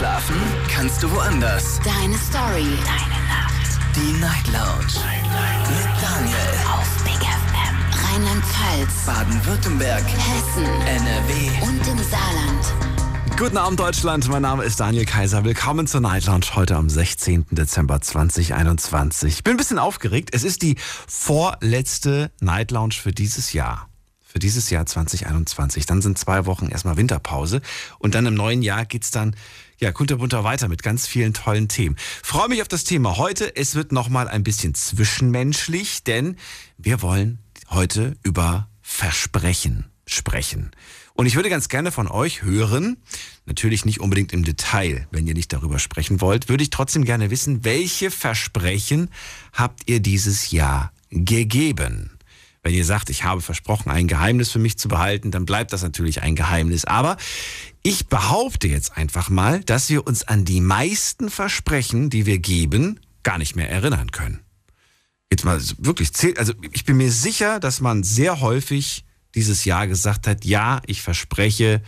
Schlafen kannst du woanders. Deine Story. Deine Nacht. Die Night Lounge. Night, Mit Daniel. Auf Big FM. Rheinland-Pfalz. Baden-Württemberg. Hessen. NRW. Und im Saarland. Guten Abend Deutschland, mein Name ist Daniel Kaiser. Willkommen zur Night Lounge heute am 16. Dezember 2021. Ich bin ein bisschen aufgeregt. Es ist die vorletzte Night Lounge für dieses Jahr. Für dieses Jahr 2021. Dann sind zwei Wochen erstmal Winterpause. Und dann im neuen Jahr geht's dann ja, kunterbunder weiter mit ganz vielen tollen Themen. Freue mich auf das Thema heute. Es wird nochmal ein bisschen zwischenmenschlich, denn wir wollen heute über Versprechen sprechen. Und ich würde ganz gerne von euch hören, natürlich nicht unbedingt im Detail, wenn ihr nicht darüber sprechen wollt, würde ich trotzdem gerne wissen, welche Versprechen habt ihr dieses Jahr gegeben? Wenn ihr sagt, ich habe versprochen, ein Geheimnis für mich zu behalten, dann bleibt das natürlich ein Geheimnis. Aber ich behaupte jetzt einfach mal, dass wir uns an die meisten Versprechen, die wir geben, gar nicht mehr erinnern können. Jetzt mal wirklich, also ich bin mir sicher, dass man sehr häufig dieses Jahr gesagt hat, ja, ich verspreche,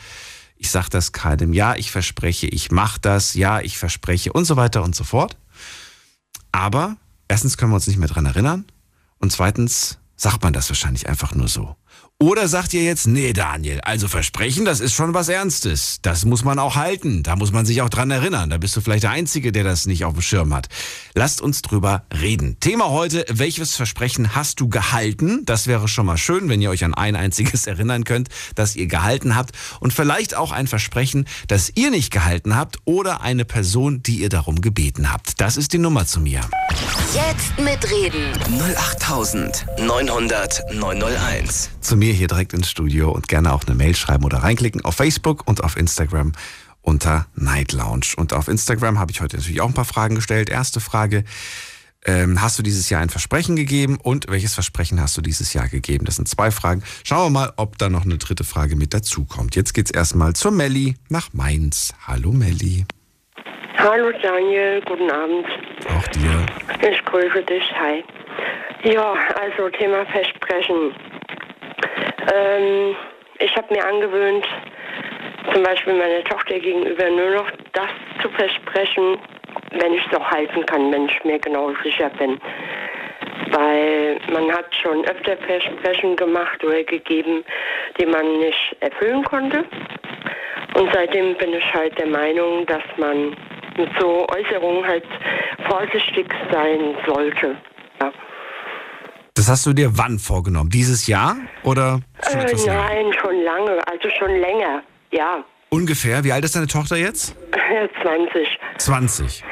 ich sage das keinem, ja, ich verspreche, ich mache das, ja, ich verspreche und so weiter und so fort. Aber erstens können wir uns nicht mehr dran erinnern und zweitens sagt man das wahrscheinlich einfach nur so. Oder sagt ihr jetzt, nee, Daniel, also Versprechen, das ist schon was Ernstes. Das muss man auch halten. Da muss man sich auch dran erinnern. Da bist du vielleicht der Einzige, der das nicht auf dem Schirm hat. Lasst uns drüber reden. Thema heute, welches Versprechen hast du gehalten? Das wäre schon mal schön, wenn ihr euch an ein einziges erinnern könnt, das ihr gehalten habt. Und vielleicht auch ein Versprechen, das ihr nicht gehalten habt oder eine Person, die ihr darum gebeten habt. Das ist die Nummer zu mir. Jetzt mitreden. 08900 901. Zu mir hier direkt ins Studio und gerne auch eine Mail schreiben oder reinklicken auf Facebook und auf Instagram unter Night Lounge. Und auf Instagram habe ich heute natürlich auch ein paar Fragen gestellt. Erste Frage. Ähm, hast du dieses Jahr ein Versprechen gegeben und welches Versprechen hast du dieses Jahr gegeben? Das sind zwei Fragen. Schauen wir mal, ob da noch eine dritte Frage mit dazukommt. Jetzt geht's erstmal zur Melli nach Mainz. Hallo Melli. Hallo Daniel, guten Abend. Auch dir. Ich grüße dich, hi. Ja, also Thema Versprechen. Ähm, ich habe mir angewöhnt, zum Beispiel meiner Tochter gegenüber nur noch das zu versprechen, wenn ich es auch halten kann, wenn ich mir genau sicher bin. Weil man hat schon öfter Versprechen gemacht oder gegeben, die man nicht erfüllen konnte. Und seitdem bin ich halt der Meinung, dass man mit so Äußerungen halt vorsichtig sein sollte. Das hast du dir wann vorgenommen? Dieses Jahr oder schon Äh, etwas länger? nein, schon lange, also schon länger. Ja, Ungefähr. Wie alt ist deine Tochter jetzt? 20. 20.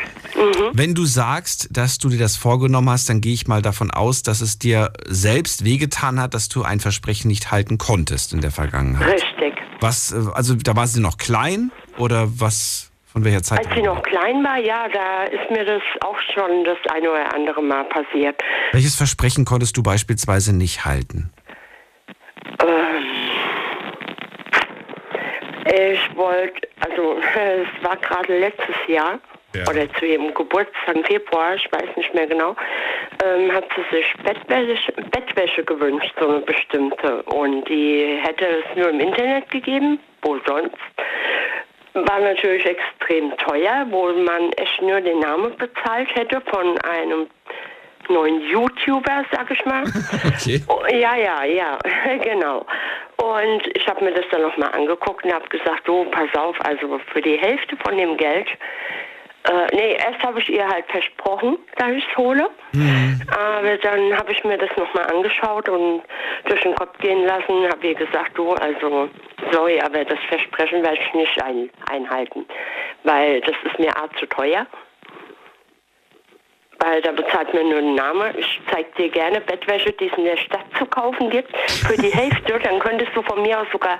Wenn du sagst, dass du dir das vorgenommen hast, dann gehe ich mal davon aus, dass es dir selbst wehgetan hat, dass du ein Versprechen nicht halten konntest in der Vergangenheit. Richtig. Was, äh, also da war sie noch klein oder was, von welcher Zeit? Als sie noch klein war, ja, da ist mir das auch schon das eine oder andere Mal passiert. Welches Versprechen konntest du beispielsweise nicht halten? Ähm, ich wollte, also es war gerade letztes Jahr Ja. oder zu ihrem Geburtstag im Februar, ich weiß nicht mehr genau, ähm, hat sie sich Bettwäsche, Bettwäsche gewünscht, so eine bestimmte. Und die hätte es nur im Internet gegeben, wo sonst. War natürlich extrem teuer, wo man echt nur den Namen bezahlt hätte von einem neuen YouTuber, sag ich mal. Okay. Oh, ja, ja, ja, genau. Und ich habe mir das dann nochmal angeguckt und habe gesagt, so, pass auf, also für die Hälfte von dem Geld, äh, nee, erst habe ich ihr halt versprochen, dass ich es hole. Aber dann habe ich mir das nochmal angeschaut und durch den Kopf gehen lassen, habe ihr gesagt, du, also, sorry, aber das Versprechen werde ich nicht ein, einhalten, weil das ist mir arg zu teuer. Weil da bezahlt mir nur ein Name. Ich zeig dir gerne Bettwäsche, die es in der Stadt zu kaufen gibt. Für die Hälfte, dann könntest du von mir aus sogar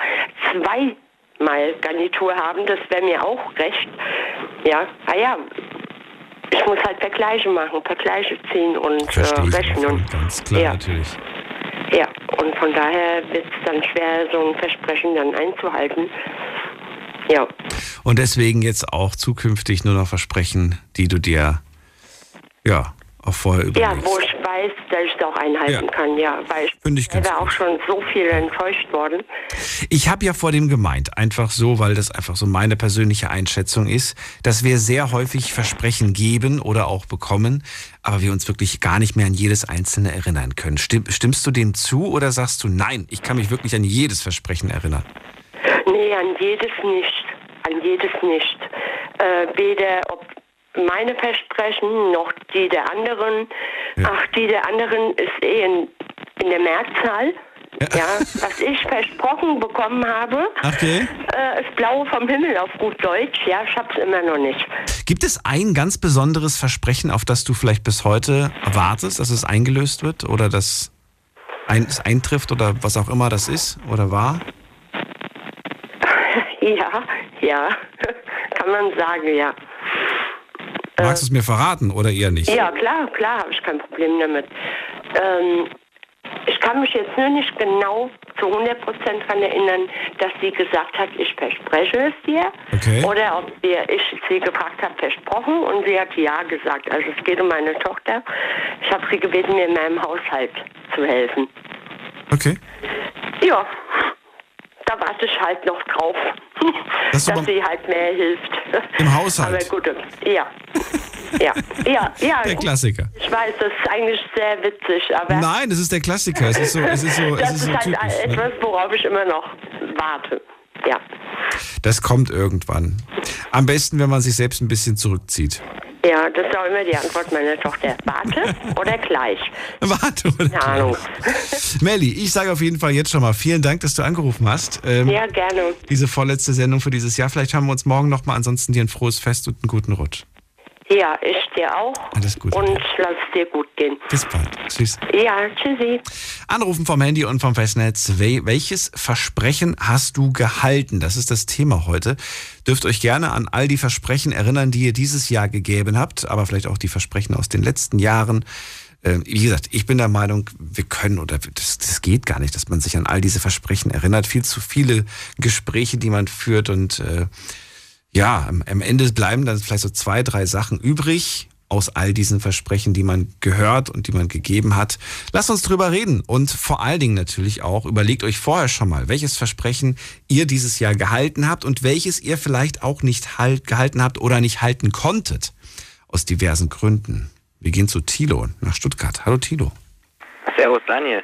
zweimal Garnitur haben. Das wäre mir auch recht. Ja, naja. Ich muss halt Vergleiche machen, Vergleiche ziehen und Verstehe äh, rechnen. davon, ganz klar ja, natürlich. ja, und von daher wird es dann schwer, so ein Versprechen dann einzuhalten. Ja, Und deswegen jetzt auch zukünftig nur noch Versprechen, die du dir ja auch vorher ja überlegst. wo ich weiß, dass ich auch einhalten Ja. kann, ja. Weil ich Finde ich ganz selber auch schon so viel enttäuscht worden. Ich habe ja vor dem gemeint, einfach so, weil das einfach so meine persönliche Einschätzung ist, dass wir sehr häufig Versprechen geben oder auch bekommen, aber wir uns wirklich gar nicht mehr an jedes einzelne erinnern können. Stimm, stimmst du dem zu oder sagst du, nein, ich kann mich wirklich an jedes Versprechen erinnern? Nee, an jedes nicht. An jedes nicht. Äh, weder ob meine Versprechen noch die der anderen. Ach, die der anderen ist eh in, in der Mehrzahl. Ja. was ich versprochen bekommen habe, Okay. äh, ist blau vom Himmel auf gut Deutsch. Ja, ich hab's immer noch nicht. Gibt es ein ganz besonderes Versprechen, auf das du vielleicht bis heute wartest, dass es eingelöst wird oder dass ein, es eintrifft oder was auch immer das ist oder war? Ja, ja, kann man sagen, ja. Magst du es mir verraten oder eher nicht? Ja, klar, klar, habe ich kein Problem damit. Ähm, ich kann mich jetzt nur nicht genau zu 100% daran erinnern, dass sie gesagt hat, ich verspreche es dir. Okay. Oder ob wir, ich sie gefragt habe, versprochen und sie hat ja gesagt. Also es geht um meine Tochter. Ich habe sie gebeten, mir in meinem Haushalt zu helfen. Okay. Ja, da warte ich halt noch drauf, Das dass sie halt mehr hilft. Im Haushalt? Aber gut, ja. Ja, ja, ja. Der Klassiker. Ich weiß, das ist eigentlich sehr witzig, aber Nein, es ist der Klassiker. Es ist so, es ist so, es das ist ist so halt typisch. Ne? etwas, worauf ich immer noch warte. Ja. Das kommt irgendwann. Am besten, wenn man sich selbst ein bisschen zurückzieht. Ja, das ist auch immer die Antwort meiner Tochter. Warte oder gleich? Warte, oder? Keine Ahnung. Melli, ich sage auf jeden Fall jetzt schon mal vielen Dank, dass du angerufen hast. Ähm, Ja, gerne. Diese vorletzte Sendung für dieses Jahr. Vielleicht haben wir uns morgen nochmal. Ansonsten dir ein frohes Fest und einen guten Rutsch. Ja, ich dir auch. Alles Gute. Und lass es dir gut gehen. Bis bald. Tschüss. Ja, tschüssi. Anrufen vom Handy und vom Festnetz. Wel welches Versprechen hast du gehalten? Das ist das Thema heute. Dürft euch gerne an all die Versprechen erinnern, die ihr dieses Jahr gegeben habt, aber vielleicht auch die Versprechen aus den letzten Jahren. Äh, Wie gesagt, ich bin der Meinung, wir können oder das, das geht gar nicht, dass man sich an all diese Versprechen erinnert. Viel zu viele Gespräche, die man führt und äh, ja, am, am Ende bleiben dann vielleicht so zwei, drei Sachen übrig aus all diesen Versprechen, die man gehört und die man gegeben hat. Lasst uns drüber reden und vor allen Dingen natürlich auch überlegt euch vorher schon mal, welches Versprechen ihr dieses Jahr gehalten habt und welches ihr vielleicht auch nicht halt, gehalten habt oder nicht halten konntet. Aus diversen Gründen. Wir gehen zu Thilo nach Stuttgart. Hallo Thilo. Servus Daniel.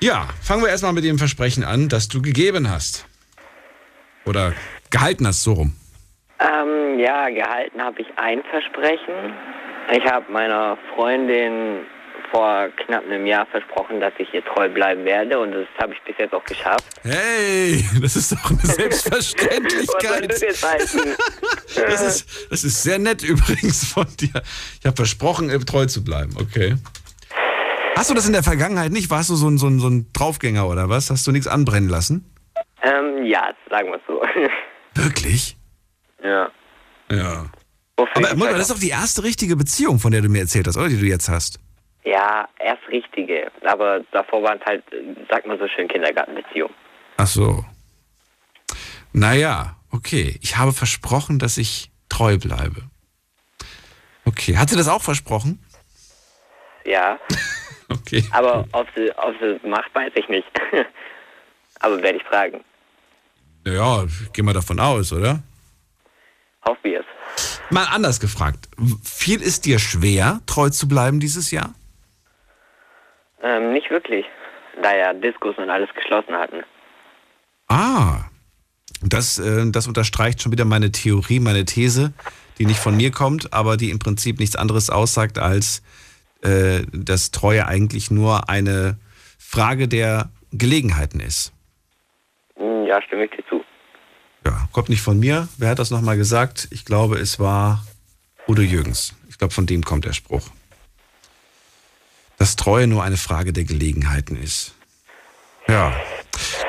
Ja, fangen wir erstmal mit dem Versprechen an, das du gegeben hast. Oder gehalten hast, so rum. Ähm, ja, gehalten habe ich ein Versprechen. Ich habe meiner Freundin vor knapp einem Jahr versprochen, dass ich ihr treu bleiben werde und das habe ich bis jetzt auch geschafft. Hey, das ist doch eine Selbstverständlichkeit. Das ist, das ist sehr nett übrigens von dir. Ich habe versprochen, äh, treu zu bleiben. Okay. Hast du das in der Vergangenheit nicht? Warst du so ein, so ein, so ein Draufgänger oder was? Hast du nichts anbrennen lassen? ähm, ja, sagen wir es so. Wirklich? Ja. Ja. Wofür Aber mal, halt das ist doch die erste richtige Beziehung, von der du mir erzählt hast, oder? Die du jetzt hast. ja, erst richtige. Aber davor waren es halt, sagt man so schön, Kindergartenbeziehungen. Ach so. Naja, okay. Ich habe versprochen, dass ich treu bleibe. Okay. Hat sie das auch versprochen? Ja, Okay. aber ob sie, ob sie macht, weiß ich nicht. aber werde ich fragen. Ja, ich gehe mal davon aus, oder? Wir es. Mal anders gefragt. Fiel es dir schwer, treu zu bleiben dieses Jahr? Ähm, nicht wirklich, da ja Diskos und alles geschlossen hatten. Ah, das, äh, das unterstreicht schon wieder meine Theorie, meine These, die nicht von mir kommt, aber die im Prinzip nichts anderes aussagt, als äh, dass Treue eigentlich nur eine Frage der Gelegenheiten ist. Ja, stimme ich dir zu. Ja, kommt nicht von mir. Wer hat das nochmal gesagt? Ich glaube, es war Udo Jürgens. Ich glaube, von dem kommt der Spruch. Dass Treue nur eine Frage der Gelegenheiten ist. Ja.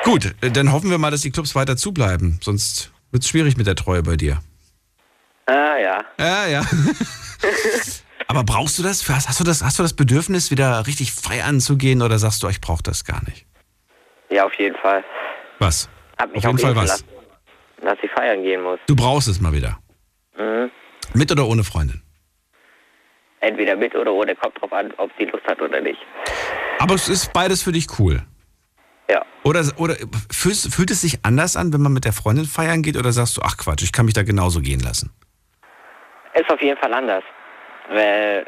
Gut, dann hoffen wir mal, dass die Clubs weiter zubleiben. Sonst wird es schwierig mit der Treue bei dir. Ah, ja. Ja, ja. Aber brauchst du das? Hast du das, hast du das Bedürfnis, wieder richtig feiern zu gehen oder sagst du, ich brauche das gar nicht? Ja, auf jeden Fall. Was? Hab mich Auf jeden Fall was? lassen, dass ich feiern gehen muss. Du brauchst es mal wieder. Mhm. Mit oder ohne Freundin? entweder mit oder ohne, kommt drauf an, ob sie Lust hat oder nicht. Aber es ist beides für dich cool. Ja. Oder, oder fühlt, fühlt es sich anders an, wenn man mit der Freundin feiern geht oder sagst du, ach Quatsch, ich kann mich da genauso gehen lassen? Ist auf jeden Fall anders. Weil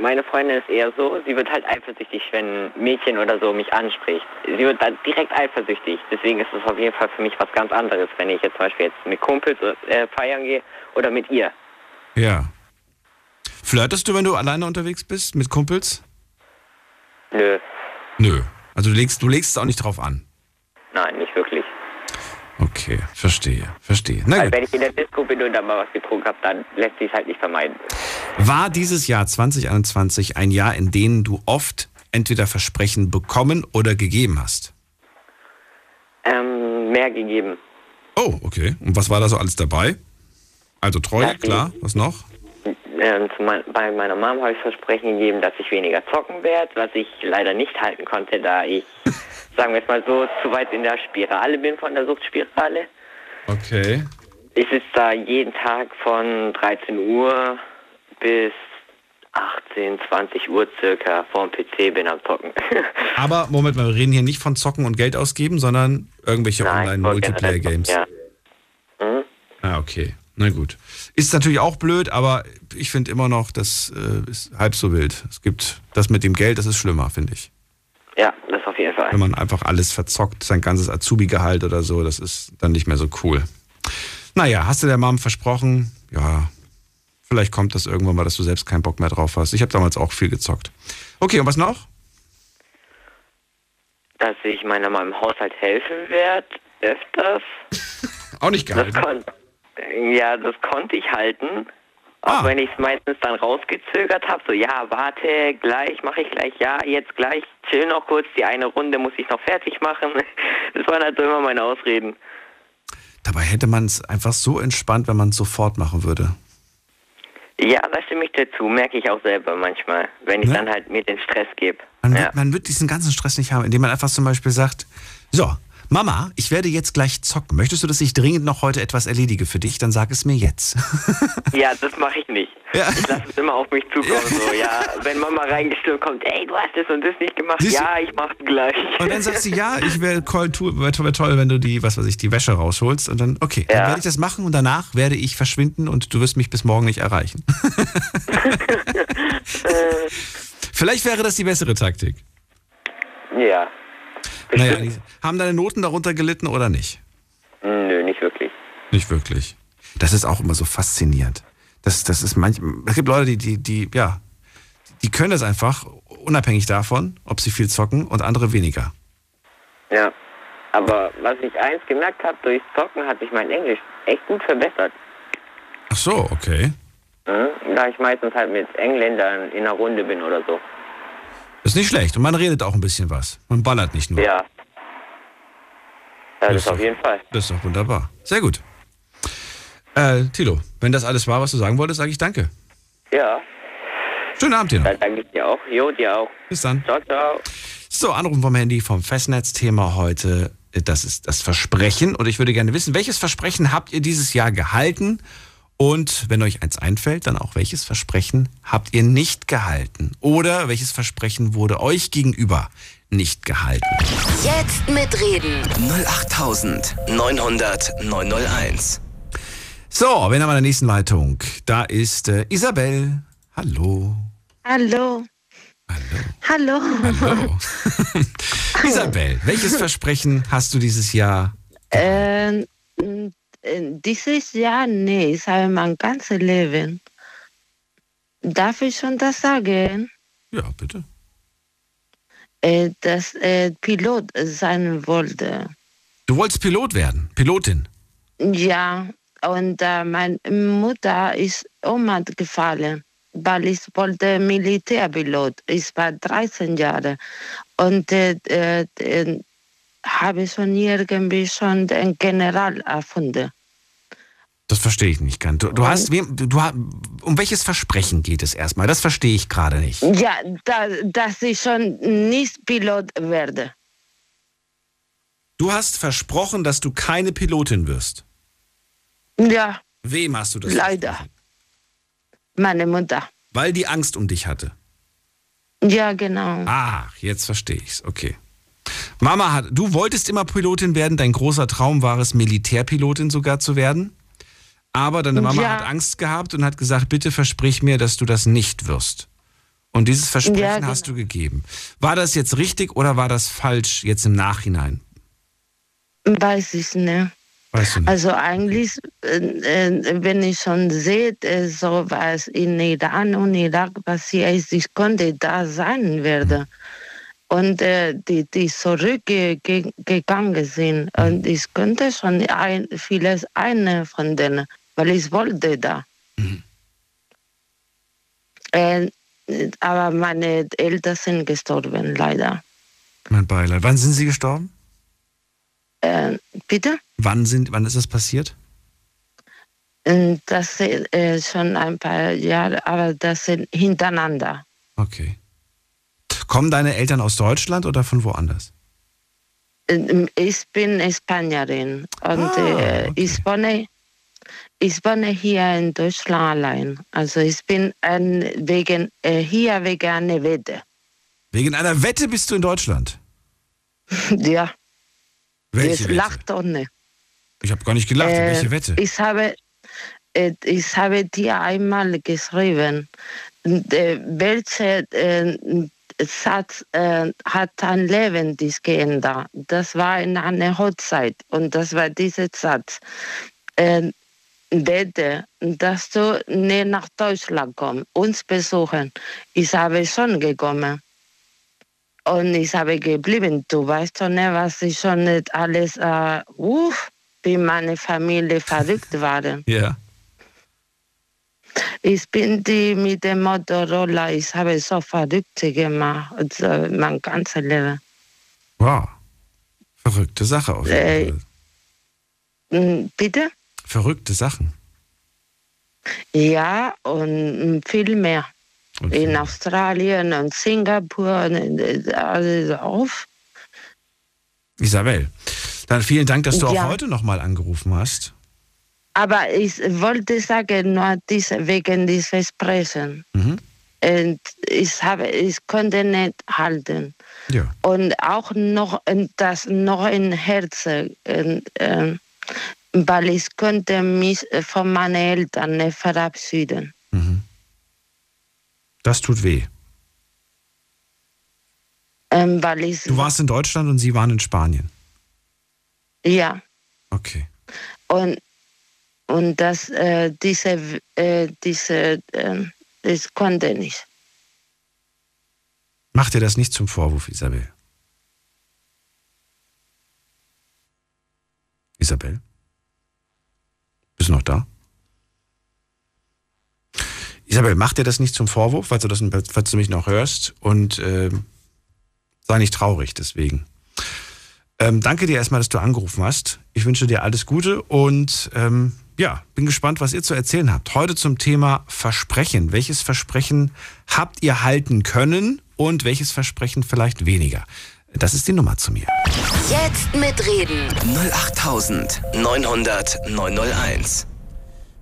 meine Freundin ist eher so, sie wird halt eifersüchtig, wenn ein Mädchen oder so mich anspricht. Sie wird dann direkt eifersüchtig. Deswegen ist es auf jeden Fall für mich was ganz anderes, wenn ich jetzt zum Beispiel jetzt mit Kumpels äh, feiern gehe oder mit ihr. Ja. Flirtest du, wenn du alleine unterwegs bist mit Kumpels? Nö, Nö. Also du legst, du legst es auch nicht drauf an. nein, nicht wirklich. Okay, verstehe, verstehe. Na Weil gut. wenn ich in der Disco bin und dann mal was getrunken habe, dann lässt sich halt nicht vermeiden. War dieses Jahr 2021 ein Jahr, in dem du oft entweder Versprechen bekommen oder gegeben hast? Ähm, mehr gegeben. Oh, okay. Und was war da so alles dabei? Also treu, Ja, klar. Was noch? Ähm, mein, bei meiner Mom habe ich Versprechen gegeben, dass ich weniger zocken werde, was ich leider nicht halten konnte, da ich, sagen wir jetzt mal so, zu weit in der Spirale bin von der Suchtspirale. Okay. Ich sitze da jeden Tag von 13 Uhr bis 18, 20 Uhr circa vorm PC bin am Zocken. Aber Moment mal, wir reden hier nicht von Zocken und Geld ausgeben, sondern irgendwelche Online-Multiplayer-Games. Ja. Mhm. Ah, okay. Na gut. Ist natürlich auch blöd, aber ich finde immer noch, das äh, ist halb so wild. Es gibt das mit dem Geld, das ist schlimmer, finde ich. ja, das auf jeden Fall. Wenn man einfach alles verzockt, sein ganzes Azubi-Gehalt oder so, das ist dann nicht mehr so cool. Naja, hast du der Mom versprochen? Ja, vielleicht kommt das irgendwann mal, dass du selbst keinen Bock mehr drauf hast. Ich habe damals auch viel gezockt. Okay, und was noch? Dass ich meiner Mama im Haushalt helfen werde, öfters. Auch nicht Das gehalten. Ja, das konnte ich halten. Auch Ah. wenn ich es meistens dann rausgezögert habe, so ja, warte, gleich mache ich gleich, ja, jetzt gleich, chill noch kurz, die eine Runde muss ich noch fertig machen. Das waren halt so immer meine Ausreden. Dabei hätte man es einfach so entspannt, wenn man es sofort machen würde. Ja, da stimme ich dazu, merke ich auch selber manchmal, wenn ich Ne? dann halt mir den Stress gebe. Man, Ja. wird, man wird diesen ganzen Stress nicht haben, indem man einfach zum Beispiel sagt, so, Mama, ich werde jetzt gleich zocken. Möchtest du, dass ich dringend noch heute etwas erledige für dich? Dann sag es mir jetzt. ja, das mache ich nicht. Ja. Ich lasse es immer auf mich zukommen, so, ja, wenn Mama reingestürmt kommt, ey, du hast das und das nicht gemacht, Siehst ja, ich mach's gleich. Und dann sagst du, ja, ich wäre toll, wär toll, wenn du die, was weiß ich, die Wäsche rausholst. Und dann, okay, dann Ja. werde ich das machen und danach werde ich verschwinden und du wirst mich bis morgen nicht erreichen. Vielleicht wäre das die bessere Taktik. ja. Naja, haben deine Noten darunter gelitten oder nicht? Nö, nicht wirklich. Nicht wirklich. Das ist auch immer so faszinierend. Das, das ist manch, es gibt Leute, die, die, die, ja, die können das einfach, unabhängig davon, ob sie viel zocken und andere weniger. Ja. Aber was ich eins gemerkt habe, durchs Zocken hat sich mein Englisch echt gut verbessert. Ach so, okay. Mhm. Da ich meistens halt mit Engländern in einer Runde bin oder so. Ist nicht schlecht. Und man redet auch ein bisschen was. Man ballert nicht nur. Ja. Ja, Das das ist auf jeden Fall. Das ist doch wunderbar. Sehr gut. Äh, Tilo, wenn das alles war, was du sagen wolltest, sage ich danke. Ja, Schönen Abend dir noch. dann danke ich dir auch. Jo, dir auch. Bis dann. Ciao, ciao. So, Anrufen vom Handy vom Festnetzthema heute. Das ist das Versprechen. Und ich würde gerne wissen, welches Versprechen habt ihr dieses Jahr gehalten? Und wenn euch eins einfällt, dann auch welches Versprechen habt ihr nicht gehalten? Oder welches Versprechen wurde euch gegenüber nicht gehalten? Jetzt mitreden. 08900 901. So, haben wir in der nächsten Leitung? Da ist äh, Isabel. Hallo. Hallo. Hallo. Hallo. Hallo. Isabel, welches Versprechen hast du dieses Jahr? Ähm, äh, dieses Jahr, nee, ich habe mein ganzes Leben. Darf ich schon das sagen? Ja, bitte. Äh, dass äh, Pilot sein wollte. Du wolltest Pilot werden, Pilotin. Ja, und äh, meine Mutter ist Ohnmacht gefallen, weil ich wollte Militärpilot. Ich war 13 Jahre und äh, habe schon irgendwie schon den General erfunden. Das verstehe ich nicht ganz. Du, du hast, wem- du, um welches Versprechen geht es erstmal? Das verstehe ich gerade nicht. Ja, da, dass ich schon nicht Pilot werde. Du hast versprochen, dass du keine Pilotin wirst. Ja, Wem hast du das? leider. versprochen? Meine Mutter. Weil die Angst um dich hatte. Ja, genau. Ach, jetzt verstehe ich's. Okay. Mama hat, du wolltest immer Pilotin werden, dein großer Traum war es, Militärpilotin sogar zu werden. Aber deine Mama Ja. hat Angst gehabt und hat gesagt, bitte versprich mir, dass du das nicht wirst. Und dieses Versprechen Ja, genau. hast du gegeben. War das jetzt richtig oder war das falsch jetzt im Nachhinein? Weiß ich nicht. Weißt du nicht? Also eigentlich, äh, äh, wenn ich schon sehe, äh, so was in Iran und Irak passiert ist, ich konnte da sein werden. Und äh, die, die zurückgegangen sind. Und ich konnte schon ein, vieles eine von denen, weil ich wollte da. Äh, aber meine Eltern sind gestorben, leider. mein Beileid. Wann sind sie gestorben? Äh, bitte? Wann, sind, wann ist das passiert? Und Das sind äh, schon ein paar Jahre, aber das sind hintereinander. Okay. Kommen deine Eltern aus Deutschland oder von woanders? Ähm, Ich bin Spanierin und Ah, äh, okay. ich, wohne, ich wohne hier in Deutschland allein. Also ich bin ein, wegen, äh, hier wegen einer Wette. Wegen einer Wette bist du in Deutschland. ja, Welche ich Wette? lacht auch nicht. Ich habe gar nicht gelacht. Äh, Welche Wette? Ich habe, äh, ich habe dir einmal geschrieben, äh, äh, Satz äh, hat dein Leben dich geändert. Das war in einer Hochzeit und das war dieser Satz. Äh, bitte, dass du nicht nach Deutschland kommst, uns besuchen. Ich habe schon gekommen. Und ich habe geblieben. Du weißt schon nicht, was ich schon nicht alles, äh, uff, wie meine Familie verrückt waren. Ja. Ich bin die mit dem Motorola, ich habe so Verrückte gemacht, also mein ganzes Leben. Wow. Verrückte Sache auf jeden Äh, Fall. Hm, Bitte? Verrückte Sachen. Ja, und mm, viel mehr. Okay. In Australien und Singapur und äh, alles auf. Isabel, dann vielen Dank, dass du Ja. auch heute nochmal angerufen hast. Aber ich wollte sagen, nur diese, wegen des Versprechen. Mhm. Und ich, habe, ich konnte nicht halten. Ja. Und auch noch das noch im Herzen, äh, weil ich konnte mich von meinen Eltern nicht verabschieden. Mhm. Das tut weh. Ähm, weil ich, Du warst in Deutschland und sie waren in Spanien. ja, Okay. und, und das, äh, diese, äh, diese, äh, ich konnte nicht. Mach dir das nicht zum Vorwurf, Isabel. Isabel? Bist du noch da? Isabel, mach dir das nicht zum Vorwurf, falls du, das, falls du mich noch hörst. Und ähm, sei nicht traurig deswegen. Ähm, danke dir erstmal, dass du angerufen hast. Ich wünsche dir alles Gute und ähm, ja, bin gespannt, was ihr zu erzählen habt. Heute zum Thema Versprechen. Welches Versprechen habt ihr halten können und welches Versprechen vielleicht weniger? Das ist die Nummer zu mir. Jetzt mitreden. 08900 901.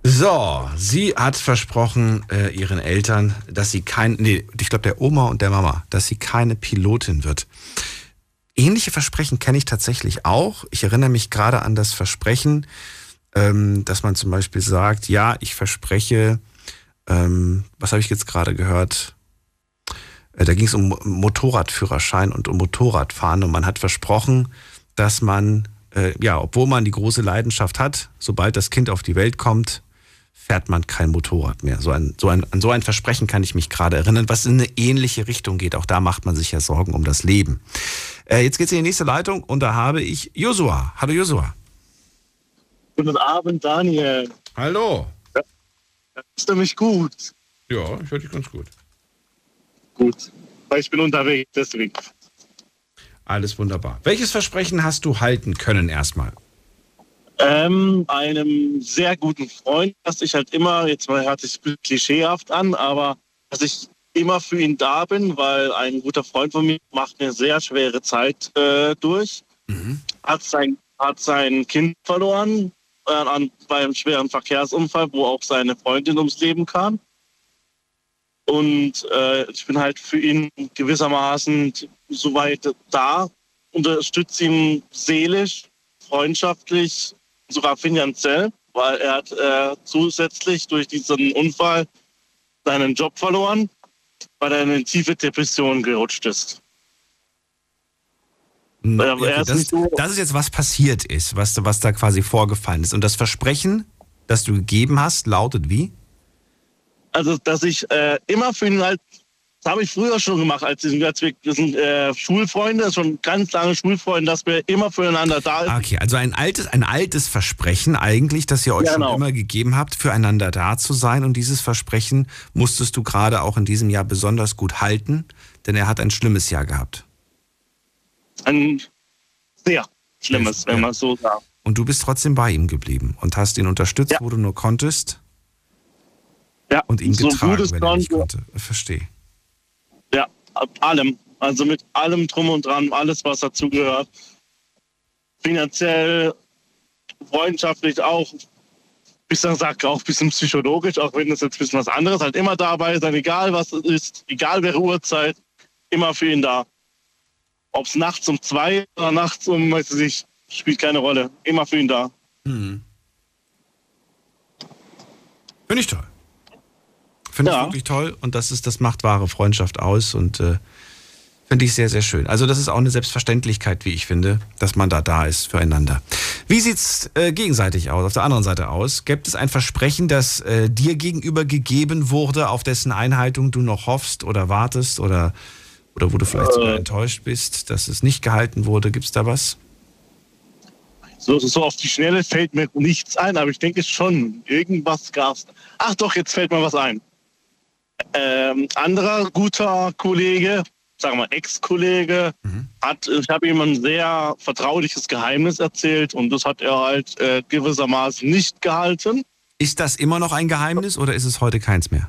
So, sie hat versprochen äh, ihren Eltern, dass sie kein, nee, ich glaube der Oma und der Mama, dass sie keine Pilotin wird. Ähnliche Versprechen kenne ich tatsächlich auch. Ich erinnere mich gerade an das Versprechen, ähm, dass man zum Beispiel sagt, ja, ich verspreche, ähm, was habe ich jetzt gerade gehört? Äh, da ging es um Motorradführerschein und um Motorradfahren und man hat versprochen, dass man, äh, ja, obwohl man die große Leidenschaft hat, sobald das Kind auf die Welt kommt, fährt man kein Motorrad mehr. So ein, so ein, an so ein Versprechen kann ich mich gerade erinnern, was in eine ähnliche Richtung geht. Auch da macht man sich ja Sorgen um das Leben. Äh, jetzt geht's in die nächste Leitung und da habe ich Josua. Hallo Josua. Guten Abend, Daniel. Hallo. Hörst du mich gut? Ja, ich höre dich ganz gut. Gut. Weil ich bin unterwegs, deswegen. Alles wunderbar. Welches Versprechen hast du halten können erstmal? Ähm, einem sehr guten Freund, dass ich halt immer, jetzt mal hört sich klischeehaft an, aber dass ich immer für ihn da bin, weil ein guter Freund von mir macht eine sehr schwere Zeit äh, durch. Hat, sein, hat sein Kind verloren äh, an, beim schweren Verkehrsunfall, wo auch seine Freundin ums Leben kam. Und äh, ich bin halt für ihn gewissermaßen soweit da, unterstütze ihn seelisch, freundschaftlich, sogar finanziell, weil er hat äh, zusätzlich durch diesen Unfall seinen Job verloren, weil er in eine tiefe Depression gerutscht ist. Okay, das, ist, das, ist, jetzt, was passiert ist, was, was da quasi vorgefallen ist. Und das Versprechen, das du gegeben hast, lautet wie? Also, dass ich äh, immer für ihn halt, das habe ich früher schon gemacht, als, als wir, sind äh, Schulfreunde, schon ganz lange Schulfreunde, dass wir immer füreinander da sind. Okay, also ein altes, ein altes Versprechen eigentlich, das ihr euch ja, genau. schon immer gegeben habt, füreinander da zu sein. Und dieses Versprechen musstest du gerade auch in diesem Jahr besonders gut halten, denn er hat ein schlimmes Jahr gehabt ein sehr schlimmes, wenn man so sagt. Und du bist trotzdem bei ihm geblieben und hast ihn unterstützt, ja. wo du nur konntest. Ja, und ihn so getragen, wenn er nicht konnte. Verstehe. Ja, allem. Also mit allem drum und dran, alles, was dazugehört. Finanziell, freundschaftlich auch. Bisschen sagt auch ein bisschen psychologisch, auch wenn das jetzt ein bisschen was anderes halt immer dabei sein, egal was es ist, egal welche Uhrzeit, immer für ihn da. Ob es nachts um zwei oder nachts um, weiß ich nicht, spielt keine Rolle. Immer für ihn da. Hm. Finde ich toll. Finde ja. ich wirklich toll und das ist, das macht wahre Freundschaft aus und äh, finde ich sehr, sehr schön. Also das ist auch eine Selbstverständlichkeit, wie ich finde, dass man da da ist füreinander. Wie sieht's äh, gegenseitig aus, auf der anderen Seite aus? Gibt es ein Versprechen, das äh, dir gegenüber gegeben wurde, auf dessen Einhaltung du noch hoffst oder wartest oder oder wo du vielleicht sogar äh. enttäuscht bist, dass es nicht gehalten wurde? Gibt es da was? So, so auf die Schnelle fällt mir nichts ein, aber ich denke schon, irgendwas gab es. Ach doch, jetzt fällt mir was ein. Ähm, anderer guter Kollege, sagen wir Ex-Kollege, mhm. hat, ich habe ihm ein sehr vertrauliches Geheimnis erzählt und das hat er halt äh, gewissermaßen nicht gehalten. Ist das immer noch ein Geheimnis oder ist es heute keins mehr?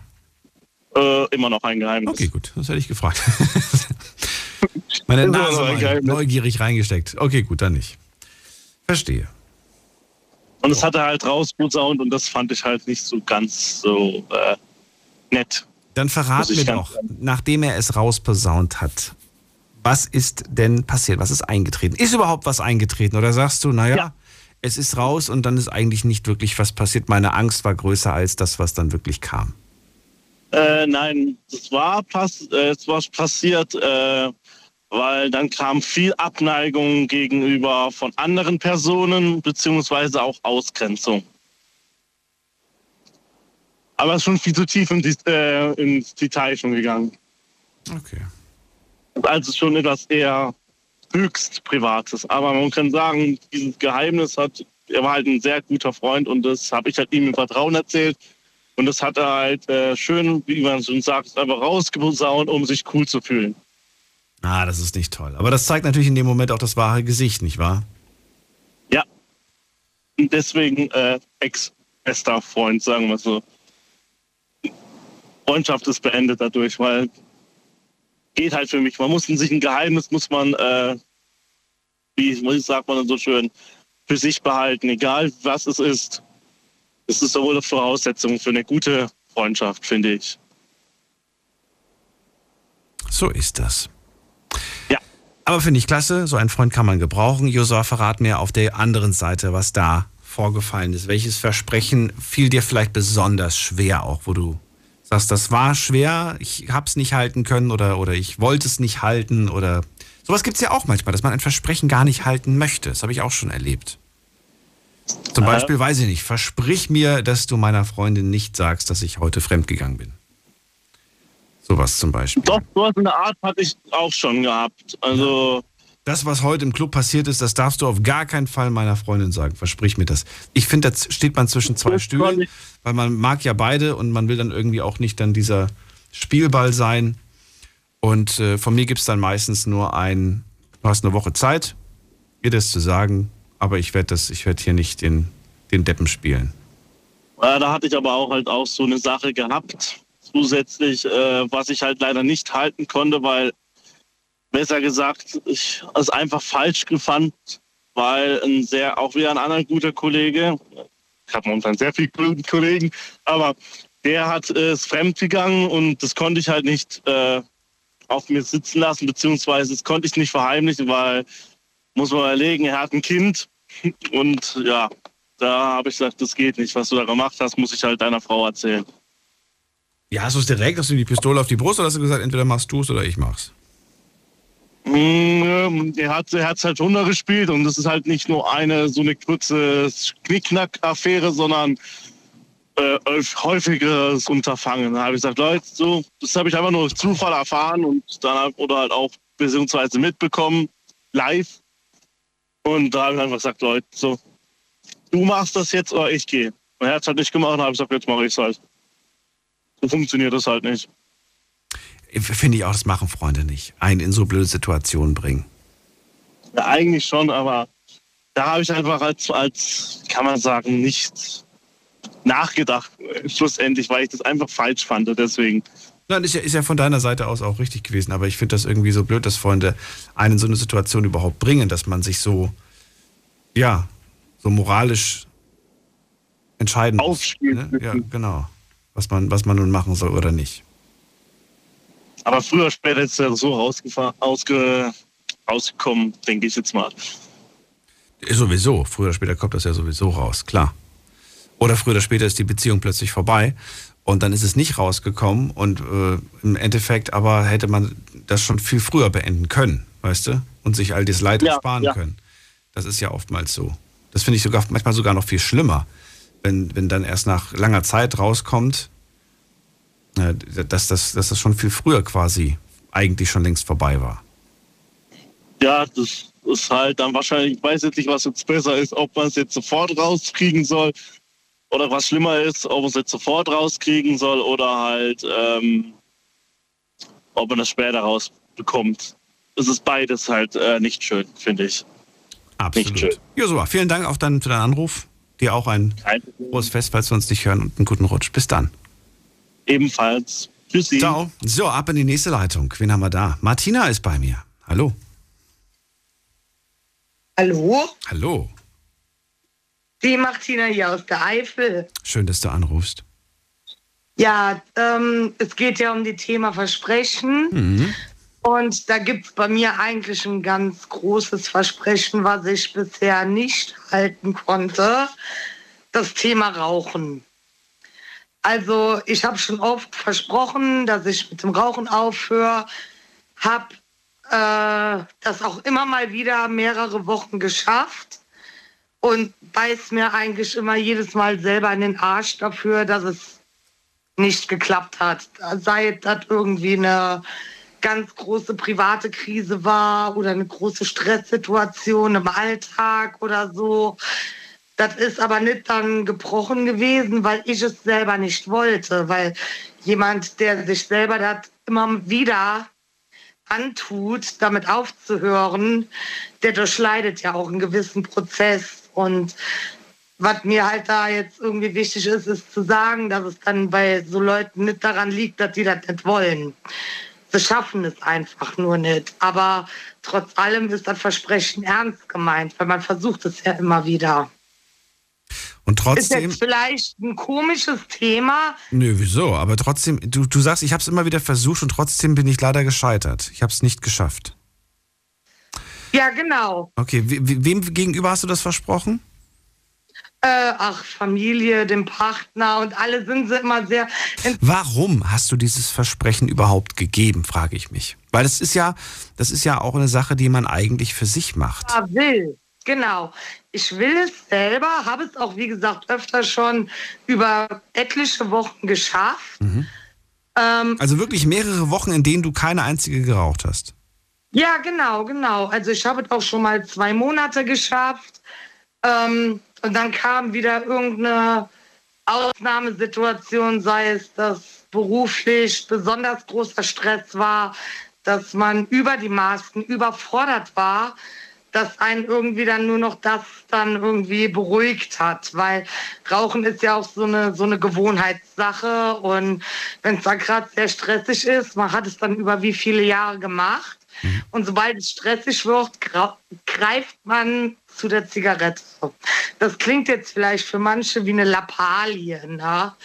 Äh, immer noch ein Geheimnis. Okay, gut, das hätte ich gefragt. Meine Nase war neugierig reingesteckt. Okay, gut, dann nicht. Verstehe. Und es hat er halt rausposaunt und das fand ich halt nicht so ganz so äh, nett. Dann verrat mir doch, nachdem er es rausposaunt hat, was ist denn passiert? Was ist eingetreten? Ist überhaupt was eingetreten? Oder sagst du, naja, ja. es ist raus und dann ist eigentlich nicht wirklich was passiert. Meine Angst war größer als das, was dann wirklich kam. Äh, nein, es war, pass äh, es war passiert, äh, weil dann kam viel Abneigung gegenüber von anderen Personen, beziehungsweise auch Ausgrenzung. Aber es ist schon viel zu tief in die, äh, ins Detail schon gegangen. Okay. Also schon etwas eher höchst Privates. Aber man kann sagen, dieses Geheimnis hat, er war halt ein sehr guter Freund und das habe ich halt ihm im Vertrauen erzählt. Und das hat er halt äh, schön, wie man so sagt, einfach rausgesaunt, um sich cool zu fühlen. Ah, das ist nicht toll. Aber das zeigt natürlich in dem Moment auch das wahre Gesicht, nicht wahr? Ja. Und deswegen äh, ex-bester Freund, sagen wir so. Freundschaft ist beendet dadurch, weil geht halt für mich. Man muss in sich ein Geheimnis, muss man, äh, wie sagt man so schön, für sich behalten, egal was es ist. Es ist sowohl eine Voraussetzung für eine gute Freundschaft, finde ich. So ist das. Aber finde ich klasse, so einen Freund kann man gebrauchen. Josua, verrat mir auf der anderen Seite, was da vorgefallen ist. Welches Versprechen fiel dir vielleicht besonders schwer, auch wo du sagst, das war schwer, ich habe es nicht halten können oder, oder ich wollte es nicht halten oder sowas gibt es ja auch manchmal, dass man ein Versprechen gar nicht halten möchte. Das habe ich auch schon erlebt. Zum Beispiel, äh, weiß ich nicht, versprich mir, dass du meiner Freundin nicht sagst, dass ich heute fremdgegangen bin. Sowas zum Beispiel. Doch, so eine Art hatte ich auch schon gehabt. Also. Das, was heute im Club passiert ist, das darfst du auf gar keinen Fall meiner Freundin sagen. Versprich mir das. Ich finde, da steht man zwischen zwei Stühlen, weil man mag ja beide und man will dann irgendwie auch nicht dann dieser Spielball sein. Und äh, von mir gibt es dann meistens nur ein, du hast eine Woche Zeit, ihr das zu sagen, aber ich werde das, ich werde hier nicht den, den Deppen spielen. Äh, da hatte ich aber auch halt auch so eine Sache gehabt, zusätzlich, äh, was ich halt leider nicht halten konnte, weil besser gesagt, ich es einfach falsch fand, weil ein sehr, auch wieder ein anderer guter Kollege, ich habe momentan sehr viele gute Kollegen, aber der hat äh, ist fremdgegangen und das konnte ich halt nicht äh, auf mir sitzen lassen, beziehungsweise das konnte ich nicht verheimlichen, weil, muss man überlegen, er hat ein Kind und ja, da habe ich gesagt, das geht nicht. Was du da gemacht hast, muss ich halt deiner Frau erzählen. Ja, hast du es direkt? Hast du die Pistole auf die Brust oder hast du gesagt, entweder machst du es oder ich mach's? Mm, Er hat er hat's halt runtergespielt und das ist halt nicht nur eine so eine kurze Knickknack-Affäre, sondern äh, häufigeres Unterfangen. Da habe ich gesagt, Leute, so, das habe ich einfach nur durch Zufall erfahren und dann oder halt auch beziehungsweise mitbekommen, live. Und da habe ich einfach gesagt, Leute, so, du machst das jetzt oder ich gehe. Und er hat es halt nicht gemacht und habe ich gesagt, jetzt mache ich es halt. So funktioniert das halt nicht. Finde ich auch, das machen Freunde nicht. Einen in so blöde Situationen bringen. Ja, eigentlich schon, aber da habe ich einfach als, als, kann man sagen, nicht nachgedacht, schlussendlich, weil ich das einfach falsch fand. Deswegen. Nein, ist ja, ist ja von deiner Seite aus auch richtig gewesen, aber ich finde das irgendwie so blöd, dass Freunde einen in so eine Situation überhaupt bringen, dass man sich so, ja, so moralisch entscheiden muss. Aufspielt. Ne? Ja, genau. Was man, was man nun machen soll oder nicht. Aber früher oder später ist er so rausgefahren, ausge, rausgekommen, denke ich jetzt mal. Sowieso, früher oder später kommt das ja sowieso raus, klar. Oder früher oder später ist die Beziehung plötzlich vorbei und dann ist es nicht rausgekommen und äh, im Endeffekt aber hätte man das schon viel früher beenden können, weißt du? Und sich all das Leid Ja, ersparen ja. können. Das ist ja oftmals so. Das finde ich sogar manchmal sogar noch viel schlimmer, wenn, wenn dann erst nach langer Zeit rauskommt, äh, dass, das, dass das schon viel früher quasi eigentlich schon längst vorbei war. Ja, das ist halt dann wahrscheinlich, ich weiß jetzt nicht, was jetzt besser ist, ob man es jetzt sofort rauskriegen soll oder was schlimmer ist, ob man es jetzt sofort rauskriegen soll oder halt, ähm, ob man das später rausbekommt. Es ist beides halt äh, nicht schön, finde ich. Absolut. Nicht schön. Josua, vielen Dank auch dann für deinen Anruf. Dir auch ein frohes Fest, falls wir uns nicht hören und einen guten Rutsch. Bis dann. Ebenfalls. Tschüssi. Ciao. So, ab in die nächste Leitung. Wen haben wir da? Martina ist bei mir. Hallo. Hallo, Hallo. die Martina hier aus der Eifel. Schön, dass du anrufst. Ja, ähm, es geht ja um die Thema Versprechen. Mhm. Und da gibt es bei mir eigentlich ein ganz großes Versprechen, was ich bisher nicht halten konnte. Das Thema Rauchen. Also ich habe schon oft versprochen, dass ich mit dem Rauchen aufhöre. Habe äh, das auch immer mal wieder mehrere Wochen geschafft. Und beiß mir eigentlich immer jedes Mal selber in den Arsch dafür, dass es nicht geklappt hat. Sei das irgendwie eine ganz große private Krise war oder eine große Stresssituation im Alltag oder so. Das ist aber nicht dann gebrochen gewesen, weil ich es selber nicht wollte, weil jemand, der sich selber das immer wieder antut, damit aufzuhören, der durchleidet ja auch einen gewissen Prozess. Und was mir halt da jetzt irgendwie wichtig ist, ist zu sagen, dass es dann bei so Leuten nicht daran liegt, dass die das nicht wollen. Sie schaffen es einfach nur nicht. Aber trotz allem ist das Versprechen ernst gemeint, weil man versucht es ja immer wieder. Und Ist trotzdem. jetzt vielleicht ein komisches Thema. Nö, wieso? Aber trotzdem, du, du sagst, ich habe es immer wieder versucht und trotzdem bin ich leider gescheitert. Ich habe es nicht geschafft. Ja, genau. Okay, we- we- wem gegenüber hast du das versprochen? Äh, ach, Familie, dem Partner und alle sind sie immer sehr Warum hast du dieses Versprechen überhaupt gegeben, frage ich mich. Weil das ist ja, das ist ja auch eine Sache, die man eigentlich für sich macht. Ja, will. Genau. Ich will es selber, habe es auch, wie gesagt, öfter schon über etliche Wochen geschafft. Ähm, Also wirklich mehrere Wochen, in denen du keine einzige geraucht hast. ja, genau, genau. Also ich habe es auch schon mal zwei Monate geschafft. Ähm, und dann kam wieder irgendeine Ausnahmesituation, sei es, dass beruflich besonders großer Stress war, dass man über die Maßen überfordert war, dass einen irgendwie dann nur noch das dann irgendwie beruhigt hat, weil Rauchen ist ja auch so eine so eine Gewohnheitssache. Und wenn es dann gerade sehr stressig ist, man hat es dann über wie viele Jahre gemacht. Und sobald es stressig wird, greift man zu der Zigarette. Das klingt jetzt vielleicht für manche wie eine Lappalie, ne?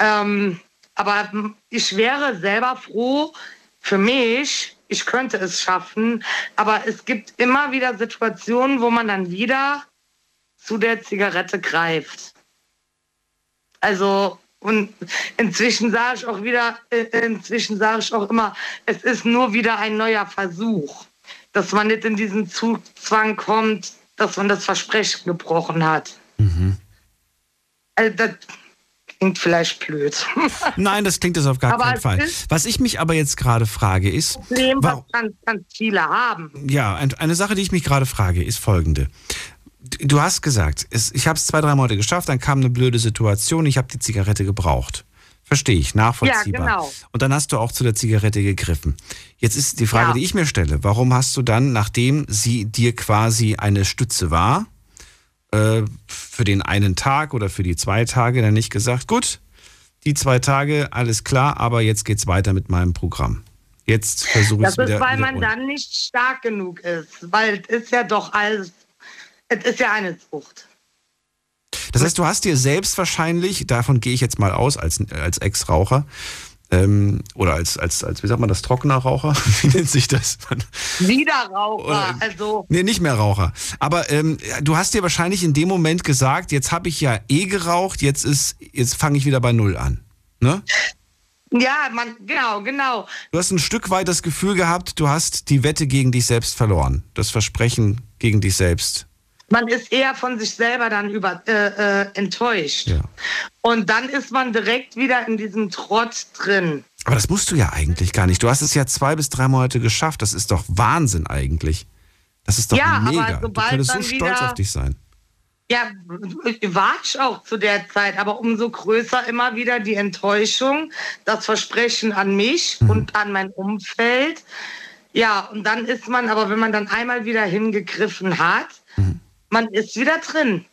Ähm, aber ich wäre selber froh für mich, ich könnte es schaffen, aber es gibt immer wieder Situationen, wo man dann wieder zu der Zigarette greift. Also und inzwischen sage ich auch wieder, äh, inzwischen sage ich auch immer, es ist nur wieder ein neuer Versuch, dass man nicht in diesen Zugzwang kommt, dass man das Versprechen gebrochen hat. Mhm. Also das klingt vielleicht blöd. Nein, das klingt es auf gar aber keinen Fall. Was ich mich aber jetzt gerade frage ist. Problem, was ganz, ganz viele haben. Ja, eine Sache, die ich mich gerade frage, ist folgende du hast gesagt, es, ich habe es zwei, drei Monate geschafft, dann kam eine blöde Situation, ich habe die Zigarette gebraucht. Verstehe ich, nachvollziehbar. Ja, genau. Und dann hast du auch zu der Zigarette gegriffen. Jetzt ist die Frage, ja. die ich mir stelle, warum hast du dann, nachdem sie dir quasi eine Stütze war, äh, für den einen Tag oder für die zwei Tage dann nicht gesagt, gut, die zwei Tage, alles klar, aber jetzt geht's weiter mit meinem Programm. Jetzt versuche ich es wieder. Das ist, weil man dann nicht stark genug ist, weil es ist ja doch alles es ist ja eine Zucht. Das heißt, du hast dir selbst wahrscheinlich, davon gehe ich jetzt mal aus, als, als Ex-Raucher, ähm, oder als, als, als, wie sagt man das, trockener Raucher? Wie nennt sich das? Wiederraucher, oder, also. Nee, nicht mehr Raucher. Aber ähm, du hast dir wahrscheinlich in dem Moment gesagt, jetzt habe ich ja eh geraucht, jetzt ist, jetzt fange ich wieder bei Null an. Ne? Ja, man, genau, genau. Du hast ein Stück weit das Gefühl gehabt, du hast die Wette gegen dich selbst verloren. Das Versprechen gegen dich selbst man ist eher von sich selber dann über, äh, äh, enttäuscht. Ja. Und dann ist man direkt wieder in diesem Trott drin. Aber das musst du ja eigentlich gar nicht. Du hast es ja zwei bis drei Monate geschafft. Das ist doch Wahnsinn eigentlich. Das ist doch ja, mega. Aber sobald du könntest so stolz auf dich sein. Ja, war ich auch zu der Zeit, aber umso größer immer wieder die Enttäuschung, das Versprechen an mich mhm. und an mein Umfeld. Ja, und dann ist man, aber wenn man dann einmal wieder hingegriffen hat, man ist wieder drin.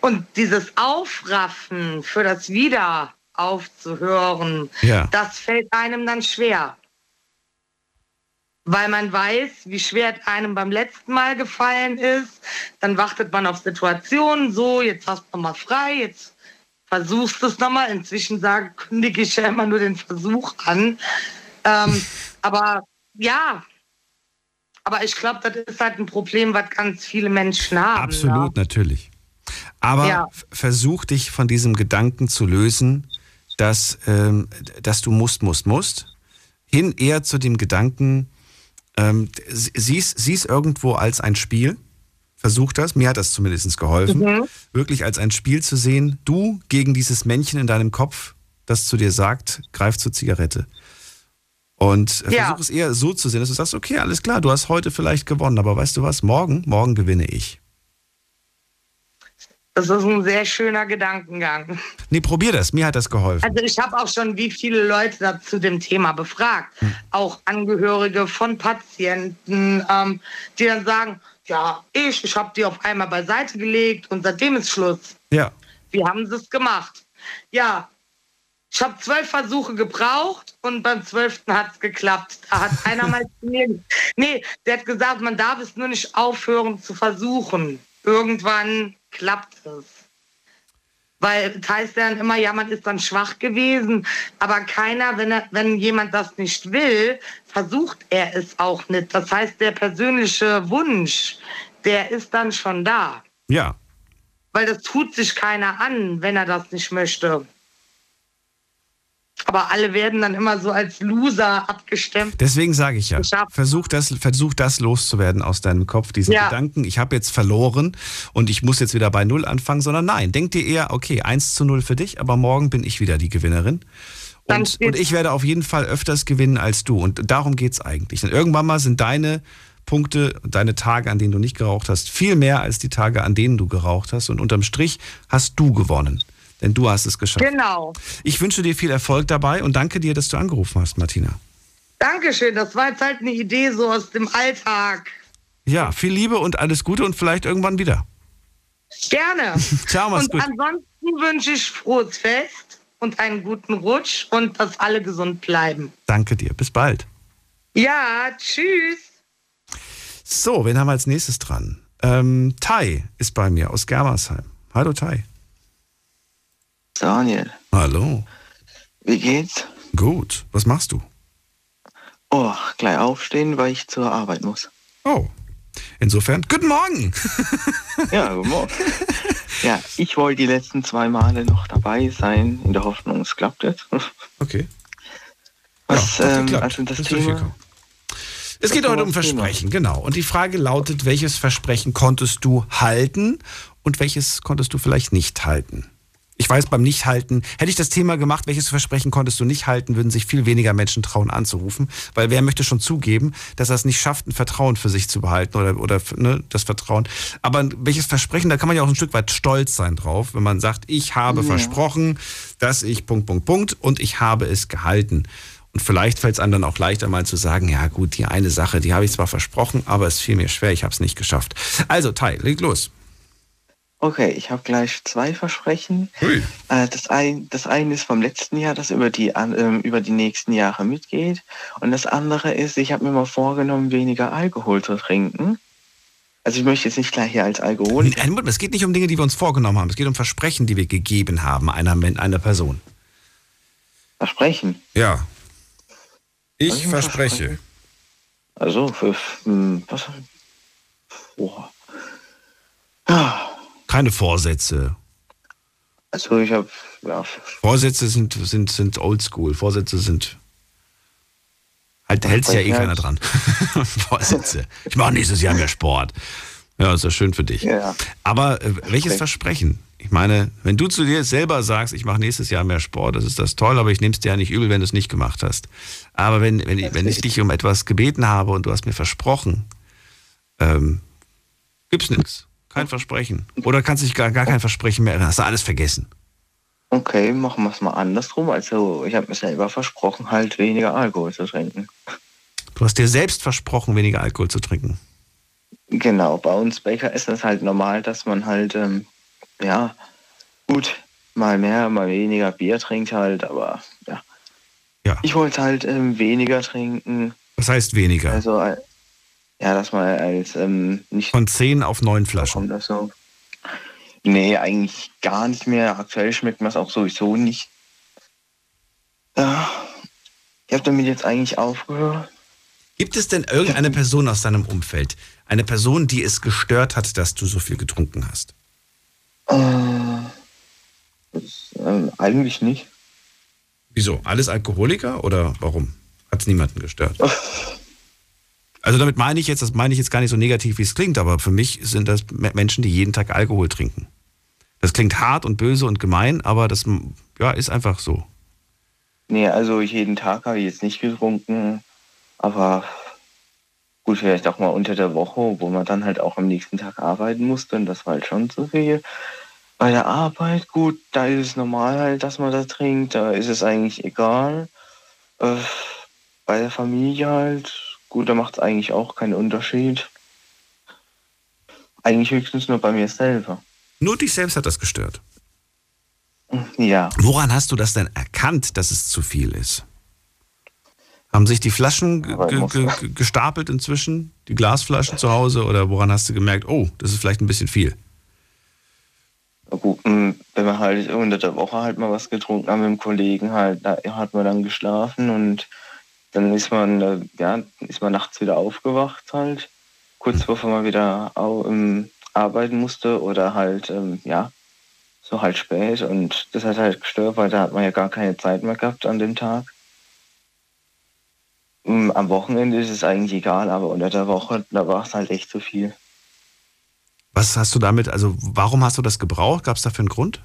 Und dieses Aufraffen für das Wieder aufzuhören, ja. das fällt einem dann schwer. Weil man weiß, wie schwer es einem beim letzten Mal gefallen ist. Dann wartet man auf Situationen, so, jetzt hast du mal frei, jetzt versuchst du es nochmal. Inzwischen sage, kündige ich ja immer nur den Versuch an. Ähm, aber ja, aber ich glaube, das ist halt ein Problem, was ganz viele Menschen haben. Absolut, ja. natürlich. Aber ja. versuch dich von diesem Gedanken zu lösen, dass, ähm, dass du musst, musst, musst, hin eher zu dem Gedanken, ähm, siehst, siehst irgendwo als ein Spiel. Versuch das, mir hat das zumindest geholfen, mhm. wirklich als ein Spiel zu sehen, du gegen dieses Männchen in deinem Kopf, das zu dir sagt, greif zur Zigarette. Und ja. versuch es eher so zu sehen, dass du sagst, okay, alles klar, du hast heute vielleicht gewonnen, aber weißt du was, morgen, morgen gewinne ich. Das ist ein sehr schöner Gedankengang. Nee, probier das. Mir hat das geholfen. Also ich habe auch schon wie viele Leute da zu dem Thema befragt. Hm. Auch Angehörige von Patienten, ähm, die dann sagen, ja, ich, ich habe die auf einmal beiseite gelegt und seitdem ist Schluss. Ja. Wie haben sie es gemacht? Ja, ich habe zwölf Versuche gebraucht und beim zwölften hat es geklappt. Da hat einer mal zu mir, nee, der hat gesagt, man darf es nur nicht aufhören zu versuchen. Irgendwann klappt es. Weil es heißt dann immer, ja, man ist dann schwach gewesen. Aber keiner, wenn, er, wenn jemand das nicht will, versucht er es auch nicht. Das heißt, der persönliche Wunsch, der ist dann schon da. Ja. Weil das tut sich keiner an, wenn er das nicht möchte. Aber alle werden dann immer so als Loser abgestimmt. Deswegen sage ich ja, versuch das, versuch das loszuwerden aus deinem Kopf, diesen ja. Gedanken, ich habe jetzt verloren und ich muss jetzt wieder bei Null anfangen, sondern nein, denk dir eher, okay, 1 zu 0 für dich, aber morgen bin ich wieder die Gewinnerin. Und, und ich werde auf jeden Fall öfters gewinnen als du. Und darum geht es eigentlich. Und irgendwann mal sind deine Punkte, deine Tage, an denen du nicht geraucht hast, viel mehr als die Tage, an denen du geraucht hast. Und unterm Strich hast du gewonnen. Denn du hast es geschafft. Genau. Ich wünsche dir viel Erfolg dabei und danke dir, dass du angerufen hast, Martina. Dankeschön. Das war jetzt halt eine Idee so aus dem Alltag. Ja, viel Liebe und alles Gute und vielleicht irgendwann wieder. Gerne. Ciao, mach's und gut. ansonsten wünsche ich frohes Fest und einen guten Rutsch und dass alle gesund bleiben. Danke dir. Bis bald. Ja, tschüss. So, wen haben wir als nächstes dran? Ähm, Tai ist bei mir aus Germersheim. Hallo Tai. Daniel. Hallo. Wie geht's? Gut. Was machst du? Oh, gleich aufstehen, weil ich zur Arbeit muss. Oh. Insofern, guten Morgen. ja, guten Morgen. Ja, ich wollte die letzten zwei Male noch dabei sein, in der Hoffnung, es klappt jetzt. Okay. Was, ja, ähm, also das Thema, es geht heute um Versprechen, genau. Und die Frage lautet, welches Versprechen konntest du halten und welches konntest du vielleicht nicht halten? Ich weiß, beim Nichthalten, hätte ich das Thema gemacht, welches Versprechen konntest du nicht halten, würden sich viel weniger Menschen trauen anzurufen, weil wer möchte schon zugeben, dass er es nicht schafft, ein Vertrauen für sich zu behalten oder, oder ne, das Vertrauen. Aber welches Versprechen, da kann man ja auch ein Stück weit stolz sein drauf, wenn man sagt, ich habe ja. versprochen, dass ich Punkt, Punkt, Punkt und ich habe es gehalten. Und vielleicht fällt es einem dann auch leichter, mal zu sagen, ja gut, die eine Sache, die habe ich zwar versprochen, aber es fiel mir schwer, ich habe es nicht geschafft. Also, Tai, leg los. Okay, ich habe gleich zwei Versprechen. Ui. Äh, das, ein, das eine ist vom letzten Jahr, das über die, äh, über die nächsten Jahre mitgeht. Und das andere ist, ich habe mir mal vorgenommen, weniger Alkohol zu trinken. Also ich möchte jetzt nicht gleich hier als Alkoholiker. Es geht nicht um Dinge, die wir uns vorgenommen haben. Es geht um Versprechen, die wir gegeben haben einer, einer Person. Versprechen? Ja. Ich verspreche. Also, für, hm, was? Boah. Ja. Keine Vorsätze. Also, ich habe, ja. Vorsätze sind, sind, sind oldschool. Vorsätze sind. Halt, hält sich ja eh keiner dran. Vorsätze. Ich mache nächstes Jahr mehr Sport. Ja, ist ja schön für dich. Ja. Aber äh, welches Versprechen? Ich meine, wenn du zu dir selber sagst, ich mache nächstes Jahr mehr Sport, das ist das toll, aber ich nehme es dir ja nicht übel, wenn du es nicht gemacht hast. Aber wenn, wenn, ich, wenn ich dich um etwas gebeten habe und du hast mir versprochen, ähm, gibt's nichts. Kein Versprechen. Oder kannst dich gar, gar kein Versprechen mehr erinnern. Hast du alles vergessen? Okay, machen wir es mal andersrum. Also ich habe mir selber versprochen, halt weniger Alkohol zu trinken. Du hast dir selbst versprochen, weniger Alkohol zu trinken. Genau, bei uns Bäcker ist das halt normal, dass man halt ähm, ja, gut, mal mehr, mal weniger Bier trinkt halt, aber ja. ja. Ich wollte halt ähm, weniger trinken. Was heißt weniger? Also, äh, ja, dass man als ähm, nicht. Von zehn auf neun Flaschen. Das so. Nee, eigentlich gar nicht mehr. Aktuell schmeckt man es auch sowieso nicht. Ja, ich habe damit jetzt eigentlich aufgehört. Gibt es denn irgendeine Person aus deinem Umfeld, eine Person, die es gestört hat, dass du so viel getrunken hast? Äh, das, äh, eigentlich nicht. Wieso? Alles Alkoholiker oder warum? Hat es niemanden gestört? Also damit meine ich jetzt, das meine ich jetzt gar nicht so negativ, wie es klingt, aber für mich sind das Menschen, die jeden Tag Alkohol trinken. Das klingt hart und böse und gemein, aber das ja, ist einfach so. Nee, also jeden Tag habe ich jetzt nicht getrunken, aber gut, vielleicht auch mal unter der Woche, wo man dann halt auch am nächsten Tag arbeiten musste und das war halt schon zu viel. Bei der Arbeit, gut, da ist es normal halt, dass man da trinkt, da ist es eigentlich egal. Äh, bei der Familie halt, gut, da macht es eigentlich auch keinen Unterschied. Eigentlich höchstens nur bei mir selber. Nur dich selbst hat das gestört? Ja. Woran hast du das denn erkannt, dass es zu viel ist? Haben sich die Flaschen gestapelt inzwischen? Die Glasflaschen zu Hause? Oder woran hast du gemerkt, oh, das ist vielleicht ein bisschen viel? gut, wenn wir halt unter der Woche halt mal was getrunken haben mit dem Kollegen, halt, da hat man dann geschlafen und dann ist man, äh, ja, ist man nachts wieder aufgewacht halt, kurz bevor man wieder ähm, arbeiten musste oder halt, ähm, ja, so halt spät und das hat halt gestört, weil da hat man ja gar keine Zeit mehr gehabt an dem Tag. Am Wochenende ist es eigentlich egal, aber unter der Woche, da war es halt echt zu viel. Was hast du damit, also warum hast du das gebraucht? Gab es dafür einen Grund?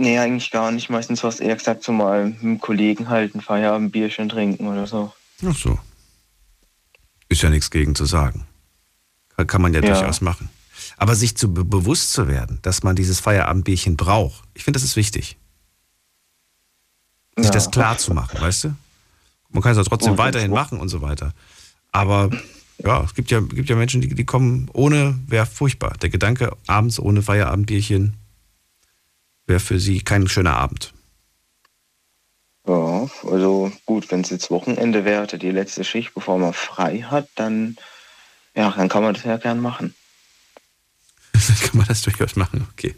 Nee, eigentlich gar nicht. Meistens war es eher gesagt, so mal mit einem Kollegen halt ein Feierabendbierchen trinken oder so. Ach so. Ist ja nichts gegen zu sagen. Kann, man ja, ja, durchaus machen. Aber sich zu be bewusst zu werden, dass man dieses Feierabendbierchen braucht, ich finde, das ist wichtig. Sich ja. das klar zu machen, weißt du? Man kann es ja trotzdem weiterhin machen und so weiter. Aber ja, es gibt ja, gibt ja Menschen, die, die kommen ohne, wäre furchtbar. Der Gedanke, abends ohne Feierabendbierchen, wäre für sie kein schöner Abend. Ja, also gut, wenn es jetzt Wochenende wäre, die letzte Schicht, bevor man frei hat, dann, ja, dann kann man das ja gern machen. dann kann man das durchaus machen, okay.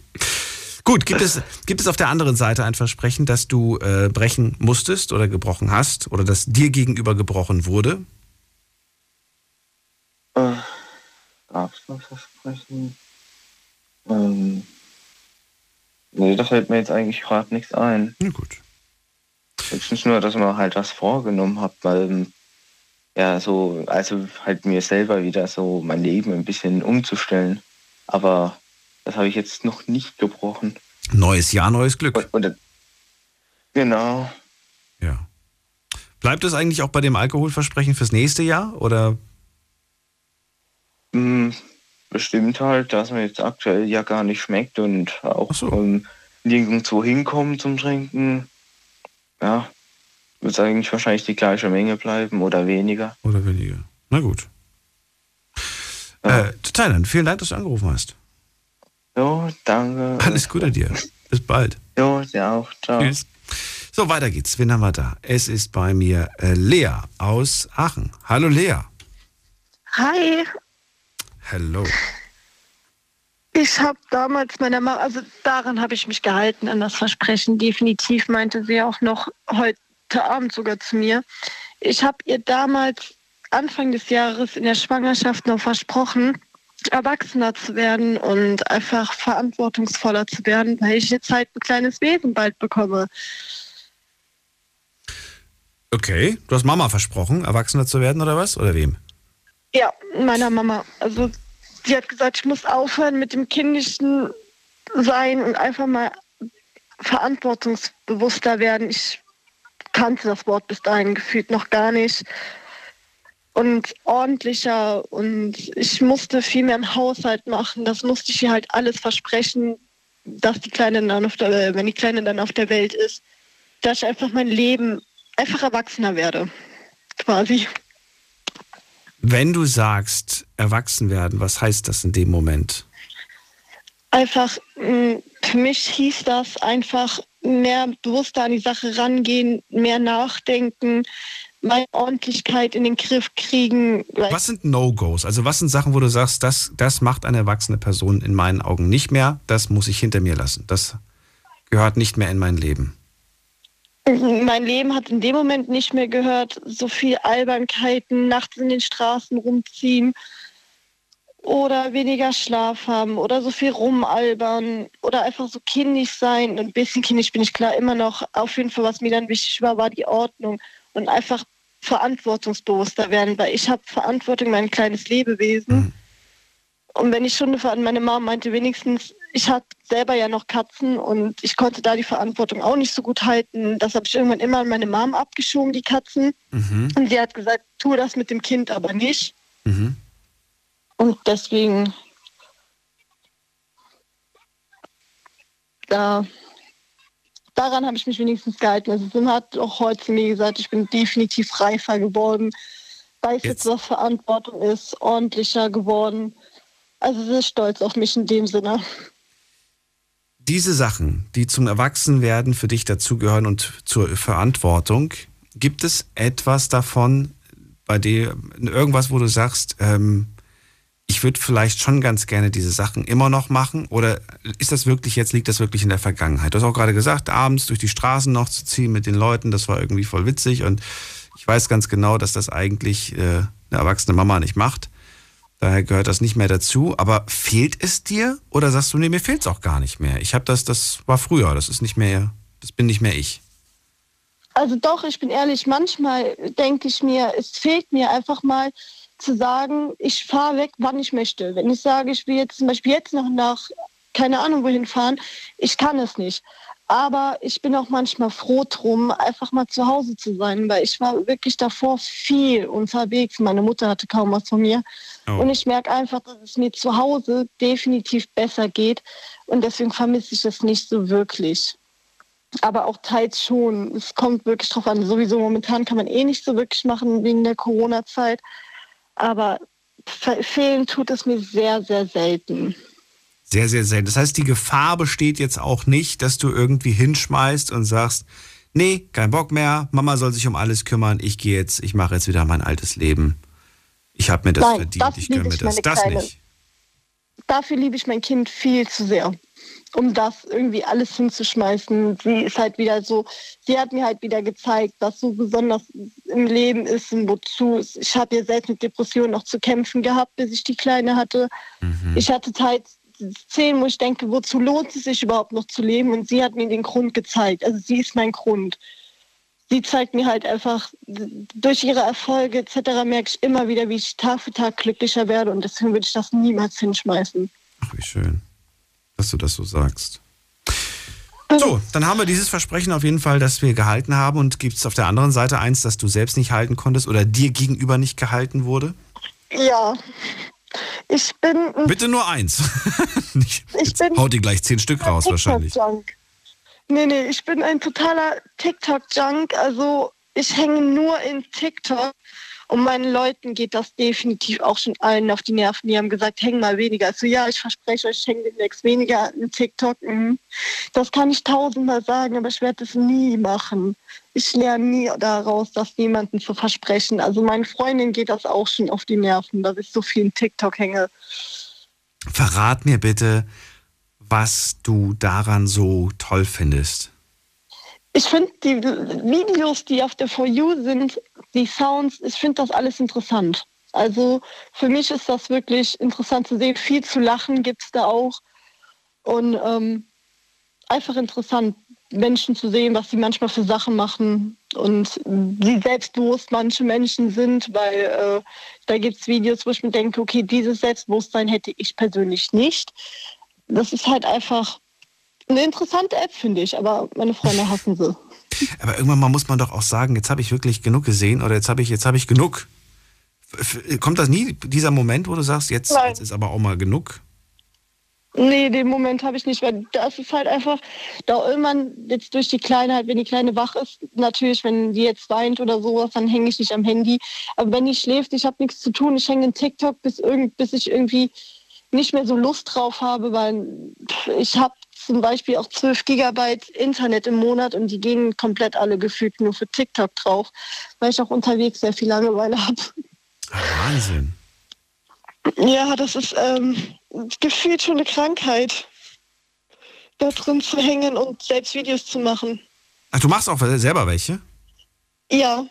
Gut, gibt es, gibt es auf der anderen Seite ein Versprechen, das du äh, brechen musstest oder gebrochen hast oder das dir gegenüber gebrochen wurde? Äh, Gab es noch Versprechen? Ähm, nee, da fällt mir jetzt eigentlich gerade nichts ein. Na gut. Höchstens nur, dass man halt was vorgenommen hat, weil ja, so, also halt mir selber wieder so mein Leben ein bisschen umzustellen. Aber das habe ich jetzt noch nicht gebrochen. Neues Jahr, neues Glück. Und, und, genau. Ja. Bleibt es eigentlich auch bei dem Alkoholversprechen fürs nächste Jahr oder? Bestimmt halt, dass mir jetzt aktuell ja gar nicht schmeckt und auch so. ähm, nirgendwo hinkommen zum Trinken. Ja, wird eigentlich wahrscheinlich die gleiche Menge bleiben oder weniger. Oder weniger. Na gut. Ja. Äh, Thailand, vielen Dank, dass du angerufen hast. Jo, danke. Alles Gute dir. Bis bald. Jo, dir auch. Ciao. Tschüss. So, weiter geht's. Wen haben wir da? Es ist bei mir äh, Lea aus Aachen. Hallo Lea. Hi, Hallo. ich habe damals meiner Mama, also daran habe ich mich gehalten, an das Versprechen. Definitiv meinte sie auch noch heute Abend sogar zu mir. Ich habe ihr damals Anfang des Jahres in der Schwangerschaft noch versprochen, erwachsener zu werden und einfach verantwortungsvoller zu werden, weil ich jetzt halt ein kleines Wesen bald bekomme. Okay, du hast Mama versprochen, erwachsener zu werden oder was? Oder wem? Ja, meiner Mama. Also sie hat gesagt, ich muss aufhören mit dem kindischen Sein und einfach mal verantwortungsbewusster werden. Ich kannte das Wort bis dahin gefühlt noch gar nicht. Und ordentlicher und ich musste viel mehr im Haushalt machen. Das musste ich ihr halt alles versprechen, dass die Kleine dann auf der, wenn die Kleine dann auf der Welt ist, dass ich einfach mein Leben einfach erwachsener werde. Quasi. Wenn du sagst, erwachsen werden, was heißt das in dem Moment? Einfach, mh, für mich hieß das einfach mehr bewusster an die Sache rangehen, mehr nachdenken, meine Ordentlichkeit in den Griff kriegen. Was sind No-Gos? Also was sind Sachen, wo du sagst, das, das macht eine erwachsene Person in meinen Augen nicht mehr, das muss ich hinter mir lassen. Das gehört nicht mehr in mein Leben. Mein Leben hat in dem Moment nicht mehr gehört, so viel Albernkeiten, nachts in den Straßen rumziehen oder weniger Schlaf haben oder so viel rumalbern oder einfach so kindisch sein. Ein bisschen kindisch bin ich klar immer noch. Auf jeden Fall, was mir dann wichtig war, war die Ordnung und einfach verantwortungsbewusster werden, weil ich habe Verantwortung, mein kleines Lebewesen. Und wenn ich schon, meine Mama meinte wenigstens, ich hatte selber ja noch Katzen und ich konnte da die Verantwortung auch nicht so gut halten. Das habe ich irgendwann immer an meine Mom abgeschoben, die Katzen. Mhm. Und sie hat gesagt, tu das mit dem Kind aber nicht. Mhm. Und deswegen, da, daran habe ich mich wenigstens gehalten. Also Sim hat auch heute zu mir gesagt, ich bin definitiv reifer geworden, weiß jetzt, was Verantwortung ist, ordentlicher geworden. Also sie ist stolz auf mich in dem Sinne. Diese Sachen, die zum Erwachsenwerden für dich dazugehören und zur Verantwortung, gibt es etwas davon, bei dir, irgendwas, wo du sagst, ähm, ich würde vielleicht schon ganz gerne diese Sachen immer noch machen? Oder ist das wirklich jetzt, liegt das wirklich in der Vergangenheit? Du hast auch gerade gesagt, abends durch die Straßen noch zu ziehen mit den Leuten, das war irgendwie voll witzig und ich weiß ganz genau, dass das eigentlich äh, eine erwachsene Mama nicht macht. Daher gehört das nicht mehr dazu. Aber fehlt es dir? Oder sagst du, nee, mir fehlt es auch gar nicht mehr? Ich habe das, das war früher, das ist nicht mehr, das bin nicht mehr ich. Also doch, ich bin ehrlich, manchmal denke ich mir, es fehlt mir einfach mal zu sagen, ich fahre weg, wann ich möchte. Wenn ich sage, ich will jetzt zum Beispiel jetzt noch nach, keine Ahnung wohin fahren, ich kann es nicht. Aber ich bin auch manchmal froh drum, einfach mal zu Hause zu sein, weil ich war wirklich davor viel unterwegs. Meine Mutter hatte kaum was von mir. Oh. Und ich merke einfach, dass es mir zu Hause definitiv besser geht. Und deswegen vermisse ich es nicht so wirklich. Aber auch teils schon. Es kommt wirklich drauf an. Sowieso momentan kann man eh nicht so wirklich machen wegen der Corona-Zeit. Aber fe- fehlen tut es mir sehr, sehr selten. Sehr, sehr selten. Das heißt, die Gefahr besteht jetzt auch nicht, dass du irgendwie hinschmeißt und sagst, nee, kein Bock mehr, Mama soll sich um alles kümmern, ich gehe jetzt, ich mache jetzt wieder mein altes Leben. Ich habe mir das Nein, verdient, das ich gönne mir das. Das Kleine. nicht. Dafür liebe ich mein Kind viel zu sehr. um das irgendwie alles hinzuschmeißen. Sie ist halt wieder so, sie hat mir halt wieder gezeigt, was so besonders im Leben ist und wozu. Ich habe ja selbst mit Depressionen noch zu kämpfen gehabt, bis ich die Kleine hatte. Mhm. Ich hatte halt Szenen, wo ich denke, wozu lohnt es sich überhaupt noch zu leben? Und sie hat mir den Grund gezeigt. Also sie ist mein Grund. Sie zeigt mir halt einfach, durch ihre Erfolge etc. merke ich immer wieder, wie ich Tag für Tag glücklicher werde und deswegen würde ich das niemals hinschmeißen. Ach, wie schön dass du das so sagst. So, dann haben wir dieses Versprechen auf jeden Fall, das wir gehalten haben. Und gibt es auf der anderen Seite eins, das du selbst nicht halten konntest oder dir gegenüber nicht gehalten wurde? Ja. Ich bin. Bitte nur eins. ich bin. Haut dir gleich zehn Stück raus, wahrscheinlich. Nee, nee, ich bin ein totaler TikTok-Junk. Also, ich hänge nur in TikTok. Und meinen Leuten geht das definitiv auch schon allen auf die Nerven. Die haben gesagt, häng mal weniger. Also ja, ich verspreche euch, ich hänge demnächst weniger in TikTok. Mhm. Das kann ich tausendmal sagen, aber ich werde es nie machen. Ich lerne nie daraus, das niemandem zu versprechen. Also meinen Freundinnen geht das auch schon auf die Nerven, dass ich so viel in TikTok hänge. Verrat mir bitte, was du daran so toll findest. Ich finde die Videos, die auf der For You sind, die Sounds, ich finde das alles interessant. Also für mich ist das wirklich interessant zu sehen. Viel zu lachen gibt es da auch. Und ähm, einfach interessant, Menschen zu sehen, was sie manchmal für Sachen machen und wie selbstbewusst manche Menschen sind, weil äh, da gibt es Videos, wo ich mir denke, okay, dieses Selbstbewusstsein hätte ich persönlich nicht. Das ist halt einfach eine interessante App, finde ich, aber meine Freunde hassen sie. Aber irgendwann mal muss man doch auch sagen, jetzt habe ich wirklich genug gesehen oder jetzt habe ich, jetzt habe ich genug. Kommt das nie, dieser Moment, wo du sagst, jetzt, jetzt ist aber auch mal genug? Nee, den Moment habe ich nicht, weil das ist halt einfach, da irgendwann jetzt durch die Kleine halt, wenn die Kleine wach ist, natürlich, wenn die jetzt weint oder sowas, dann hänge ich nicht am Handy. Aber wenn die schläft, ich habe nichts zu tun, ich hänge in TikTok, bis, irgend, bis ich irgendwie nicht mehr so Lust drauf habe, weil ich habe zum Beispiel auch 12 Gigabyte Internet im Monat und die gehen komplett alle gefühlt nur für TikTok drauf, weil ich auch unterwegs sehr viel Langeweile habe. Wahnsinn. Ja, das ist ähm, gefühlt schon eine Krankheit, da drin zu hängen und selbst Videos zu machen. Ach, du machst auch selber welche? Ja.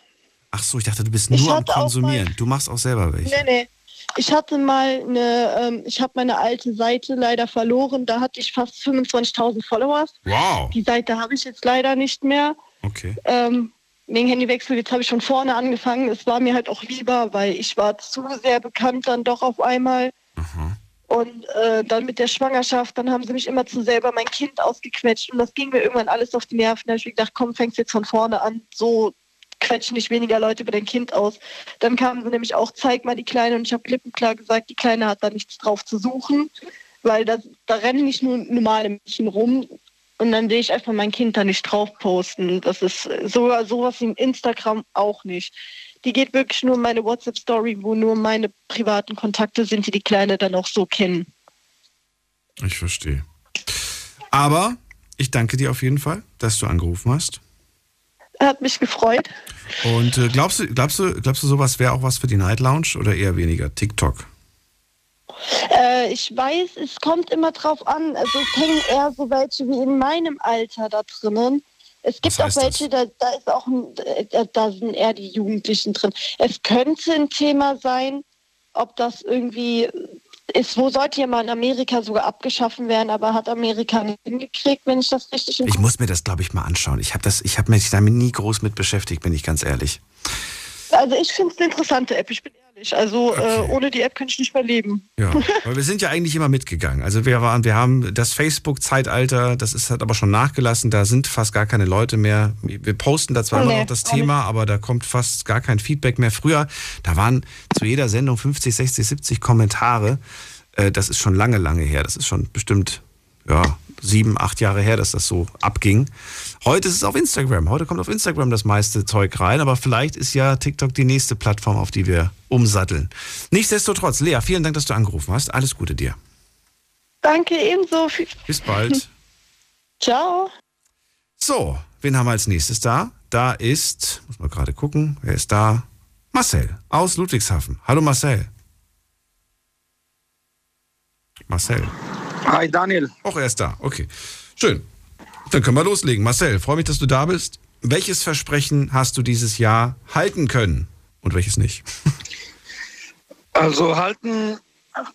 Ach so, ich dachte, du bist nur am Konsumieren. Du machst auch selber welche. Nee, nee. Ich hatte mal eine, ähm, ich habe meine alte Seite leider verloren. Da hatte ich fast 25.000 Followers. Wow. Die Seite habe ich jetzt leider nicht mehr. Okay. Ähm, wegen Handywechsel, jetzt habe ich schon vorne angefangen. Es war mir halt auch lieber, weil ich war zu sehr bekannt dann doch auf einmal. Aha. Und äh, dann mit der Schwangerschaft, dann haben sie mich immer zu selber mein Kind ausgequetscht und das ging mir irgendwann alles auf die Nerven. Da habe ich gedacht, komm, fängst jetzt von vorne an. So quetschen nicht weniger Leute über dein Kind aus. Dann kamen sie nämlich auch, zeig mal die Kleine und ich habe klipp und klar gesagt, die Kleine hat da nichts drauf zu suchen, weil das, da rennen nicht nur normale Mädchen rum und dann sehe ich einfach mein Kind da nicht drauf posten. Das ist sogar sowas wie Instagram auch nicht. Die geht wirklich nur um meine WhatsApp-Story, wo nur meine privaten Kontakte sind, die die Kleine dann auch so kennen. Ich verstehe. Aber ich danke dir auf jeden Fall, dass du angerufen hast. Hat mich gefreut. Und äh, glaubst du, glaubst du, glaubst du, sowas wäre auch was für die Night Lounge oder eher weniger TikTok? Äh, ich weiß, es kommt immer drauf an. Also es hängen eher so welche wie in meinem Alter da drinnen. Es gibt auch welche, da, da, ist auch ein, da sind eher die Jugendlichen drin. Es könnte ein Thema sein, ob das irgendwie ist, wo sollte ja mal in Amerika sogar abgeschaffen werden, aber hat Amerika nicht hingekriegt, wenn ich das richtig Ich muss mir das, glaube ich, mal anschauen. Ich habe hab mich damit nie groß mit beschäftigt, bin ich ganz ehrlich. Also ich finde es eine interessante App, ich bin ehrlich. Also äh, okay. äh, ohne die App könnte ich nicht mehr leben. Ja, weil wir sind ja eigentlich immer mitgegangen. Also wir waren, wir haben das Facebook-Zeitalter, das ist hat aber schon nachgelassen, da sind fast gar keine Leute mehr. Wir posten da zwar nee, immer noch das Thema, nicht. aber da kommt fast gar kein Feedback mehr. Früher, da waren zu jeder Sendung 50, 60, 70 Kommentare. Äh, das ist schon lange, lange her. Das ist schon bestimmt ja, sieben, acht Jahre her, dass das so abging. Heute ist es auf Instagram. Heute kommt auf Instagram das meiste Zeug rein, aber vielleicht ist ja TikTok die nächste Plattform, auf die wir umsatteln. Nichtsdestotrotz, Lea, vielen Dank, dass du angerufen hast. Alles Gute dir. Danke ebenso. Bis bald. Ciao. So, wen haben wir als nächstes da? Da ist, muss man gerade gucken, wer ist da? Marcel aus Ludwigshafen. Hallo Marcel. Marcel. Hi Daniel. Auch er ist da, okay. Schön. Dann können wir loslegen. Marcel, freue mich, dass du da bist. Welches Versprechen hast du dieses Jahr halten können und welches nicht? Also halten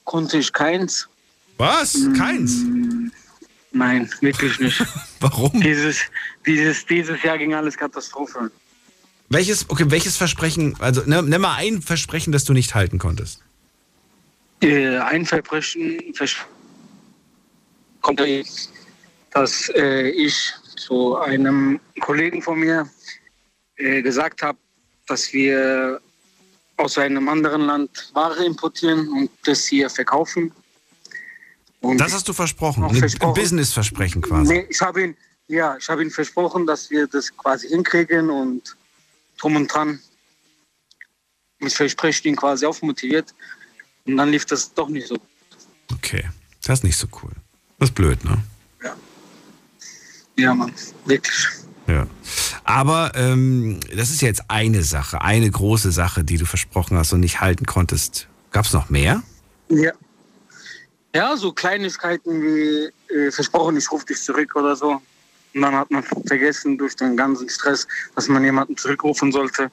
konnte ich keins. Was? Keins? Nein, wirklich nicht. Warum? Dieses, dieses, dieses Jahr ging alles Katastrophe. Welches, okay, welches Versprechen, also nimm, nimm mal ein Versprechen, das du nicht halten konntest. Äh, ein Verbrechen vers konnte, dass äh, ich zu einem Kollegen von mir äh, gesagt habe, dass wir aus einem anderen Land Ware importieren und das hier verkaufen. Und Das hast du versprochen. Ein-. Business-Versprechen quasi. Nee, ich habe ihn, ja, ich habe versprochen, dass wir das quasi hinkriegen und drum und dran. Mit Versprechen ihn quasi aufmotiviert. Und dann lief das doch nicht so. Okay, das ist nicht so cool. Das ist blöd, ne? Ja, Mann, wirklich. Ja. Aber ähm, das ist jetzt eine Sache, eine große Sache, die du versprochen hast und nicht halten konntest. Gab es noch mehr? Ja. Ja, so Kleinigkeiten wie äh, versprochen, ich rufe dich zurück oder so. Und dann hat man vergessen durch den ganzen Stress, dass man jemanden zurückrufen sollte.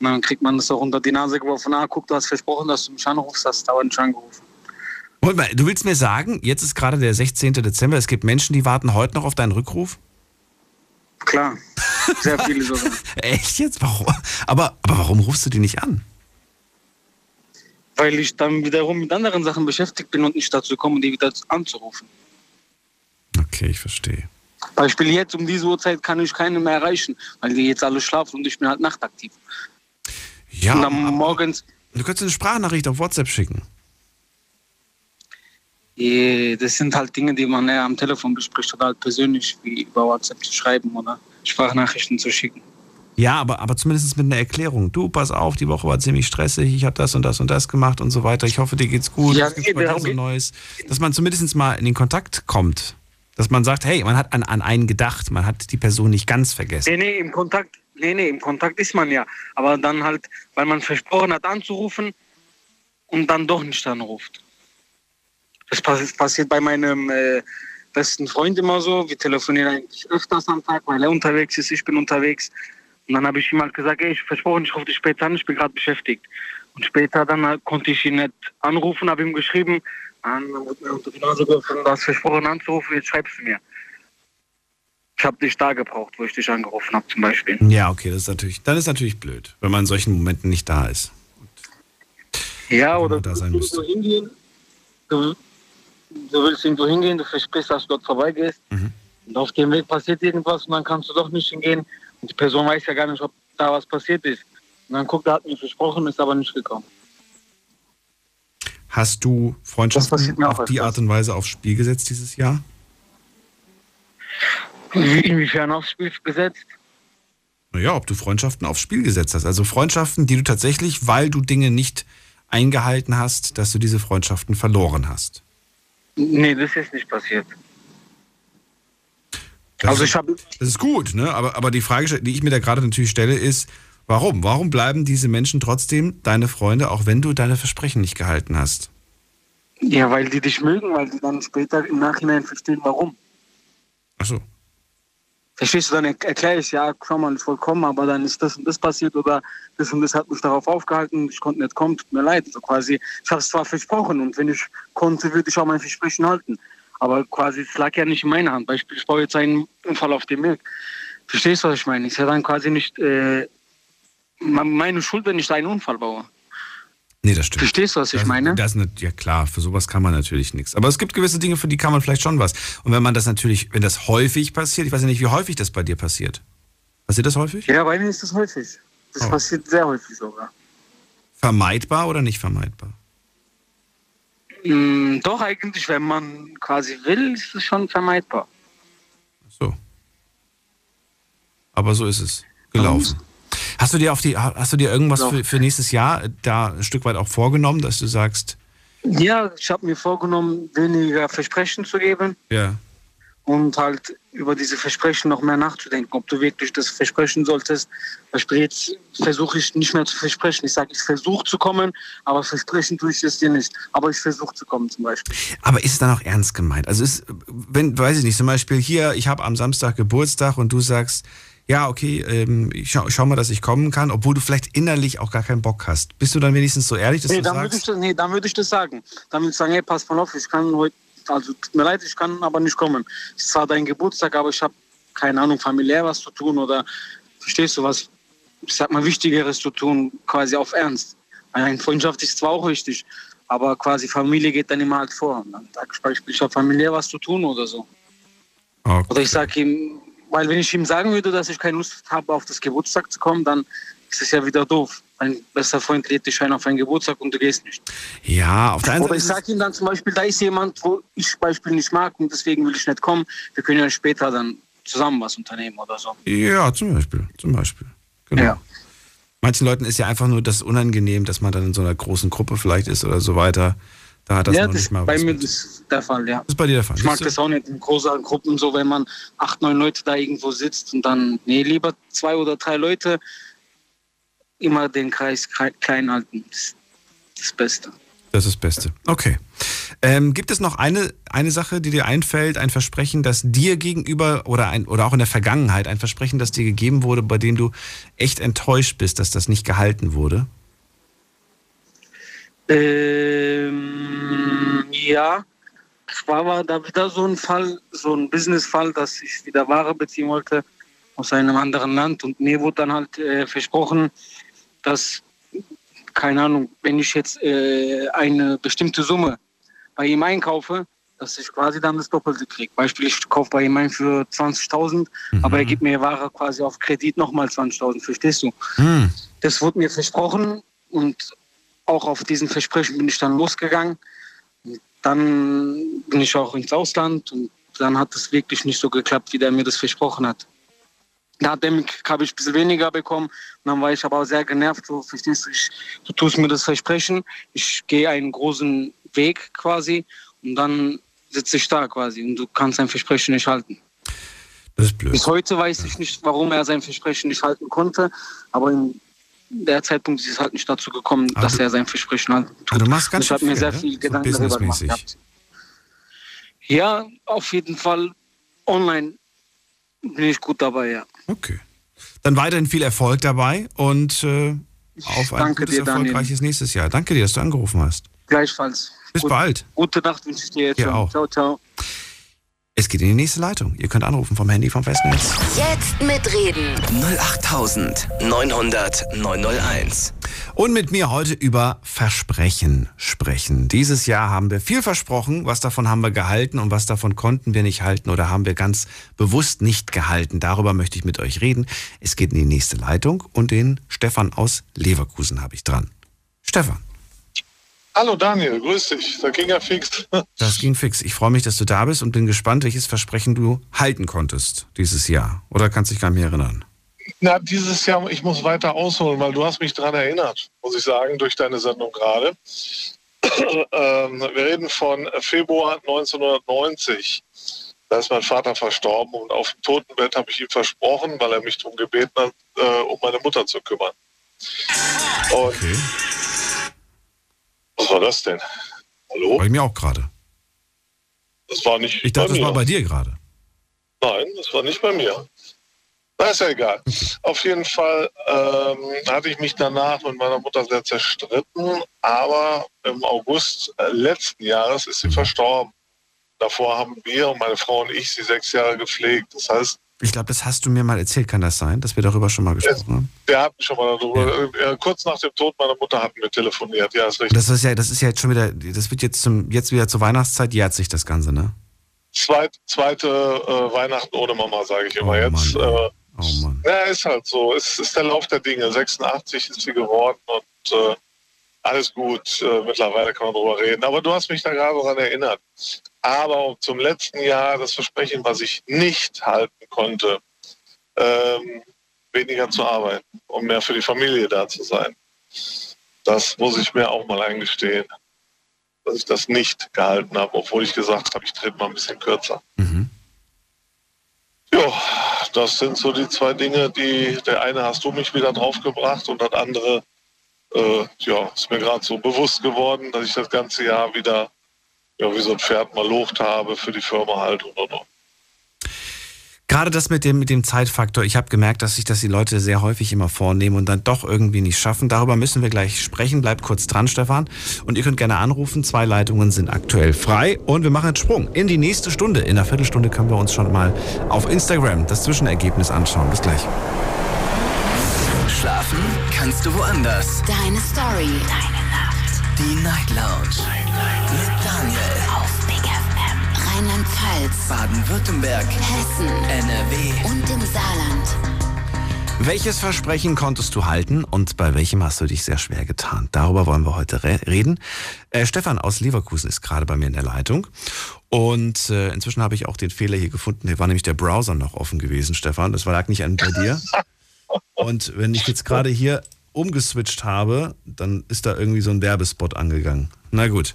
Und dann kriegt man das auch unter die Nase geworfen. Ah, guck, du hast versprochen, dass du mich anrufst, hast dauernd nicht angerufen. Moment mal, du willst mir sagen, jetzt ist gerade der 16. Dezember, es gibt Menschen, die warten heute noch auf deinen Rückruf? Klar, sehr viele sogar. Echt jetzt? Warum? Aber, aber warum rufst du die nicht an? Weil ich dann wiederum mit anderen Sachen beschäftigt bin und nicht dazu komme, die wieder anzurufen. Okay, ich verstehe. Beispiel jetzt um diese Uhrzeit kann ich keinen mehr erreichen, weil die jetzt alle schlafen und ich bin halt nachtaktiv. Ja, und dann morgens, Du könntest eine Sprachnachricht auf WhatsApp schicken. Eh, das sind halt Dinge, die man eher am Telefon bespricht oder halt persönlich wie über WhatsApp zu schreiben oder Sprachnachrichten zu schicken. Ja, aber, aber zumindest mit einer Erklärung. Du, pass auf, die Woche war ziemlich stressig, ich habe das und das und das gemacht und so weiter. Ich hoffe, dir geht's gut. Ja, Was gibt's nee, so geht- Neues? Dass man zumindest mal in den Kontakt kommt. Dass man sagt, hey, man hat an, an einen gedacht, man hat die Person nicht ganz vergessen. Nee, nee, im Kontakt, nee, nee, im Kontakt ist man ja. Aber dann halt, weil man versprochen hat anzurufen und dann doch nicht anruft. Das pass passiert bei meinem äh, besten Freund immer so. Wir telefonieren eigentlich öfters am Tag, weil er unterwegs ist, ich bin unterwegs. Und dann habe ich ihm halt gesagt, ey, ich versprochen, ich rufe dich später an, ich bin gerade beschäftigt. Und später dann halt konnte ich ihn nicht anrufen, habe ihm geschrieben, dann wurde mir unter die Nase geworfen, du hast versprochen anzurufen, jetzt schreibst du mir. Ich habe dich da gebraucht, wo ich dich angerufen habe zum Beispiel. Ja, okay, das ist natürlich, dann ist natürlich blöd, wenn man in solchen Momenten nicht da ist. Ja, oder da sein du müsste. hingehen, du, du willst irgendwo hingehen, du versprichst, dass du dort vorbeigehst. Mhm. Und auf dem Weg passiert irgendwas und dann kannst du doch nicht hingehen. Und die Person weiß ja gar nicht, ob da was passiert ist. Und dann guckt er, hat mir versprochen, ist aber nicht gekommen. Hast du Freundschaften auf die. Art und Weise aufs Spiel gesetzt dieses Jahr? Inwiefern aufs Spiel gesetzt? Naja, ob du Freundschaften aufs Spiel gesetzt hast. Also Freundschaften, die du tatsächlich, weil du Dinge nicht eingehalten hast, dass du diese Freundschaften verloren hast. Nee, das ist nicht passiert. Das Also ist, ich habe Das ist gut, ne? Aber, aber die Frage, die ich mir da gerade natürlich stelle, ist, warum? Warum bleiben diese Menschen trotzdem deine Freunde, auch wenn du deine Versprechen nicht gehalten hast? ja, weil die dich mögen, weil die dann später im Nachhinein verstehen, warum. Achso. Verstehst du, dann er- erkläre ich, ja, schau mal, ich wollte kommen, aber dann ist das und das passiert oder das und das hat mich darauf aufgehalten, ich konnte nicht kommen, tut mir leid. So quasi, ich habe es zwar versprochen und wenn ich konnte, würde ich auch mein Versprechen halten. Aber quasi, es lag ja nicht in meiner Hand. Beispiel, ich baue jetzt einen Unfall auf dem Weg. Verstehst du, was ich meine? Ist ja dann quasi nicht äh, meine Schuld, wenn ich einen Unfall baue. Nee, das stimmt. Verstehst du, was ich das, meine? Das, ja klar, für sowas kann man natürlich nichts. Aber es gibt gewisse Dinge, für die kann man vielleicht schon was. Und wenn man das natürlich, wenn das häufig passiert, ich weiß ja nicht, wie häufig das bei dir passiert. Passiert das häufig? Ja, bei mir ist das häufig. Das Oh. passiert sehr häufig sogar. Vermeidbar oder nicht vermeidbar? Mm, doch, eigentlich, wenn man quasi will, ist es schon vermeidbar. So. Aber so ist es gelaufen. Hast du dir auf die, hast du dir irgendwas für, für nächstes Jahr da ein Stück weit auch vorgenommen, dass du sagst, Ja, ich habe mir vorgenommen, weniger Versprechen zu geben ja, und halt über diese Versprechen noch mehr nachzudenken, ob du wirklich das versprechen solltest. Beispiel jetzt versuche ich nicht mehr zu versprechen. Ich sage, ich versuche zu kommen, aber versprechen tue ich es dir nicht. Aber ich versuche zu kommen zum Beispiel. Aber ist es dann auch ernst gemeint? Also ist, wenn, weiß ich nicht, zum Beispiel hier, ich habe am Samstag Geburtstag und du sagst, ja, okay, ähm, ich schau, schau, mal, dass ich kommen kann, obwohl du vielleicht innerlich auch gar keinen Bock hast. Bist du dann wenigstens so ehrlich, dass nee, du dann sagst? Würde ich nee, dann würde ich das sagen. Dann würde ich sagen, hey, pass mal auf, ich kann heute, also tut mir leid, ich kann aber nicht kommen. Es ist zwar dein Geburtstag, aber ich habe keine Ahnung, familiär was zu tun oder verstehst du was, ich sag mal, Wichtigeres zu tun, quasi auf Ernst. Eine Freundschaft ist zwar auch wichtig, aber quasi Familie geht dann immer halt vor. Und dann sag ich ich habe familiär was zu tun oder so. Okay. Oder ich sage ihm, weil wenn ich ihm sagen würde, dass ich keine Lust habe, auf das Geburtstag zu kommen, dann ist es ja wieder doof. Ein bester Freund lädt dich ein auf einen Geburtstag und du gehst nicht. Ja, auf der einen Oder ich sage ihm dann zum Beispiel, da ist jemand, wo ich Beispiel nicht mag und deswegen will ich nicht kommen. Wir können ja später dann zusammen was unternehmen oder so. Ja, zum Beispiel. Zum Beispiel. Genau. Ja. Manchen Leuten ist ja einfach nur das unangenehm, dass man dann in so einer großen Gruppe vielleicht ist oder so weiter. Da hat das ja, noch das nicht mal bei was mir mit. ist der Fall, ja. Das ist bei dir der Fall. Ich mag das auch nicht in großen Gruppen, so wenn man acht, neun Leute da irgendwo sitzt und dann, nee, lieber zwei oder drei Leute, immer den Kreis kle- klein halten. Das ist das Beste. Das ist das Beste. Okay. Ähm, gibt es noch eine, eine Sache, die dir einfällt, ein Versprechen, das dir gegenüber oder, ein, oder auch in der Vergangenheit, ein Versprechen, das dir gegeben wurde, bei dem du echt enttäuscht bist, dass das nicht gehalten wurde? Ähm, ja, es war da wieder so ein Fall, so ein Business-Fall, dass ich wieder Ware beziehen wollte aus einem anderen Land und mir wurde dann halt äh, versprochen, dass, keine Ahnung, wenn ich jetzt äh, eine bestimmte Summe bei ihm einkaufe, dass ich quasi dann das Doppelte kriege. Beispiel, ich kaufe bei ihm ein für 20.000, aber er gibt mir Ware quasi auf Kredit nochmal 20.000, verstehst du? Hm. Das wurde mir versprochen und auch auf diesen Versprechen bin ich dann losgegangen. Und dann bin ich auch ins Ausland und dann hat es wirklich nicht so geklappt, wie der mir das versprochen hat. Der- habe ich ein bisschen weniger bekommen und dann war ich aber auch sehr genervt. So, verstehst du, ich, du tust mir das Versprechen, ich gehe einen großen Weg quasi und dann sitze ich da quasi und du kannst ein Versprechen nicht halten. Das ist blöd. Bis heute weiß ich nicht, warum er sein Versprechen nicht halten konnte, aber in der Zeitpunkt ist es halt nicht dazu gekommen, Aber dass du- er sein Versprechen halten tut. Also du machst ganz ich habe mir viel, sehr ne? viel So Gedanken darüber gemacht. gehabt. Ja, auf jeden Fall online bin ich gut dabei, ja. Okay. Dann weiterhin viel Erfolg dabei und äh, auf ein gutes, dir, erfolgreiches nächstes Jahr. Danke dir, dass du angerufen hast. Gleichfalls. Bis Gut, bald. Gute Nacht wünsche ich dir jetzt Dir auch. Ciao, ciao. Es geht in die nächste Leitung. Ihr könnt anrufen vom Handy vom Festnetz. Jetzt mitreden. 08900 901. Und mit mir heute über Versprechen sprechen. Dieses Jahr haben wir viel versprochen. Was davon haben wir gehalten und was davon konnten wir nicht halten oder haben wir ganz bewusst nicht gehalten. Darüber möchte ich mit euch reden. Es geht in die nächste Leitung und den Stefan aus Leverkusen habe ich dran. Stefan, Hallo Daniel, grüß dich. Da ging ja fix. das ging fix. Ich freue mich, dass du da bist und bin gespannt, welches Versprechen du halten konntest dieses Jahr. Oder kannst dich gar nicht mehr erinnern? Na, dieses Jahr, ich muss weiter ausholen, weil du hast mich daran erinnert, muss ich sagen, durch deine Sendung gerade. ähm, wir reden von Februar 1990. Da ist mein Vater verstorben und auf dem Totenbett habe ich ihm versprochen, weil er mich darum gebeten hat, äh, um meine Mutter zu kümmern. Und Okay. Was war das denn? Hallo? Bei mir auch gerade. Das war nicht Ich dachte, bei das war bei dir gerade. Nein, das war nicht bei mir. Na, ist ja egal. Auf jeden Fall ähm, hatte ich mich danach mit meiner Mutter sehr zerstritten, aber im August äh, letzten Jahres ist sie verstorben. Davor haben wir und meine Frau und ich sie sechs Jahre gepflegt. Das heißt, Ich glaube, das hast du mir mal erzählt, kann das sein, dass wir darüber schon mal gesprochen haben? Wir hatten schon mal darüber, äh, kurz nach dem Tod meiner Mutter hatten wir telefoniert. Ja, ist richtig. das ist ja, das ist ja jetzt schon wieder, das wird jetzt zum, jetzt wieder zur Weihnachtszeit, jährt sich das Ganze, ne? Zweit, zweite äh, Weihnachten ohne Mama, sage ich immer Oh jetzt. Mann. Äh, Oh Mann. Ja, ist halt so. Es ist der Lauf der Dinge. 86 ist sie geworden und äh, alles gut. Äh, mittlerweile kann man drüber reden. Aber du hast mich da gerade daran erinnert. Aber zum letzten Jahr das Versprechen, was ich nicht halten konnte, ähm, weniger zu arbeiten, um mehr für die Familie da zu sein. Das muss ich mir auch mal eingestehen, dass ich das nicht gehalten habe, obwohl ich gesagt habe, ich trete mal ein bisschen kürzer. Mhm. Ja, das sind so die zwei Dinge, die der eine hast du mich wieder draufgebracht und das andere, äh, ja, ist mir gerade so bewusst geworden, dass ich das ganze Jahr wieder ja, wie so ein Pferd mal locht habe für die Firma halt und und und. Gerade das mit dem, mit dem Zeitfaktor, ich habe gemerkt, dass sich das die Leute sehr häufig immer vornehmen und dann doch irgendwie nicht schaffen. Darüber müssen wir gleich sprechen. Bleibt kurz dran, Stefan. Und ihr könnt gerne anrufen. Zwei Leitungen sind aktuell frei. Und wir machen einen Sprung in die nächste Stunde. In einer Viertelstunde können wir uns schon mal auf Instagram das Zwischenergebnis anschauen. Bis gleich. Schlafen kannst du woanders. Deine Story. Deine Nacht. Die Night Lounge. Night. Mit Daniel. Rheinland-Pfalz. Baden-Württemberg. Hessen. NRW. Und im Saarland. Welches Versprechen konntest du halten und bei welchem hast du dich sehr schwer getan? Darüber wollen wir heute re reden. Äh, Stefan aus Leverkusen ist gerade bei mir in der Leitung. Und äh, inzwischen habe ich auch den Fehler hier gefunden. Hier war nämlich der Browser noch offen gewesen, Stefan. Das lag nicht an bei dir. Und wenn ich jetzt gerade hier umgeswitcht habe, dann ist da irgendwie so ein Werbespot angegangen. Na gut.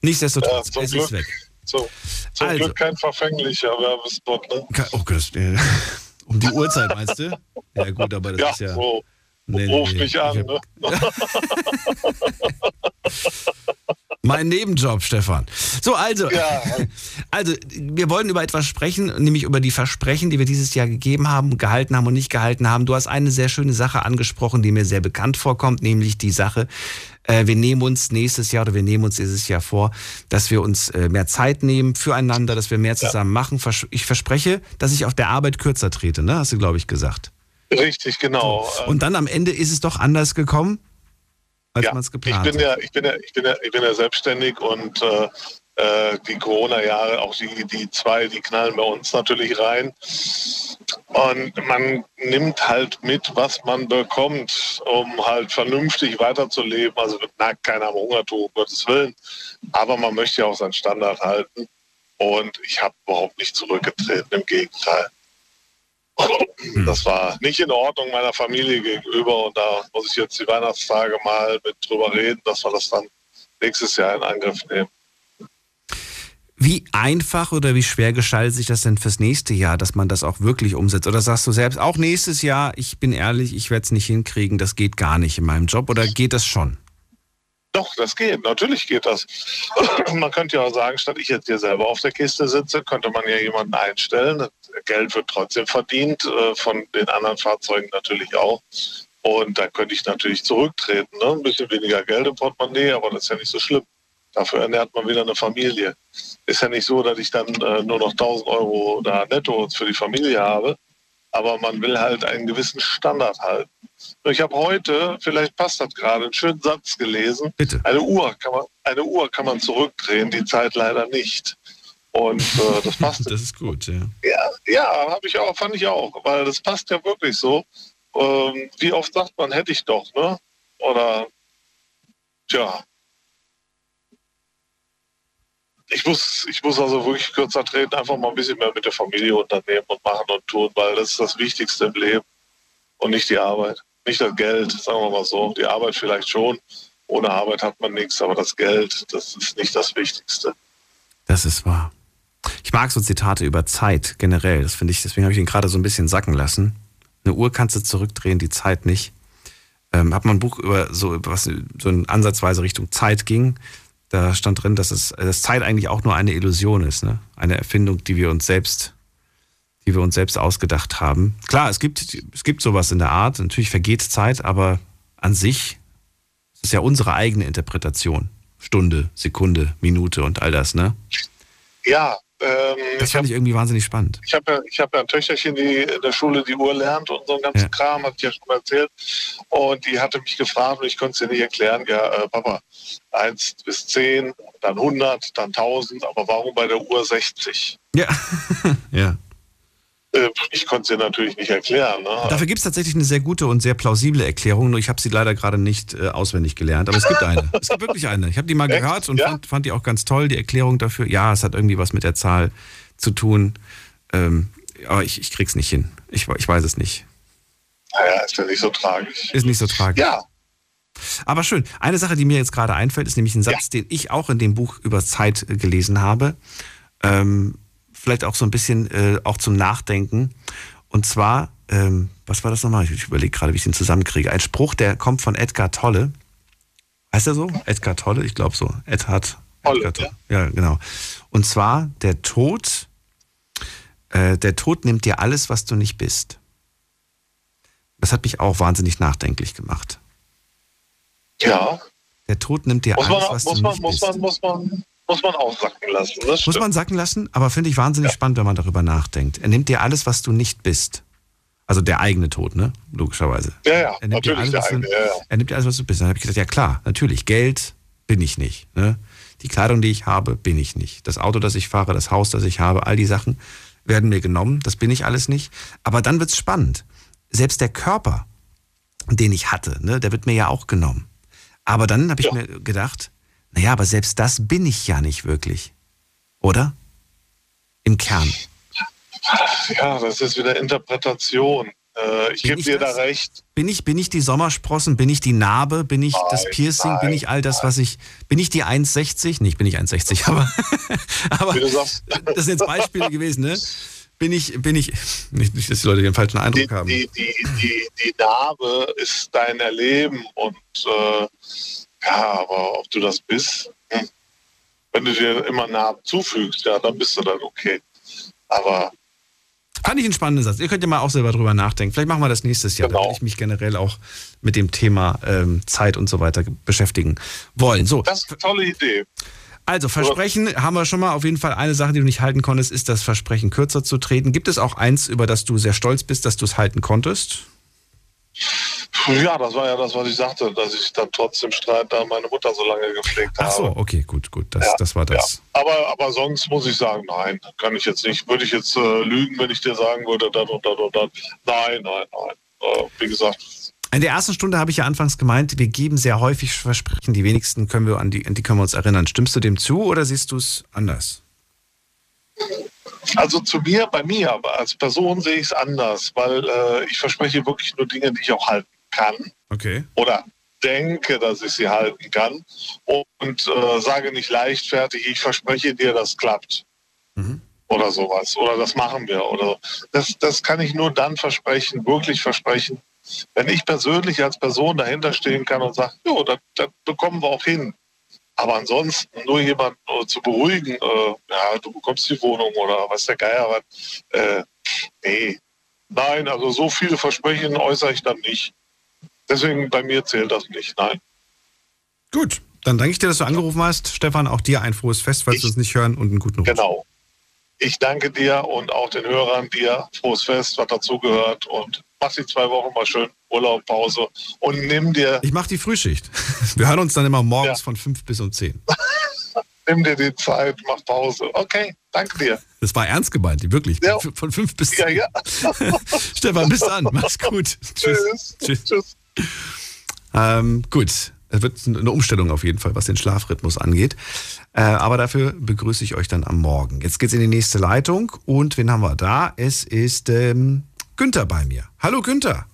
Nichtsdestotrotz, zum es Glück. ist weg. So, zum Also. Glück kein verfänglicher Werbespot, ne? Oh Gott, äh, um die Uhrzeit meinst du? Ja gut, aber das Ja, ist ja... so. Nee, Ruf nee, mich ich an, ne? Mein Nebenjob, Stefan. So, also, Ja. also, wir wollen über etwas sprechen, nämlich über die Versprechen, die wir dieses Jahr gegeben haben, gehalten haben und nicht gehalten haben. Du hast eine sehr schöne Sache angesprochen, die mir sehr bekannt vorkommt, nämlich die Sache, wir nehmen uns nächstes Jahr oder wir nehmen uns dieses Jahr vor, dass wir uns äh, mehr Zeit nehmen füreinander, dass wir mehr zusammen machen. Vers- Ich verspreche, dass ich auf der Arbeit kürzer trete, ne? Hast du, glaube ich, gesagt. Richtig, genau. Und dann am Ende ist es doch anders gekommen, als ja, man es ich geplant bin hat. ja, ich bin ja, ich bin ja, ich bin ja selbstständig und äh, äh, die Corona-Jahre, auch die, die zwei, die knallen bei uns natürlich rein. Und man nimmt halt mit, was man bekommt, um halt vernünftig weiterzuleben. Also na, keiner am Hungertuch, um Gottes Willen. Aber man möchte ja auch seinen Standard halten. Und ich habe überhaupt nicht zurückgetreten, im Gegenteil. Das war nicht in Ordnung meiner Familie gegenüber und da muss ich jetzt die Weihnachtstage mal mit drüber reden, dass wir das dann nächstes Jahr in Angriff nehmen. Wie einfach oder wie schwer gestaltet sich das denn fürs nächste Jahr, dass man das auch wirklich umsetzt? Oder sagst du selbst, auch nächstes Jahr, ich bin ehrlich, ich werde es nicht hinkriegen, das geht gar nicht in meinem Job oder geht das schon? Doch, das geht, natürlich geht das. Man könnte ja auch sagen, statt ich jetzt hier selber auf der Kiste sitze, könnte man ja jemanden einstellen. Geld wird trotzdem verdient, äh, von den anderen Fahrzeugen natürlich auch. Und dann könnte ich natürlich zurücktreten. Ne? Ein bisschen weniger Geld im Portemonnaie, aber das ist ja nicht so schlimm. Dafür ernährt man wieder eine Familie. Ist ja nicht so, dass ich dann äh, nur noch 1000 Euro da netto für die Familie habe, aber man will halt einen gewissen Standard halten. Ich habe heute, vielleicht passt das gerade, einen schönen Satz gelesen. Bitte. Eine Uhr kann man, eine Uhr kann man zurückdrehen, die Zeit leider nicht. Und äh, das passt. Das ist gut, ja. Ja, ja habe ich auch, fand ich auch, weil das passt ja wirklich so. Ähm, wie oft sagt man, hätte ich doch, ne? Oder, tja. Ich muss, ich muss also wirklich kürzer treten, einfach mal ein bisschen mehr mit der Familie unternehmen und machen und tun, weil das ist das Wichtigste im Leben und nicht die Arbeit. Nicht das Geld, sagen wir mal so. Die Arbeit vielleicht schon. Ohne Arbeit hat man nichts, aber das Geld, das ist nicht das Wichtigste. Das ist wahr. Ich mag so Zitate über Zeit generell. Das finde ich, deswegen habe ich ihn gerade so ein bisschen sacken lassen. Eine Uhr kannst du zurückdrehen, die Zeit nicht. Ähm, hab mal ein Buch über so, was so in ansatzweise Richtung Zeit ging. Da stand drin, dass es dass Zeit eigentlich auch nur eine Illusion ist, ne? Eine Erfindung, die wir uns selbst, die wir uns selbst ausgedacht haben. Klar, es gibt, es gibt sowas in der Art. Natürlich vergeht Zeit, aber an sich ist es ja unsere eigene Interpretation. Stunde, Sekunde, Minute und all das, ne? Ja, ähm, Das fand ich irgendwie wahnsinnig spannend. ich habe ja, ich hab ja ein Töchterchen, die in der Schule die Uhr lernt und so einen ganzen Ja. Kram, hat ich ja schon mal erzählt. Und die hatte mich gefragt und ich konnte es ihr nicht erklären. Ja, äh, Papa, 1 bis 10, dann 100, dann 1000, aber warum bei der Uhr 60? Ja. ja. Äh, ich konnte es ihr natürlich nicht erklären. Ne? Dafür gibt es tatsächlich eine sehr gute und sehr plausible Erklärung, nur ich habe sie leider gerade nicht äh, auswendig gelernt. Aber es gibt eine. Es gibt wirklich eine. Ich habe die mal Echt? gehört und Ja? fand, fand die auch ganz toll, die Erklärung dafür. Ja, es hat irgendwie was mit der Zahl zu tun. Ähm, aber ich, ich krieg's nicht hin. Ich, ich weiß es nicht. Naja, ist ja nicht so tragisch. Ist nicht so tragisch. Ja, Aber schön. Eine Sache, die mir jetzt gerade einfällt, ist nämlich ein Satz, den ich auch in dem Buch über Zeit äh, gelesen habe. Ähm, vielleicht auch so ein bisschen äh, auch zum Nachdenken. Und zwar, ähm, was war das nochmal? Ich, überlege gerade, wie ich den zusammenkriege. Ein Spruch, der kommt von Edgar Tolle. Heißt er so? Edgar Tolle? Ich glaube so. Edhard. Tolle, Edgar Tolle. Ja, genau. Und zwar, der Tod, äh, der Tod nimmt dir alles, was du nicht bist. Das hat mich auch wahnsinnig nachdenklich gemacht. Ja. Der Tod nimmt dir Muss alles, man, was muss, du man, nicht muss, bist. man, muss, man, muss man auch sacken lassen. Das Muss man sacken lassen, aber finde ich wahnsinnig spannend, wenn man darüber nachdenkt. Er nimmt dir alles, was du nicht bist. Also der eigene Tod, ne? Logischerweise. Ja, ja, Er nimmt dir natürlich alles, was du, ja, ja. Er nimmt dir alles, was du bist. Dann habe ich gesagt, ja klar, natürlich, Geld bin ich nicht. Ne? Die Kleidung, die ich habe, bin ich nicht. Das Auto, das ich fahre, das Haus, das ich habe, all die Sachen werden mir genommen. Das bin ich alles nicht. Aber dann wird's spannend. Selbst der Körper, den ich hatte, ne, der wird mir ja auch genommen. Aber dann habe ich mir gedacht, naja, aber selbst das bin ich ja nicht wirklich. Oder? Im Kern. Ja, das ist wieder Interpretation. Äh, ich Bin gebe dir das? da recht. Bin ich, bin ich die Sommersprossen? Bin ich die Narbe? Bin ich das Nein, Piercing? bin nein, ich all das, was ich. Bin ich die 1,60? Nicht, bin ich 1,60, aber. aber das sind jetzt Beispiele gewesen, ne? Bin ich, bin ich. Nicht, nicht dass die Leute den falschen Eindruck die, haben. die, die, die, die Narbe ist dein Erleben und äh, ja, aber ob du das bist, hm. wenn du dir immer Narben zufügst, ja, dann bist du dann okay. Aber Fand ich einen spannenden Satz. Ihr könnt ja mal auch selber drüber nachdenken. Vielleicht machen wir das nächstes Jahr. Genau. Da ich mich generell auch mit dem Thema ähm, Zeit und so weiter beschäftigen wollen. So, das ist eine tolle Idee. Also Versprechen haben wir schon mal. Auf jeden Fall eine Sache, die du nicht halten konntest, ist das Versprechen kürzer zu treten. Gibt es auch eins, über das du sehr stolz bist, dass du es halten konntest? Ja, das war ja das, was ich sagte, dass ich dann trotzdem Streit da meine Mutter so lange gepflegt Ach so, habe. okay, gut, gut. Das, Ja, das war das. Ja. Aber, aber sonst muss ich sagen, nein, kann ich jetzt nicht. Würde ich jetzt äh, lügen, wenn ich dir sagen würde, dann und dann und dann. Nein, nein, nein. Äh, wie gesagt, In der ersten Stunde habe ich ja anfangs gemeint, wir geben sehr häufig Versprechen. Die wenigsten können wir an die, an die können wir uns erinnern. Stimmst du dem zu oder siehst du es anders? Also zu mir, bei mir, aber als Person sehe ich es anders, weil äh, ich verspreche wirklich nur Dinge, die ich auch halten kann Okay. oder denke, dass ich sie halten kann und äh, sage nicht leichtfertig, ich verspreche dir, das klappt. Oder sowas. Oder das machen wir. Oder das, das kann ich nur dann versprechen, wirklich versprechen, wenn ich persönlich als Person dahinter stehen kann und sage, jo, das, das bekommen wir auch hin. Aber ansonsten nur jemanden äh, zu beruhigen, äh, ja, du bekommst die Wohnung oder was der Geier was, äh, nee. Nein, also so viele Versprechen äußere ich dann nicht. Deswegen bei mir zählt das nicht, nein. Gut, dann danke ich dir, dass du angerufen hast. Stefan, auch dir ein frohes Fest, falls du uns nicht hören und einen guten Rutsch. Genau. Ich danke dir und auch den Hörern dir. Frohes Fest, was dazugehört. Und mach die zwei Wochen mal schön Urlaub, Pause und nimm dir, Ich mache die Frühschicht. Wir hören uns dann immer morgens Ja. von 5 bis um 10. nimm dir die Zeit, mach Pause. Okay, danke dir. Das war ernst gemeint, wirklich. Ja. Von 5 bis 10. Ja, ja. Stefan, bis dann. Mach's gut. Tschüss. Tschüss. Tschüss. Ähm, gut, es wird eine Umstellung auf jeden Fall, was den Schlafrhythmus angeht. Äh, aber dafür begrüße ich euch dann am Morgen. Jetzt geht's in die nächste Leitung. Und wen haben wir da? Es ist ähm, Günther bei mir. Hallo Günther.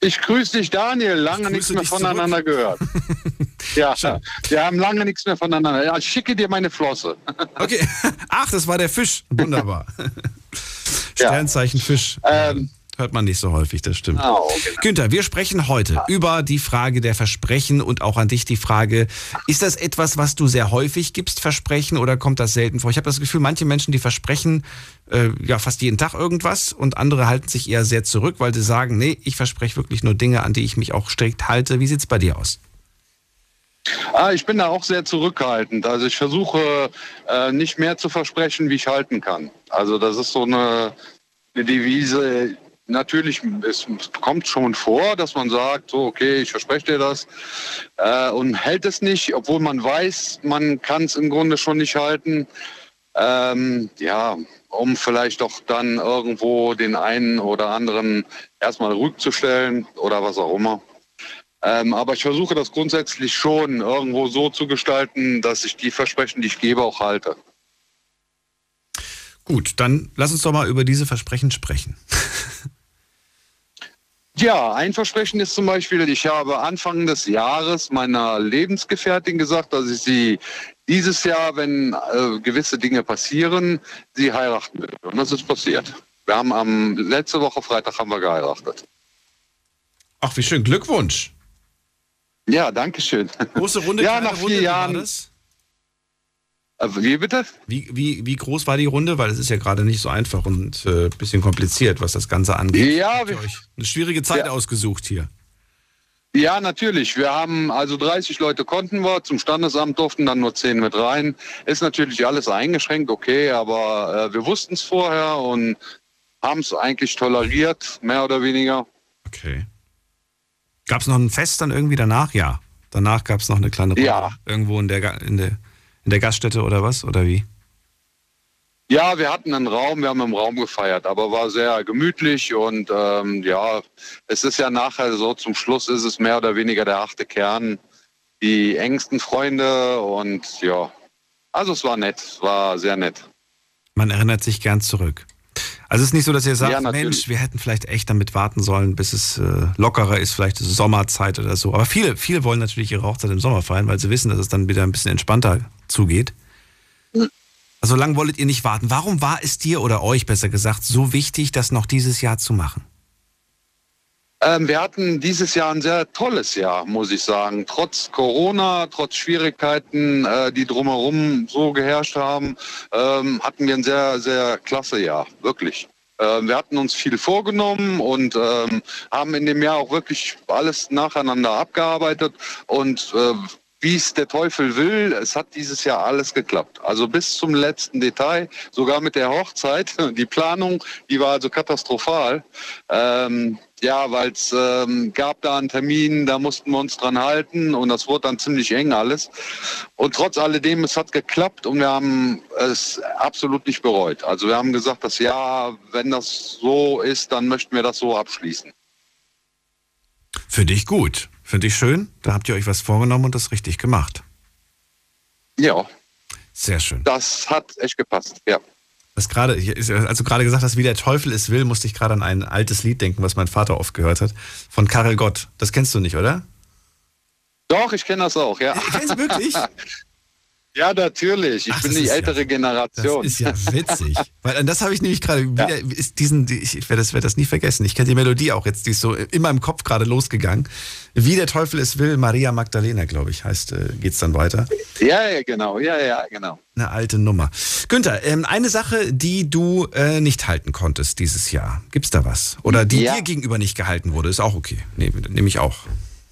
Ich grüße dich, Daniel. Lange Ich nichts mehr voneinander gehört. ja, Schön. wir haben lange nichts mehr voneinander. Ja, ich schicke dir meine Flosse. Okay. Ach, das war der Fisch. Wunderbar. Sternzeichen Fisch. Ähm, Hört man nicht so häufig, das stimmt. Genau, genau. Günther, wir sprechen heute über die Frage der Versprechen und auch an dich die Frage, ist das etwas, was du sehr häufig gibst, Versprechen, oder kommt das selten vor? Ich habe das Gefühl, manche Menschen, die versprechen äh, ja fast jeden Tag irgendwas und andere halten sich eher sehr zurück, weil sie sagen, nee, ich verspreche wirklich nur Dinge, an die ich mich auch strikt halte. Wie sieht's bei dir aus? Ah, ich bin da auch sehr zurückhaltend. Also ich versuche äh, nicht mehr zu versprechen, wie ich halten kann. Also das ist so eine, eine Devise. Natürlich, es kommt schon vor, dass man sagt, so okay, ich verspreche dir das äh, und hält es nicht, obwohl man weiß, man kann es im Grunde schon nicht halten. Ähm, ja, um vielleicht doch dann irgendwo den einen oder anderen erstmal rückzustellen oder was auch immer. Ähm, aber ich versuche das grundsätzlich schon irgendwo so zu gestalten, dass ich die Versprechen, die ich gebe, auch halte. Gut, dann lass uns doch mal über diese Versprechen sprechen. Ja, ein Versprechen ist zum Beispiel, ich habe Anfang des Jahres meiner Lebensgefährtin gesagt, dass ich sie dieses Jahr, wenn äh, gewisse Dinge passieren, sie heiraten will. Und das ist passiert. Wir haben am letzte Woche Freitag haben wir geheiratet. Ach, wie schön. Glückwunsch. Ja, danke schön. Große Runde, Ja, nach vier Runde, Jahren. Äh, Wie bitte? Wie, wie, wie groß war die Runde? Weil es ist ja gerade nicht so einfach und ein äh, bisschen kompliziert, was das Ganze angeht. Ja, ihr euch eine schwierige Zeit Ja. ausgesucht hier. Ja, natürlich. Wir haben also 30 Leute konnten wir, zum Standesamt durften dann nur 10 mit rein. Ist natürlich alles eingeschränkt, okay, aber äh, wir wussten es vorher und haben es eigentlich toleriert, mehr oder weniger. Okay. Gab es noch ein Fest dann irgendwie danach? Ja. Danach gab es noch eine kleine Runde. Ja. Irgendwo in der, in, der, in der Gaststätte oder was? Oder wie? Ja, wir hatten einen Raum, wir haben im Raum gefeiert, aber war sehr gemütlich und ähm, ja, es ist ja nachher so, zum Schluss ist es mehr oder weniger der harte Kern, die engsten Freunde und ja, also es war nett, es war sehr nett. Man erinnert sich gern zurück. Also es ist nicht so, dass ihr sagt, Ja. Mensch, wir hätten vielleicht echt damit warten sollen, bis es äh, lockerer ist, vielleicht ist es Sommerzeit oder so. Aber viele, viele wollen natürlich ihre Hochzeit im Sommer feiern, weil sie wissen, dass es dann wieder ein bisschen entspannter zugeht. Also lang wolltet ihr nicht warten. Warum war es dir oder euch besser gesagt so wichtig, das noch dieses Jahr zu machen? Ähm, wir hatten dieses Jahr ein sehr tolles Jahr, muss ich sagen. Trotz Corona, trotz Schwierigkeiten, äh, die drumherum so geherrscht haben, ähm, hatten wir ein sehr, sehr klasse Jahr, wirklich. Ähm, wir hatten uns viel vorgenommen und ähm, haben in dem Jahr auch wirklich alles nacheinander abgearbeitet und äh, wie es der Teufel will, es hat dieses Jahr alles geklappt. Also bis zum letzten Detail, sogar mit der Hochzeit. Die Planung, die war also katastrophal. Ähm, ja, weil es ähm, gab da einen Termin, da mussten wir uns dran halten und das wurde dann ziemlich eng alles. Und trotz alledem, es hat geklappt und wir haben es absolut nicht bereut. Also wir haben gesagt, dass ja, wenn das so ist, dann möchten wir das so abschließen. Finde ich gut. Finde ich schön. Da habt ihr euch was vorgenommen und das richtig gemacht. Ja. Sehr schön. Das hat echt gepasst, ja. Das gerade, als du gerade gesagt hast, wie der Teufel es will, musste ich gerade an ein altes Lied denken, was mein Vater oft gehört hat. Von Karel Gott. Das kennst du nicht, oder? Doch, ich kenne das auch, ja. Kennst du wirklich? Ja, natürlich. Ich Ach, bin die ja- ältere Generation. Das ist ja witzig. Weil an das habe ich nämlich gerade ist diesen, die- ich werde das, werde das nie vergessen. Ich kenne die Melodie auch jetzt, die ist so in meinem Kopf gerade losgegangen. Wie der Teufel es will, Maria Magdalena, glaube ich, heißt, äh, geht's dann weiter. Ja, ja, genau. Ja, ja, genau. Eine alte Nummer. Günther, ähm, eine Sache, die du äh, nicht halten konntest dieses Jahr. Gibt's da was? Oder die Ja. dir gegenüber nicht gehalten wurde, ist auch okay. Nee, nehme ich auch.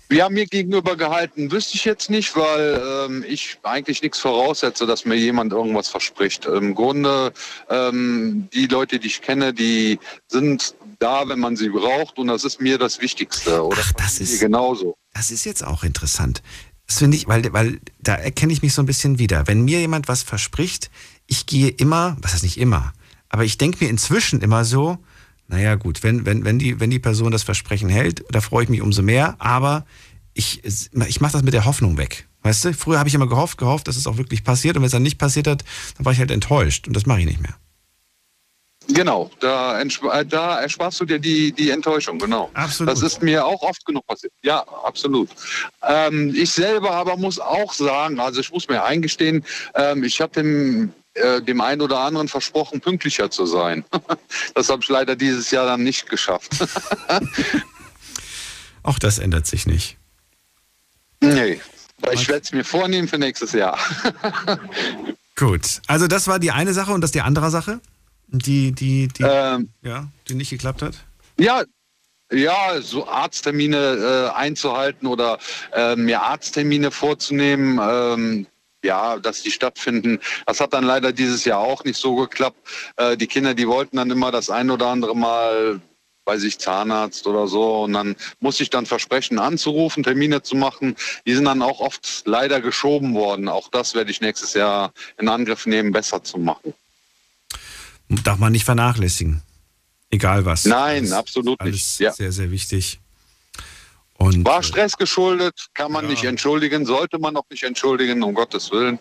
Ja, mir gegenüber gehalten wüsste ich jetzt nicht, weil ähm, ich eigentlich nichts voraussetze, dass mir jemand irgendwas verspricht. Im Grunde, ähm, die Leute, die ich kenne, die sind da, wenn man sie braucht und das ist mir das Wichtigste. Oder Ach, das ist genauso. Das ist jetzt auch interessant. Das finde ich, weil, weil da erkenne ich mich so ein bisschen wieder. Wenn mir jemand was verspricht, ich gehe immer, was heißt nicht immer, aber ich denke mir inzwischen immer so, naja gut, wenn, wenn, wenn, die, wenn die Person das Versprechen hält, da freue ich mich umso mehr, aber ich, ich mache das mit der Hoffnung weg. Weißt du, früher habe ich immer gehofft, gehofft, dass es auch wirklich passiert und wenn es dann nicht passiert hat, dann war ich halt enttäuscht und das mache ich nicht mehr. Genau, da, äh, da ersparst du dir die, die Enttäuschung, genau. Absolut. Das ist mir auch oft genug passiert. Ja, absolut. Ähm, ich selber aber muss auch sagen, also ich muss mir eingestehen, ähm, ich habe dem, äh, dem einen oder anderen versprochen, pünktlicher zu sein. das habe ich leider dieses Jahr dann nicht geschafft. Auch das ändert sich nicht. nee, ich werde es mir vornehmen für nächstes Jahr. Gut, also das war die eine Sache und das die andere Sache, die, die, die, Ähm, ja, die nicht geklappt hat? Ja, ja, so Arzttermine äh, einzuhalten oder äh, mir Arzttermine vorzunehmen, ähm, ja, dass die stattfinden. Das hat dann leider dieses Jahr auch nicht so geklappt. Äh, die Kinder, die wollten dann immer das ein oder andere Mal bei sich Zahnarzt oder so und dann muss ich dann versprechen anzurufen, Termine zu machen. Die sind dann auch oft leider geschoben worden. Auch das werde ich nächstes Jahr in Angriff nehmen, besser zu machen. Darf man nicht vernachlässigen. Egal was. Nein, Alles- absolut alles nicht. Ja. Sehr, sehr wichtig. Und War Stress geschuldet, kann man Ja. nicht entschuldigen, sollte man auch nicht entschuldigen, um Gottes Willen.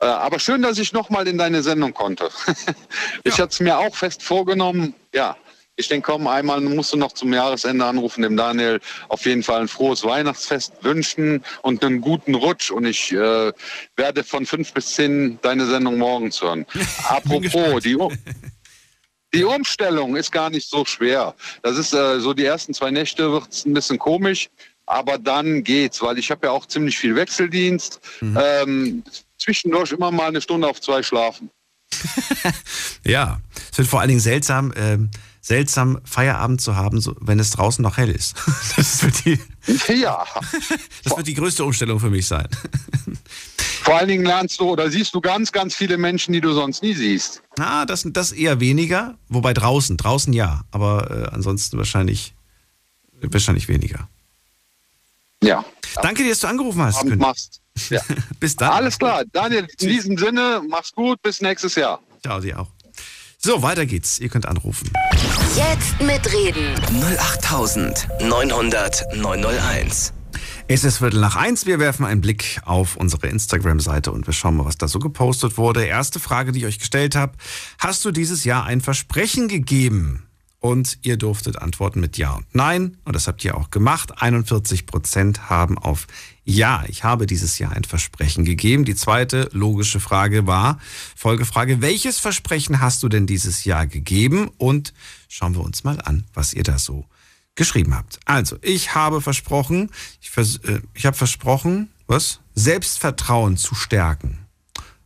Äh, aber schön, dass ich nochmal in deine Sendung konnte. ich hatte es mir auch fest vorgenommen, ja, Ich denke, komm, einmal musst du noch zum Jahresende anrufen, dem Daniel auf jeden Fall ein frohes Weihnachtsfest wünschen und einen guten Rutsch. Und ich äh, werde von fünf bis zehn deine Sendung morgens hören. Apropos, die, die Umstellung ist gar nicht so schwer. Das ist äh, so die ersten zwei Nächte wird es ein bisschen komisch, aber dann geht's, weil ich habe ja auch ziemlich viel Wechseldienst. Ähm, zwischendurch immer mal eine Stunde auf zwei schlafen. Ja, es wird vor allen Dingen seltsam, ähm, seltsam Feierabend zu haben, so, wenn es draußen noch hell ist. Das wird, die, Ja. das wird die größte Umstellung für mich sein. Vor allen Dingen lernst du oder siehst du ganz, ganz viele Menschen, die du sonst nie siehst. Ah, das, das eher weniger, wobei draußen, draußen ja, aber äh, ansonsten wahrscheinlich, wahrscheinlich weniger. Ja. Danke dir, dass du angerufen hast. Abend machst. Ja. Bis dann. Alles klar. Daniel, in diesem Sinne, mach's gut, bis nächstes Jahr. Ciao, dir auch. So, weiter geht's. Ihr könnt anrufen. Jetzt mitreden. 08900 901. Es ist Viertel nach eins. Wir werfen einen Blick auf unsere Instagram-Seite und wir schauen mal, was da so gepostet wurde. Erste Frage, die ich euch gestellt habe. Hast du dieses Jahr ein Versprechen gegeben? Und ihr durftet antworten mit Ja und Nein. Und das habt ihr auch gemacht. 41 Prozent haben auf Ja, ich habe dieses Jahr ein Versprechen gegeben. Die zweite logische Frage war, Folgefrage, welches Versprechen hast du denn dieses Jahr gegeben? Und schauen wir uns mal an, was ihr da so geschrieben habt. Also, ich habe versprochen, ich, vers äh, ich habe versprochen, was? Selbstvertrauen zu stärken.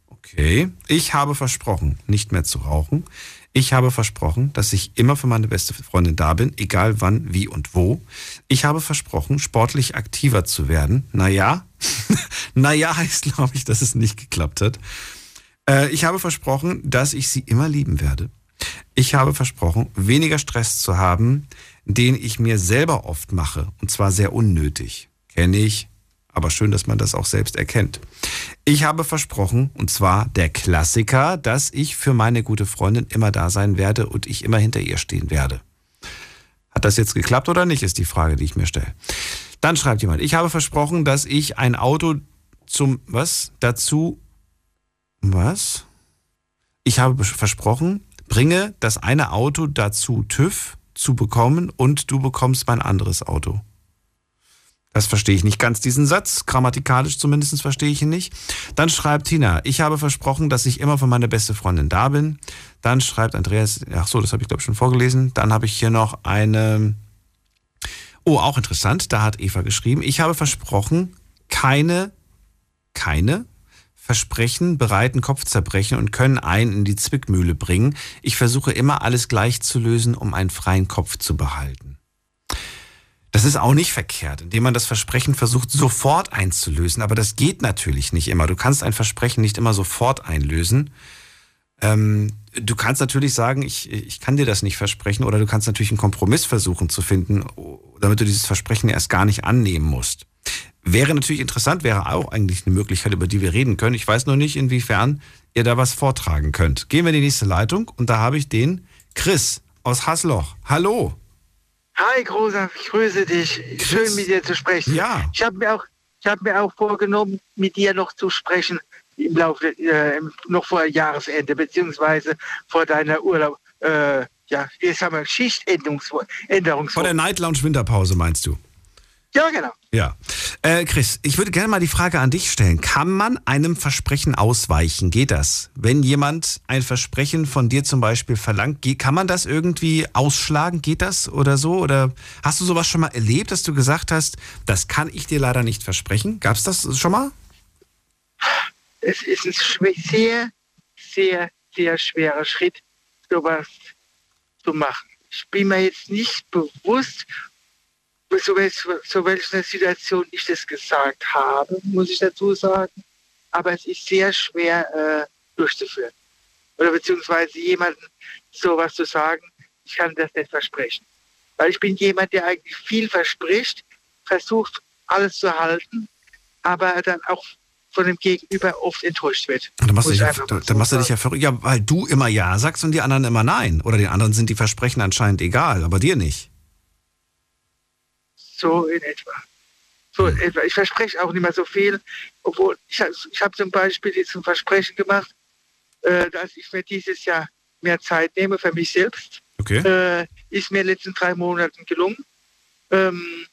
Okay. Ich habe versprochen, nicht mehr zu rauchen. Ich habe versprochen, dass ich immer für meine beste Freundin da bin, egal wann, wie und wo. Ich habe versprochen, sportlich aktiver zu werden. Naja, naja heißt, glaube ich, dass es nicht geklappt hat. Äh, ich habe versprochen, dass ich sie immer lieben werde. Ich habe versprochen, weniger Stress zu haben, den ich mir selber oft mache. Und zwar sehr unnötig. Kenne ich, aber schön, dass man das auch selbst erkennt. Ich habe versprochen, und zwar der Klassiker, dass ich für meine gute Freundin immer da sein werde und ich immer hinter ihr stehen werde. Hat das jetzt geklappt oder nicht, ist die Frage, die ich mir stelle. Dann schreibt jemand, ich habe versprochen, dass ich ein Auto zum, was, dazu, was? Ich habe versprochen, bringe das eine Auto dazu, TÜV zu bekommen und du bekommst mein anderes Auto. Das verstehe ich nicht ganz, diesen Satz. Grammatikalisch zumindest verstehe ich ihn nicht. Dann schreibt Tina, ich habe versprochen, dass ich immer für meine beste Freundin da bin. Dann schreibt Andreas, ach so, das habe ich glaube ich schon vorgelesen. Dann habe ich hier noch eine, oh, auch interessant, da hat Eva geschrieben, ich habe versprochen, keine, keine Versprechen bereiten Kopfzerbrechen und können einen in die Zwickmühle bringen. Ich versuche immer alles gleich zu lösen, um einen freien Kopf zu behalten. Das ist auch nicht verkehrt, indem man das Versprechen versucht, sofort einzulösen. Aber das geht natürlich nicht immer. Du kannst ein Versprechen nicht immer sofort einlösen. Ähm, du kannst natürlich sagen, ich, ich kann dir das nicht versprechen, oder du kannst natürlich einen Kompromiss versuchen zu finden, damit du dieses Versprechen erst gar nicht annehmen musst. Wäre natürlich interessant, wäre auch eigentlich eine Möglichkeit, über die wir reden können. Ich weiß nur nicht, inwiefern ihr da was vortragen könnt. Gehen wir in die nächste Leitung und da habe ich den Chris aus Hasloch. Hallo. Hi, Großer, ich grüße dich. Schön mit dir zu sprechen. Ja. Ich habe mir auch, ich habe mir auch vorgenommen, mit dir noch zu sprechen im Laufe, äh, noch vor Jahresende beziehungsweise vor deiner Urlaub, äh, ja, jetzt haben wir Schichtänderungswoche. Vor der Night Lounge Winterpause meinst du? Ja, genau. Ja. Äh, Chris, ich würde gerne mal die Frage an dich stellen. Kann man einem Versprechen ausweichen? Geht das? Wenn jemand ein Versprechen von dir zum Beispiel verlangt, kann man das irgendwie ausschlagen? Geht das oder so? Oder hast du sowas schon mal erlebt, dass du gesagt hast, das kann ich dir leider nicht versprechen? Gab es das schon mal? Es ist ein sehr, sehr, sehr schwerer Schritt, sowas zu machen. Ich bin mir jetzt nicht bewusst, zu, welch, zu welcher Situation ich das gesagt habe, muss ich dazu sagen. Aber es ist sehr schwer äh, durchzuführen. Oder beziehungsweise jemandem sowas zu sagen, ich kann das nicht versprechen. Weil ich bin jemand, der eigentlich viel verspricht, versucht alles zu halten, aber dann auch von dem Gegenüber oft enttäuscht wird. Dann machst, ja, mal dann machst du dich ja verrückt. Ja, weil du immer Ja sagst und die anderen immer Nein. Oder den anderen sind die Versprechen anscheinend egal, aber dir nicht. So in etwa. So in etwa. Ich verspreche auch nicht mehr so viel, obwohl ich, ich habe zum Beispiel jetzt ein Versprechen gemacht, äh, dass ich mir dieses Jahr mehr Zeit nehme für mich selbst. Okay. Äh, ist mir in den letzten drei Monaten gelungen. Ähm,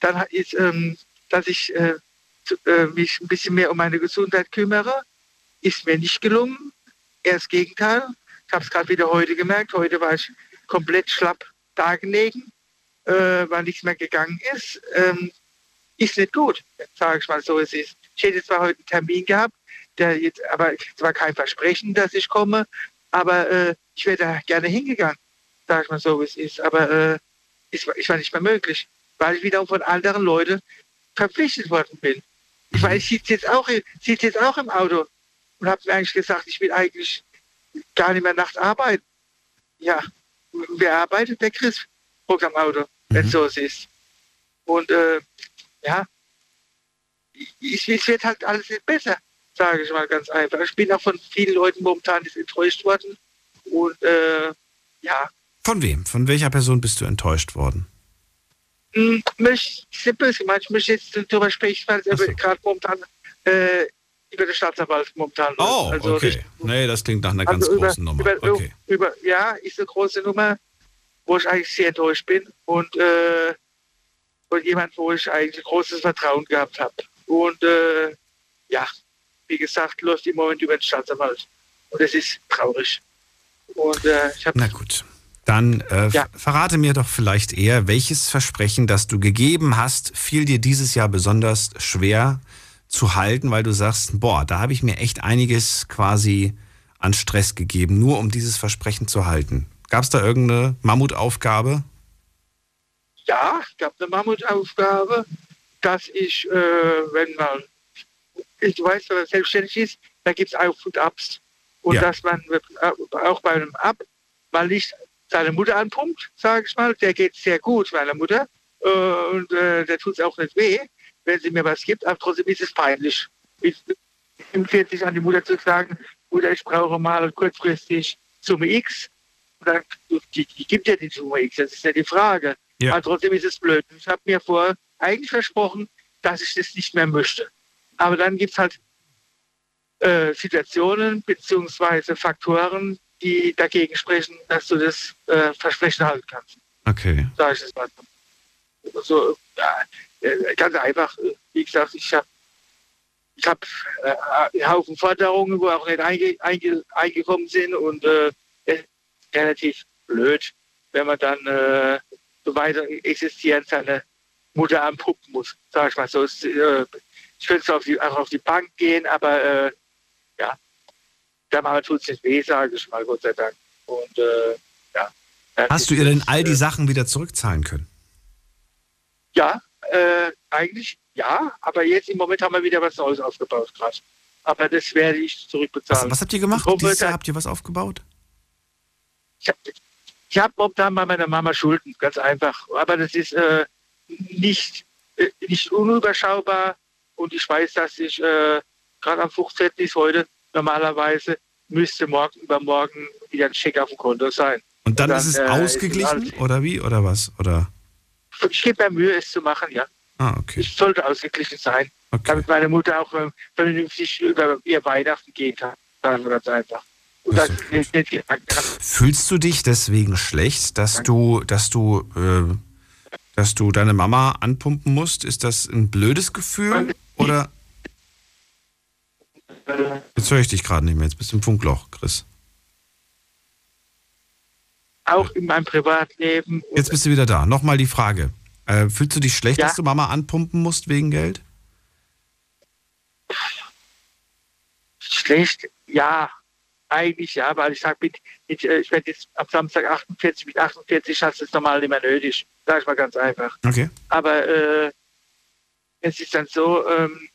dann ist, ähm, dass ich äh, äh, mich ein bisschen mehr um meine Gesundheit kümmere, ist mir nicht gelungen. Eher das Gegenteil. Ich habe es gerade wieder heute gemerkt. Heute war ich komplett schlapp dargelegen, äh, weil nichts mehr gegangen ist. Ähm, ist nicht gut, sage ich mal so, es ist. Ich hätte zwar heute einen Termin gehabt, der jetzt, aber es war kein Versprechen, dass ich komme, aber äh, ich wäre da gerne hingegangen, sage ich mal so, wie es ist. Aber äh, es, war, es war nicht mehr möglich, weil ich wiederum von anderen Leuten verpflichtet worden bin. Ich weiß, ich sitze jetzt, auch, sitze jetzt auch im Auto und habe mir eigentlich gesagt, ich will eigentlich gar nicht mehr nachts arbeiten. Ja, wer arbeitet? Der Chris am Auto, wenn es so ist. Und äh, ja, es, es wird halt alles nicht besser, sage ich mal ganz einfach. Ich bin auch von vielen Leuten momentan nicht enttäuscht worden. Und äh, ja. Von wem? Von welcher Person bist du enttäuscht worden? Hm, ich gemeint, ich möchte jetzt darüber sprechen, weil es so. gerade momentan äh, über den Staatsanwalt momentan Oh, also okay. Ich, nee, das klingt nach einer ganz also großen über, Nummer. Über, okay. über, ja, ist eine große Nummer, wo ich eigentlich sehr enttäuscht bin und, äh, und jemand, wo ich eigentlich großes Vertrauen gehabt habe. Und äh, ja, wie gesagt, läuft im Moment über den Staatsanwalt. Und es ist traurig. Und, äh, Na gut. Dann äh, ja. verrate mir doch vielleicht eher, welches Versprechen, das du gegeben hast, fiel dir dieses Jahr besonders schwer zu halten, weil du sagst, boah, da habe ich mir echt einiges quasi an Stress gegeben, nur um dieses Versprechen zu halten. Gab es da irgendeine Mammutaufgabe? Ja, es gab eine Mammutaufgabe, dass ich, äh, wenn man, ich weiß, wenn man selbstständig ist, da gibt es Auf und Abs. Und ja. dass man auch bei einem Ab mal nicht seine Mutter anpumpt, sage ich mal, der geht sehr gut meiner Mutter äh, und äh, der tut es auch nicht weh wenn sie mir was gibt, aber trotzdem ist es peinlich. Ich empfehle sich an die Mutter zu sagen, Mutter, ich brauche mal kurzfristig Summe X. Dann, die, die gibt ja die Summe X, das ist ja die Frage. Ja. Aber trotzdem ist es blöd. Ich habe mir vor eigentlich versprochen, dass ich das nicht mehr möchte. Aber dann gibt es halt äh, Situationen bzw. Faktoren, die dagegen sprechen, dass du das äh, Versprechen halten kannst. Okay. Sag ich das mal. So, ja, äh, ganz einfach, äh, wie gesagt, ich habe ich hab, äh, einen Haufen Forderungen, wo auch nicht einge, einge, eingekommen sind und äh, relativ blöd, wenn man dann äh, so weiter existieren seine Mutter anpuppen muss, sag ich mal so. Es, äh, ich könnte auf die, auch auf die Bank gehen, aber äh, ja, der Mama tut es nicht weh, sage ich mal, Gott sei Dank. Und äh, ja. Hast du ihr denn all die Sachen wieder zurückzahlen können? Ja, äh, eigentlich ja, aber jetzt im Moment haben wir wieder was Neues aufgebaut gerade. Aber das werde ich zurückbezahlen. Was, was habt ihr gemacht? Dieses Jahr habt ihr was aufgebaut? Ich habe hab momentan bei meiner Mama Schulden, ganz einfach. Aber das ist äh, nicht, äh, nicht unüberschaubar. Und ich weiß, dass ich äh, gerade am 15. ist heute normalerweise müsste morgen übermorgen wieder ein Scheck auf dem Konto sein. Und dann, Und dann ist es äh, ausgeglichen ist oder wie oder was? Oder? ich gebe mir Mühe, es zu machen, ja. Ah, okay. Ich sollte ausgeglichen sein, okay. damit meine Mutter auch äh, vernünftig über ihr Weihnachten gehen kann. Ganz einfach. Fühlst du dich deswegen schlecht, dass du, dass du, äh, dass du deine Mama anpumpen musst? Ist das ein blödes Gefühl oder? Jetzt höre ich dich gerade nicht mehr. Jetzt bist du im Funkloch, Chris. Auch in meinem Privatleben. Jetzt bist du wieder da. Nochmal die Frage. Äh, fühlst du dich schlecht, ja. dass du Mama anpumpen musst wegen Geld? Schlecht, ja. Eigentlich ja, weil ich sage, mit, mit, äh, ich werde jetzt am Samstag 48, mit 48 hast du es normal nicht mehr nötig. Sag ich mal ganz einfach. Okay. Aber äh, es ist dann so, ähm,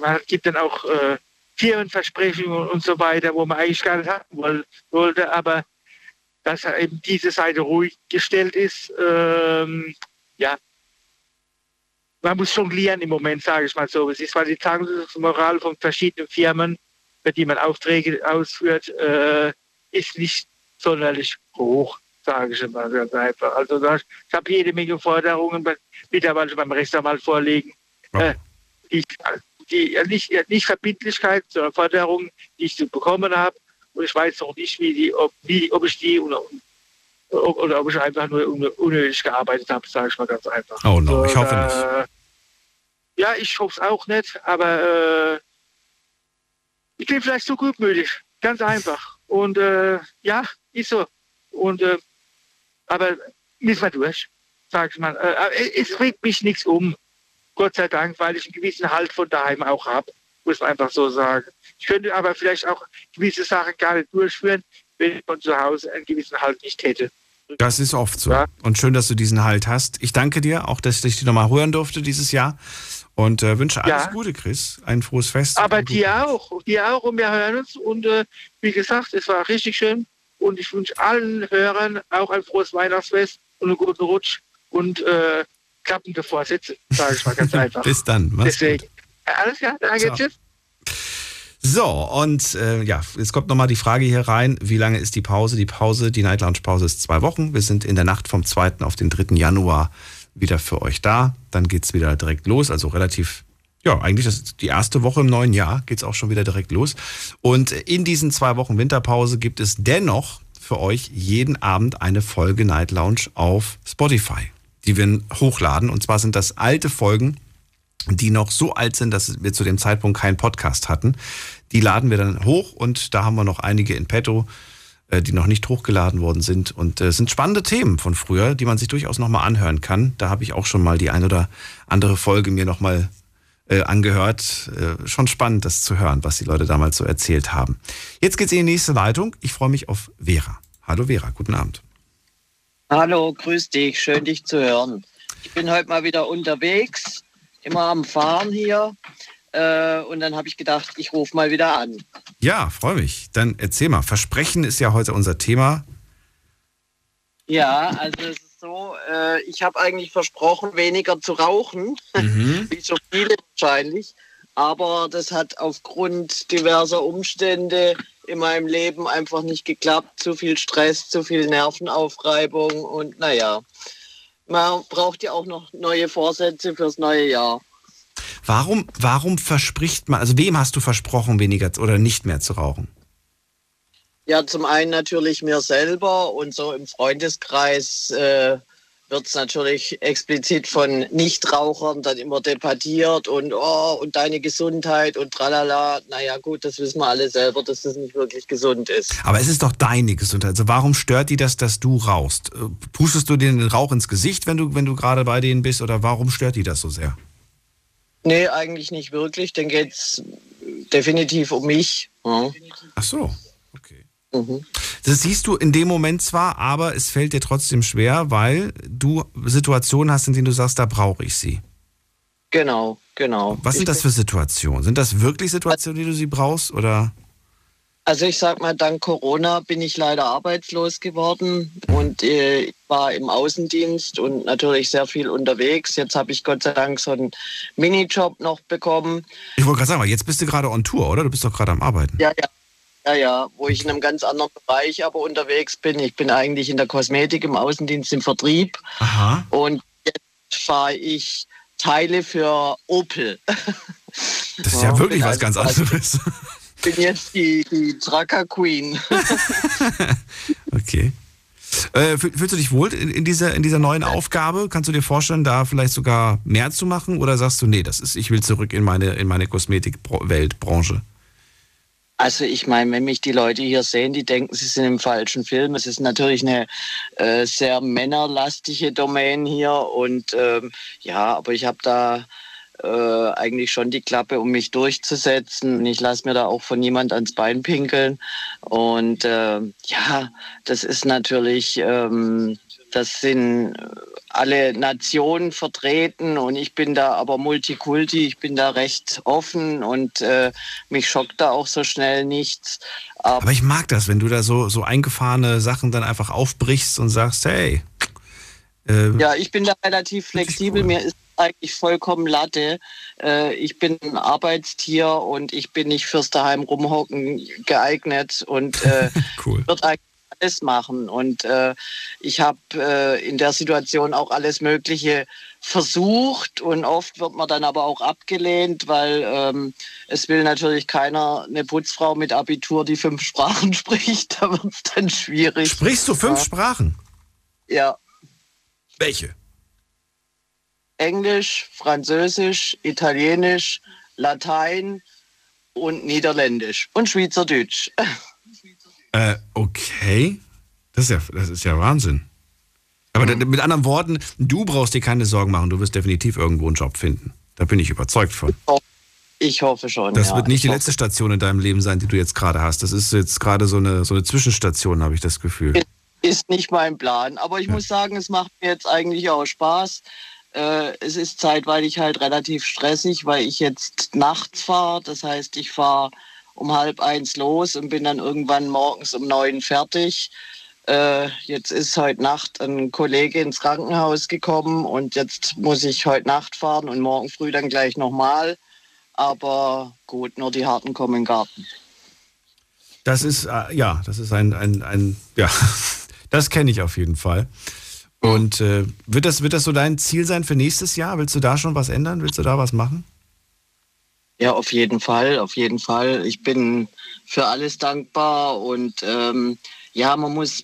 man gibt dann auch äh, Firmenversprechungen und so weiter, wo man eigentlich gar nicht haben wollte, aber dass eben diese Seite ruhig gestellt ist. Ähm, ja, man muss jonglieren im Moment, sage ich mal so. Es ist zwar die Zahlungsmoral von verschiedenen Firmen, für die man Aufträge ausführt, äh, ist nicht sonderlich hoch, sage ich mal ganz einfach. Also ich habe jede Menge Forderungen mittlerweile beim Rechtsanwalt vorliegen, äh, die, die nicht, nicht Verbindlichkeit, sondern Forderungen, die ich zu bekommen habe. Und ich weiß noch nicht, wie die, ob, wie, ob ich die oder ob ich einfach nur un- unnötig gearbeitet habe, sage ich mal ganz einfach. Oh no, ich hoffe nicht. Ja, ich hoffe es auch nicht, aber äh, ich bin vielleicht zu gutmütig, ganz einfach. Und äh, ja, ist so. Und äh, aber müssen wir durch, sag ich mal. Äh, aber es regt mich nichts um, Gott sei Dank, weil ich einen gewissen Halt von daheim auch habe, muss man einfach so sagen. Ich könnte aber vielleicht auch gewisse Sachen gar nicht durchführen, wenn ich von zu Hause einen gewissen Halt nicht hätte. Das ist oft so. Und schön, dass du diesen Halt hast. Ich danke dir, auch dass ich dich nochmal hören durfte dieses Jahr. Und äh, wünsche alles Ja. Gute, Chris. Ein frohes Fest. Aber dir auch, dir auch und wir hören uns. Und äh, wie gesagt, es war richtig schön. Und ich wünsche allen Hörern auch ein frohes Weihnachtsfest und einen guten Rutsch und äh, klappende Vorsätze, sage ich mal ganz einfach. Bis dann. Mach's Deswegen. Alles klar, danke, Ciao. tschüss. So, und äh, ja, jetzt kommt nochmal die Frage hier rein, wie lange ist die Pause? Die Pause, die Night Lounge Pause ist zwei Wochen. Wir sind in der Nacht vom 2. auf den 3. Januar wieder für euch da. Dann geht's wieder direkt los, also relativ, ja, eigentlich das die erste Woche im neuen Jahr geht's auch schon wieder direkt los. Und in diesen zwei Wochen Winterpause gibt es dennoch für euch jeden Abend eine Folge Night Lounge auf Spotify, die wir hochladen. Und zwar sind das alte Folgen, die noch so alt sind, dass wir zu dem Zeitpunkt keinen Podcast hatten. Die laden wir dann hoch und da haben wir noch einige in petto, die noch nicht hochgeladen worden sind. Und äh, es sind spannende Themen von früher, die man sich durchaus nochmal anhören kann. Da habe ich auch schon mal die ein oder andere Folge mir nochmal äh, angehört. Äh, schon spannend, das zu hören, was die Leute damals so erzählt haben. Jetzt geht's in die nächste Leitung. Ich freue mich auf Vera. Hallo Vera, guten Abend. Hallo, grüß dich, schön dich zu hören. Ich bin heute mal wieder unterwegs, immer am Fahren hier. Äh, und dann habe ich gedacht, ich rufe mal wieder an. Ja, freue mich. Dann erzähl mal. Versprechen ist ja heute unser Thema. Ja, also es ist so, äh, ich habe eigentlich versprochen, weniger zu rauchen, wie so viele wahrscheinlich. Aber das hat aufgrund diverser Umstände in meinem Leben einfach nicht geklappt. Zu viel Stress, zu viel Nervenaufreibung und naja, man braucht ja auch noch neue Vorsätze fürs neue Jahr. Warum, warum verspricht man, also wem hast du versprochen, weniger oder nicht mehr zu rauchen? Ja, zum einen natürlich mir selber und so im Freundeskreis äh, wird es natürlich explizit von Nichtrauchern dann immer debattiert und oh, und deine Gesundheit und tralala. Naja, gut, das wissen wir alle selber, dass das nicht wirklich gesund ist. Aber es ist doch deine Gesundheit. Also warum stört die das, dass du rauchst? Äh, Pustest du dir den Rauch ins Gesicht, wenn du, wenn du gerade bei denen bist, oder warum stört die das so sehr? Nee, eigentlich nicht wirklich. Dann geht es definitiv um mich. Ja. Ach so. Mhm. Das siehst du in dem Moment zwar, aber es fällt dir trotzdem schwer, weil du Situationen hast, in denen du sagst, da brauche ich sie. Genau, genau. Was sind das für Situationen? Sind das wirklich Situationen, die du sie brauchst? Oder? Also ich sag mal, dank Corona bin ich leider arbeitslos geworden und äh, war im Außendienst und natürlich sehr viel unterwegs. Jetzt habe ich Gott sei Dank so einen Minijob noch bekommen. Ich wollte gerade sagen, jetzt bist du gerade on Tour, oder? Du bist doch gerade am Arbeiten. Ja, ja. Ja, ja, wo ich in einem ganz anderen Bereich aber unterwegs bin. Ich bin eigentlich in der Kosmetik im Außendienst im Vertrieb Aha. und jetzt fahre ich Teile für Opel. Das ist ja, wirklich bin was also ganz quasi- anderes. Bin jetzt die, die Trucker Queen. Okay. Äh, fühl- fühlst du dich wohl in, in, dieser, in dieser neuen Aufgabe? Kannst du dir vorstellen, da vielleicht sogar mehr zu machen? Oder sagst du, nee, das ist, ich will zurück in meine, in meine Kosmetikweltbranche? Also ich meine, wenn mich die Leute hier sehen, die denken, sie sind im falschen Film. Es ist natürlich eine äh, sehr männerlastige Domain hier und ähm, ja, aber ich habe da äh, eigentlich schon die Klappe, um mich durchzusetzen. Und Ich lasse mir da auch von niemand ans Bein pinkeln. Und äh, ja, das ist natürlich, ähm, das sind alle Nationen vertreten und ich bin da aber Multikulti, ich bin da recht offen und äh, mich schockt da auch so schnell nichts. Aber, Aber ich mag das, wenn du da so, so eingefahrene Sachen dann einfach aufbrichst und sagst, hey. Äh, ja, ich bin da relativ flexibel, mir ist eigentlich vollkommen Latte. Äh, ich bin ein Arbeitstier und ich bin nicht fürs daheim rumhocken geeignet und äh, cool. wird eigentlich alles machen. Und äh, ich habe äh, in der Situation auch alles Mögliche versucht und oft wird man dann aber auch abgelehnt, weil ähm, es will natürlich keiner eine Putzfrau mit Abitur, die fünf Sprachen spricht. Da wird es dann schwierig. Sprichst du fünf Ja. Sprachen? Ja. Welche? Englisch, Französisch, Italienisch, Latein und Niederländisch und Schweizerdeutsch. Äh, okay. Das ist ja, das ist ja Wahnsinn. Aber da- mit anderen Worten, du brauchst dir keine Sorgen machen. Du wirst definitiv irgendwo einen Job finden. Da bin ich überzeugt von. Ich hoffe schon. Das ja. wird nicht die letzte Station in deinem Leben sein, die du jetzt gerade hast. Das ist jetzt gerade so eine, so eine Zwischenstation, habe ich das Gefühl. ist nicht mein Plan. Aber ich muss sagen, es macht mir jetzt eigentlich auch Spaß. Äh, es ist zeitweilig halt relativ stressig, weil ich jetzt nachts fahre. Das heißt, ich fahre um halb eins los und bin dann irgendwann morgens um neun fertig. Äh, jetzt ist heute Nacht ein Kollege ins Krankenhaus gekommen und jetzt muss ich heute Nacht fahren und morgen früh dann gleich nochmal. Aber gut, nur die Harten kommen in den Garten. Das ist, äh, ja, das ist ein, ein, ein ja, das kenne ich auf jeden Fall. Und äh, wird, das, wird das so dein Ziel sein für nächstes Jahr? Willst du da schon was ändern? Willst du da was machen? Ja, auf jeden Fall, auf jeden Fall. Ich bin für alles dankbar und ähm, ja, man muss,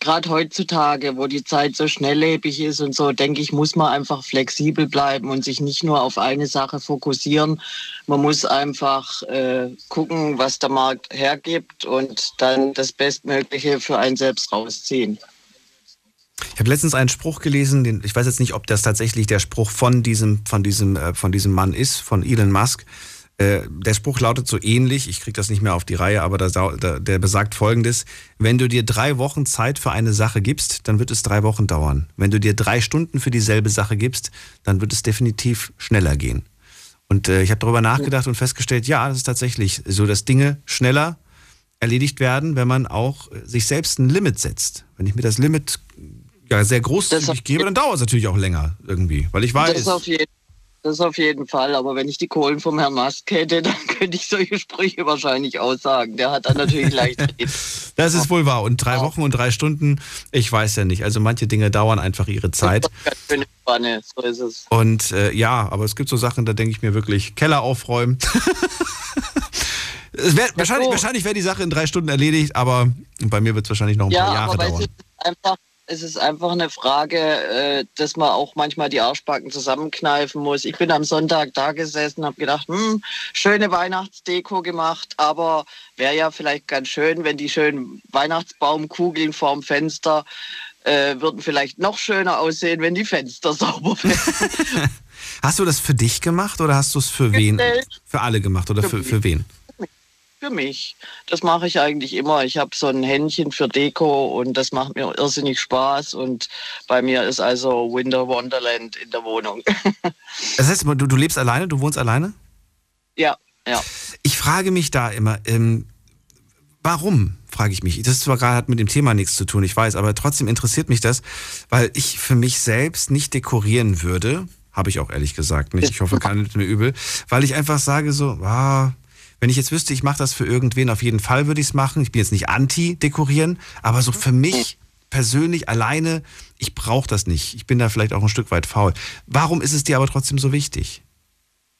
gerade heutzutage, wo die Zeit so schnelllebig ist und so, denke ich, muss man einfach flexibel bleiben und sich nicht nur auf eine Sache fokussieren. Man muss einfach äh, gucken, was der Markt hergibt und dann das Bestmögliche für einen selbst rausziehen. Ich habe letztens einen Spruch gelesen, den, ich weiß jetzt nicht, ob das tatsächlich der Spruch von diesem, von diesem, äh, von diesem Mann ist, von Elon Musk. Äh, der Spruch lautet so ähnlich, ich kriege das nicht mehr auf die Reihe, aber das, der, der besagt folgendes, wenn du dir drei Wochen Zeit für eine Sache gibst, dann wird es drei Wochen dauern. Wenn du dir drei Stunden für dieselbe Sache gibst, dann wird es definitiv schneller gehen. Und äh, ich habe darüber nachgedacht und festgestellt, ja, das ist tatsächlich so, dass Dinge schneller erledigt werden, wenn man auch äh, sich selbst ein Limit setzt. Wenn ich mir das Limit ja, sehr großzügig gebe, dann dauert es natürlich auch länger irgendwie, weil ich Das weiß, ist, auf jeden, das ist auf jeden Fall. Aber wenn ich die Kohlen vom Herrn Musk hätte, dann könnte ich solche Sprüche wahrscheinlich aussagen. Der hat dann natürlich leicht das ist wohl wahr. Und drei Wochen und drei Stunden, ich weiß ja nicht. Also manche Dinge dauern einfach ihre Zeit. Spanne, so ist es. Und äh, ja, aber es gibt so Sachen, da denke ich mir wirklich, Keller aufräumen. wär, wahrscheinlich wahrscheinlich wäre die Sache in drei Stunden erledigt, aber bei mir wird es wahrscheinlich noch ein Ja, paar Jahre aber weißt dauern. du, es ist einfach, es ist einfach eine Frage, äh, dass man auch manchmal die Arschbacken zusammenkneifen muss. Ich bin am Sonntag da gesessen, habe gedacht, hm, schöne Weihnachtsdeko gemacht, aber wäre ja vielleicht ganz schön, wenn die schönen Weihnachtsbaumkugeln vorm Fenster äh, würden vielleicht noch schöner aussehen, wenn die Fenster sauber wären. Hast du das für dich gemacht oder hast du es für wen? Für alle gemacht oder für, für wen? Für mich. Das mache ich eigentlich immer. Ich habe so ein Händchen für Deko und das macht mir irrsinnig Spaß. Und bei mir ist also Winter Wonderland in der Wohnung. Das heißt, du, du lebst alleine, du wohnst alleine? ja, ja. Ich frage mich da immer, ähm, warum, frage ich mich. Das ist zwar gerade hat mit dem Thema nichts zu tun, ich weiß, aber trotzdem interessiert mich das, weil ich für mich selbst nicht dekorieren würde. Habe ich auch ehrlich gesagt nicht. Ich hoffe, keiner nimmt mir übel. Weil ich einfach sage so, ah, wenn ich jetzt wüsste, ich mache das für irgendwen, auf jeden Fall würde ich es machen. Ich bin jetzt nicht anti-dekorieren, aber so für mich persönlich alleine, ich brauche das nicht. Ich bin da vielleicht auch ein Stück weit faul. Warum ist es dir aber trotzdem so wichtig?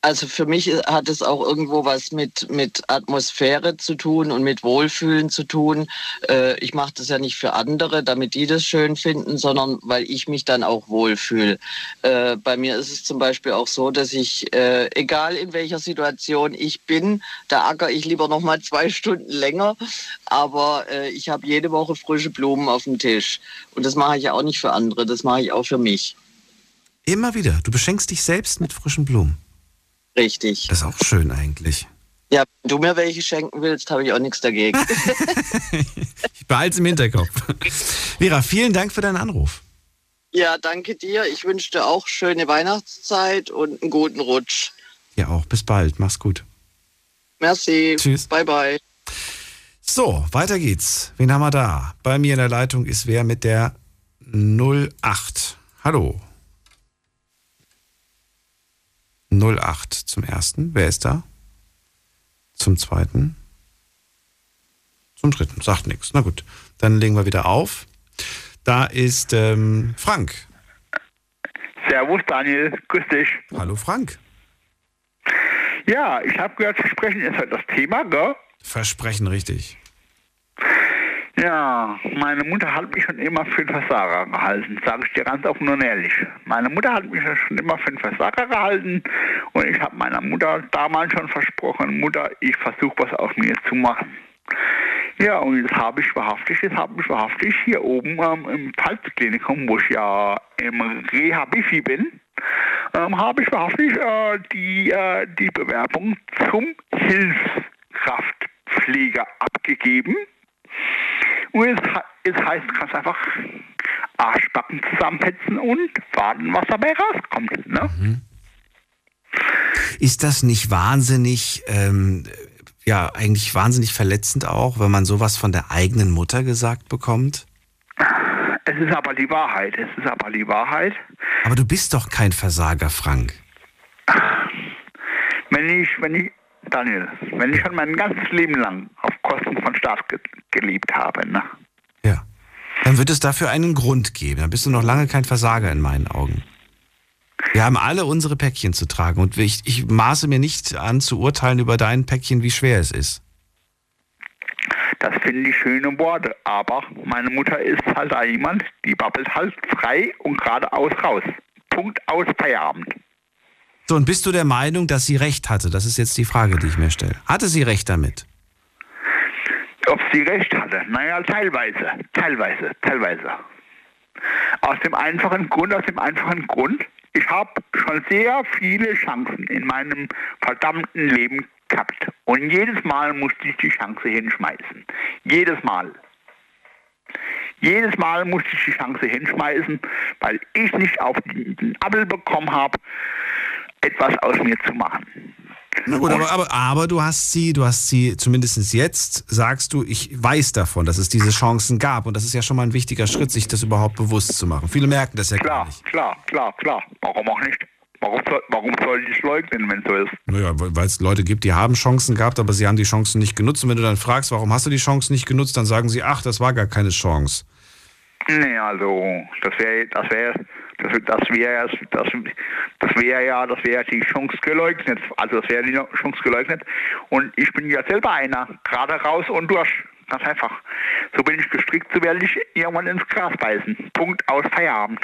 Also für mich hat es auch irgendwo was mit, mit Atmosphäre zu tun und mit Wohlfühlen zu tun. Äh, ich mache das ja nicht für andere, damit die das schön finden, sondern weil ich mich dann auch wohlfühle. Äh, bei mir ist es zum Beispiel auch so, dass ich, äh, egal in welcher Situation ich bin, da acker ich lieber noch mal zwei Stunden länger, aber äh, ich habe jede Woche frische Blumen auf dem Tisch. Und das mache ich ja auch nicht für andere, das mache ich auch für mich. Immer wieder. Du beschenkst dich selbst mit frischen Blumen. Richtig. Das ist auch schön eigentlich. Ja, wenn du mir welche schenken willst, habe ich auch nichts dagegen. Ich behalte es im Hinterkopf. Vera, vielen Dank für deinen Anruf. Ja, danke dir. Ich wünsche dir auch schöne Weihnachtszeit und einen guten Rutsch. Ja auch. Bis bald. Mach's gut. Merci. Tschüss. Bye, bye. So, weiter geht's. Wen haben wir da? Bei mir in der Leitung ist wer mit der 08. Hallo. 08 zum ersten. Wer ist da? Zum zweiten? Zum dritten. Sagt nichts. Na gut, dann legen wir wieder auf. Da ist ähm, Frank. Servus Daniel, grüß dich. Hallo Frank. Ja, ich habe gehört, Versprechen ist halt das Thema, gell? Versprechen richtig. Ja, meine Mutter hat mich schon immer für einen Versager gehalten, sage ich dir ganz offen und ehrlich. Meine Mutter hat mich schon immer für einen Versager gehalten und ich habe meiner Mutter damals schon versprochen, Mutter, ich versuche was aus mir zu machen. Ja, und jetzt habe ich wahrhaftig, jetzt habe ich wahrhaftig hier oben ähm, im Pfalzklinikum, wo ich ja im Rehabifi bin, ähm, habe ich wahrhaftig äh, die, äh, die Bewerbung zum Hilfskraftpfleger abgegeben. Und es, es heißt ganz einfach Arschbacken zusammensetzen und warten, was dabei rauskommt. Ne? Ist das nicht wahnsinnig, ähm, ja, eigentlich wahnsinnig verletzend auch, wenn man sowas von der eigenen Mutter gesagt bekommt? Es ist aber die Wahrheit. Es ist aber die Wahrheit. Aber du bist doch kein Versager, Frank. Wenn ich, wenn ich, Daniel, wenn ich schon mein ganzes Leben lang auf Kosten von Staat ge gelebt habe, ne? Dann wird es dafür einen Grund geben. Dann bist du noch lange kein Versager in meinen Augen. Wir haben alle unsere Päckchen zu tragen und ich, ich maße mir nicht an zu urteilen über dein Päckchen, wie schwer es ist. Das finde ich schöne Worte, aber meine Mutter ist halt jemand, die babbelt halt frei und geradeaus raus. Punkt aus Feierabend. So, und bist du der Meinung, dass sie recht hatte? Das ist jetzt die Frage, die ich mir stelle. Hatte sie recht damit? Ob sie recht hatte? Naja, teilweise, teilweise, teilweise. Aus dem einfachen Grund, aus dem einfachen Grund, ich habe schon sehr viele Chancen in meinem verdammten Leben gehabt. Und jedes Mal musste ich die Chance hinschmeißen. Jedes Mal. Jedes Mal musste ich die Chance hinschmeißen, weil ich nicht auf den Appel bekommen habe, etwas aus mir zu machen. Na gut, aber, aber, aber du hast sie, du hast sie, zumindest jetzt sagst du, ich weiß davon, dass es diese Chancen gab. Und das ist ja schon mal ein wichtiger Schritt, sich das überhaupt bewusst zu machen. Viele merken das ja klar, gar nicht. Klar, klar, klar. Warum auch nicht? Warum soll, warum soll ich es leugnen, wenn es so ist? Naja, weil es Leute gibt, die haben Chancen gehabt, aber sie haben die Chancen nicht genutzt. Und wenn du dann fragst, warum hast du die Chancen nicht genutzt, dann sagen sie, ach, das war gar keine Chance. Nee, also das wäre das wäre das, wäre das, das wäre ja das wäre die Chance geleugnet. Also das wäre die Chance geleugnet. Und ich bin ja selber einer, gerade raus und durch. Ganz einfach. So bin ich gestrickt, so werde ich irgendwann ins Gras beißen. Punkt aus Feierabend.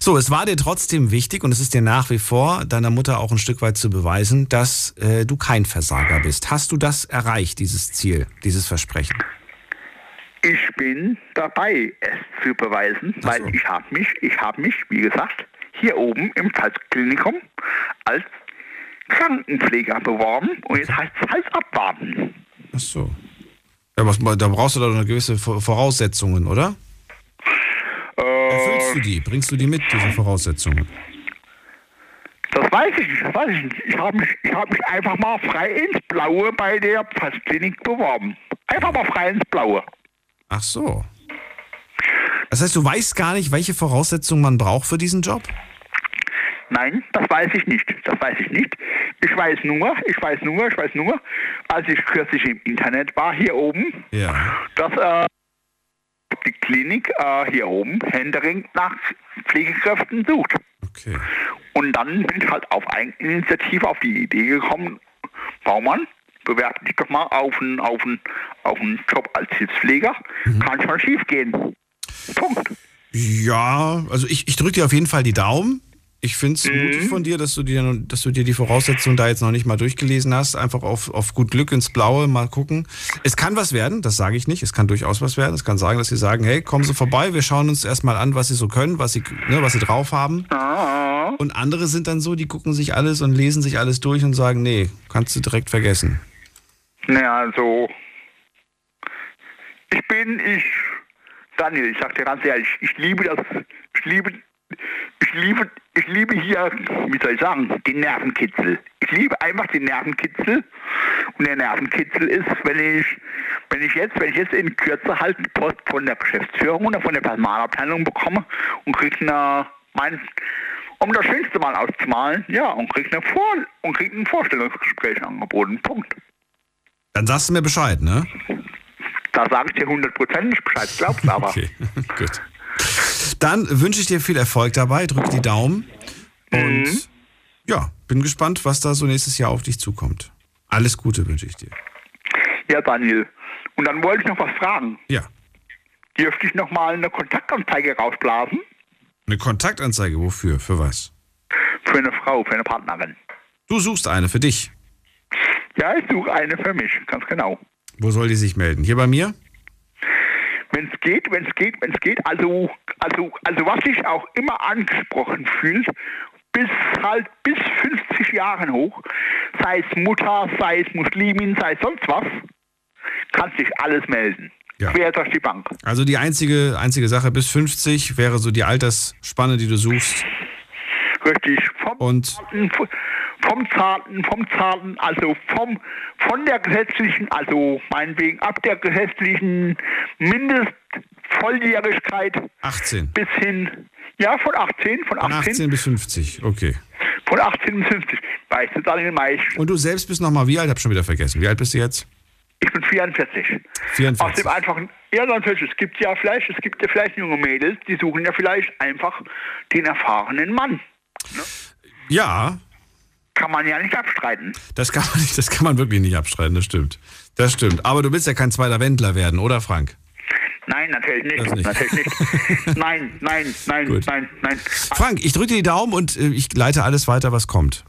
So, es war dir trotzdem wichtig und es ist dir nach wie vor deiner Mutter auch ein Stück weit zu beweisen, dass äh, du kein Versager bist. Hast du das erreicht, dieses Ziel, dieses Versprechen? Ich bin dabei, es zu beweisen, so. weil ich habe mich, ich habe mich, wie gesagt, hier oben im Pfalzklinikum als Krankenpfleger beworben und jetzt heißt es halt abwarten. Ach so. Ja, was, da brauchst du doch eine gewisse Voraussetzungen, oder? Äh, Erfüllst du die? Bringst du die mit, diese Voraussetzungen? Das weiß ich nicht, das weiß ich nicht. Ich habe mich, hab mich einfach mal frei ins Blaue bei der Pfalzklinik beworben. Einfach mal frei ins Blaue. Ach so. Das heißt, du weißt gar nicht, welche Voraussetzungen man braucht für diesen Job? Nein, das weiß ich nicht. Das weiß ich nicht. Ich weiß nur, ich weiß nur, ich weiß nur, als ich kürzlich im Internet war, hier oben, ja. dass äh, die Klinik äh, hier oben händeringend nach Pflegekräften sucht. Okay. Und dann bin ich halt auf Eigeninitiative auf die Idee gekommen, Baumann, bewerb dich doch mal auf einen, auf einen, auf einen Job als Hilfspfleger. Mhm. Kann schon schief gehen. Punkt. Ja, also ich, ich drücke dir auf jeden Fall die Daumen. Ich finde es mhm. mutig von dir, dass du, dir, dass du dir die Voraussetzungen da jetzt noch nicht mal durchgelesen hast. Einfach auf, auf gut Glück ins Blaue mal gucken. Es kann was werden, das sage ich nicht. Es kann durchaus was werden. Es kann sagen, dass sie sagen, hey, kommen Sie vorbei, wir schauen uns erstmal an, was Sie so können, was Sie, ne, was Sie drauf haben. Ah. Und andere sind dann so, die gucken sich alles und lesen sich alles durch und sagen, nee, kannst du direkt vergessen. Naja, also ich bin, ich, Daniel, ich sag dir ganz ehrlich, ich liebe das, ich liebe, ich liebe, ich liebe hier, wie soll ich sagen, den Nervenkitzel. Ich liebe einfach den Nervenkitzel. Und der Nervenkitzel ist, wenn ich, wenn ich jetzt, wenn ich jetzt in Kürze halt Post von der Geschäftsführung oder von der Personalabteilung bekomme und kriege eine, mein, um das Schönste mal auszumalen, ja, und kriege eine Vor und krieg ein Vorstellungsgespräch angeboten. Punkt. Dann sagst du mir Bescheid, ne? Da sage ich dir hundertprozentig Bescheid, glaubst aber. okay, gut. Dann wünsche ich dir viel Erfolg dabei, drück die Daumen und mhm. ja, bin gespannt, was da so nächstes Jahr auf dich zukommt. Alles Gute wünsche ich dir. Ja, Daniel. Und dann wollte ich noch was fragen. Ja. Dürfte ich noch mal eine Kontaktanzeige rausblasen? Eine Kontaktanzeige, wofür? Für was? Für eine Frau, für eine Partnerin. Du suchst eine für dich. Ja, ich suche eine für mich, ganz genau. Wo soll die sich melden? Hier bei mir? Wenn es geht, wenn es geht, wenn es geht. Also, also, also was sich auch immer angesprochen fühlt, bis halt bis 50 Jahren hoch, sei es Mutter, sei es Muslimin, sei es sonst was, kann sich alles melden. Ja. Quer durch die Bank. Also die einzige, einzige Sache bis 50 wäre so die Altersspanne, die du suchst. Richtig. Vom, Und vom Zarten, vom Zarten, also vom, von der gesetzlichen, also meinetwegen ab der gesetzlichen Mindestvolljährigkeit 18. bis hin, ja, von 18, von Von 18, 18 bis 50, okay. von 18 bis 50. Weißt du, Daniel Meisch, Und du selbst bist nochmal wie alt? Hab schon wieder vergessen. Wie alt bist du jetzt? ich bin 44. Aus 44. dem einfachen, ja, natürlich, es gibt ja vielleicht, es gibt ja vielleicht junge Mädels, die suchen ja vielleicht einfach den erfahrenen Mann. Ja, Kann man ja nicht abstreiten. das kann man nicht, das kann man wirklich nicht abstreiten, das stimmt. Das stimmt. Aber du willst ja kein zweiter Wendler werden, oder Frank? Nein, natürlich nicht. Das nicht. Natürlich nicht. nein, nein, nein, Gut. nein, nein. Frank, ich drücke dir die Daumen und äh, ich leite alles weiter, was kommt.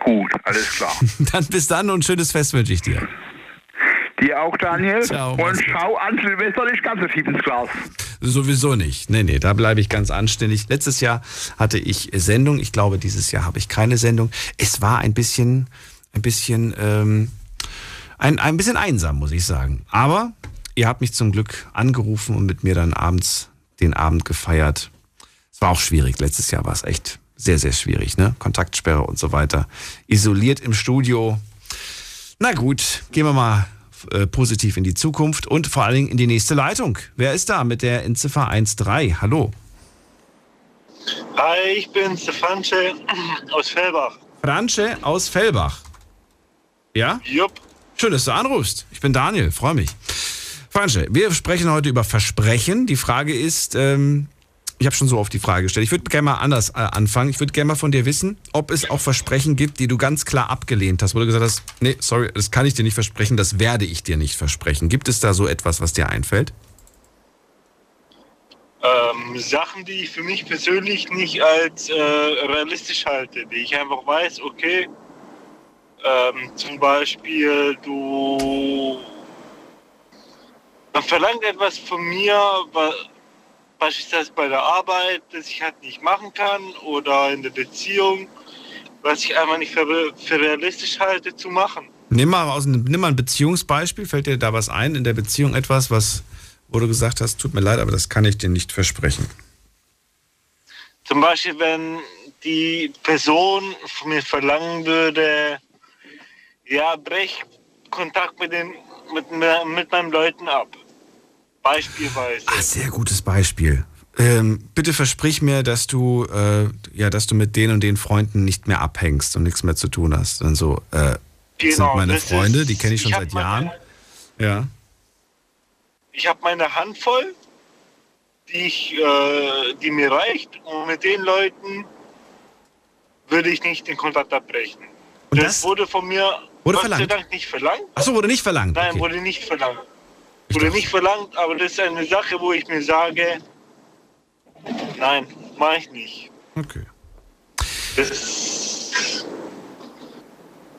Gut, alles klar. Dann bis dann und schönes Fest wünsche ich dir. Dir auch, Daniel. Ciao, und schau an Silvester nicht ganz so tief ins Glas. Sowieso nicht. Nee, nee, da bleibe ich ganz anständig. Letztes Jahr hatte ich Sendung. Ich glaube, dieses Jahr habe ich keine Sendung. Es war ein bisschen, ein bisschen, ähm, ein, ein bisschen einsam, muss ich sagen. Aber ihr habt mich zum Glück angerufen und mit mir dann abends den Abend gefeiert. Es war auch schwierig. Letztes Jahr war es echt sehr, sehr schwierig, ne? Kontaktsperre und so weiter. Isoliert im Studio. Na gut, gehen wir mal äh, positiv in die Zukunft und vor allen Dingen in die nächste Leitung. Wer ist da mit der Endziffer 13? Hallo. Hi, ich bin Stefance aus Fellbach. Franche aus Fellbach. Ja? Jupp. Schön, dass du anrufst. Ich bin Daniel, freue mich. Franche, wir sprechen heute über Versprechen. Die Frage ist, ähm, ich habe schon so oft die Frage gestellt. Ich würde gerne mal anders äh, anfangen. Ich würde gerne mal von dir wissen, ob es auch Versprechen gibt, die du ganz klar abgelehnt hast, wo du gesagt hast, nee, sorry, das kann ich dir nicht versprechen, das werde ich dir nicht versprechen. Gibt es da so etwas, was dir einfällt? Ähm, Sachen, die ich für mich persönlich nicht als äh, realistisch halte, die ich einfach weiß, okay, ähm, zum Beispiel du man verlangt etwas von mir, wa- beispielsweise bei der Arbeit, das ich halt nicht machen kann oder in der Beziehung, was ich einfach nicht für, für realistisch halte zu machen. Nimm mal, aus, nimm mal ein Beziehungsbeispiel. Fällt dir da was ein in der Beziehung etwas, was, wo du gesagt hast, tut mir leid, aber das kann ich dir nicht versprechen? Zum Beispiel, wenn die Person von mir verlangen würde, ja, brech Kontakt mit, den, mit, mit meinen Leuten ab. Beispielsweise. Ah, sehr gutes Beispiel. Ähm, bitte versprich mir, dass du, äh, ja, dass du mit den und den Freunden nicht mehr abhängst und nichts mehr zu tun hast. Und so, äh, das sind Genau, meine Freunde, ist- die kenne ich schon ich seit meine- Jahren. Ja. Ich habe meine Hand voll, die, ich, äh, die mir reicht. Und mit den Leuten würde ich nicht den Kontakt abbrechen. Und das, das wurde von mir Wurde Gott sei verlangt? Dank nicht verlangt. Achso, wurde nicht verlangt. Nein, Okay. wurde nicht verlangt. Wurde nicht verlangt, aber das ist eine Sache, wo ich mir sage, nein, mache ich nicht. Okay. Das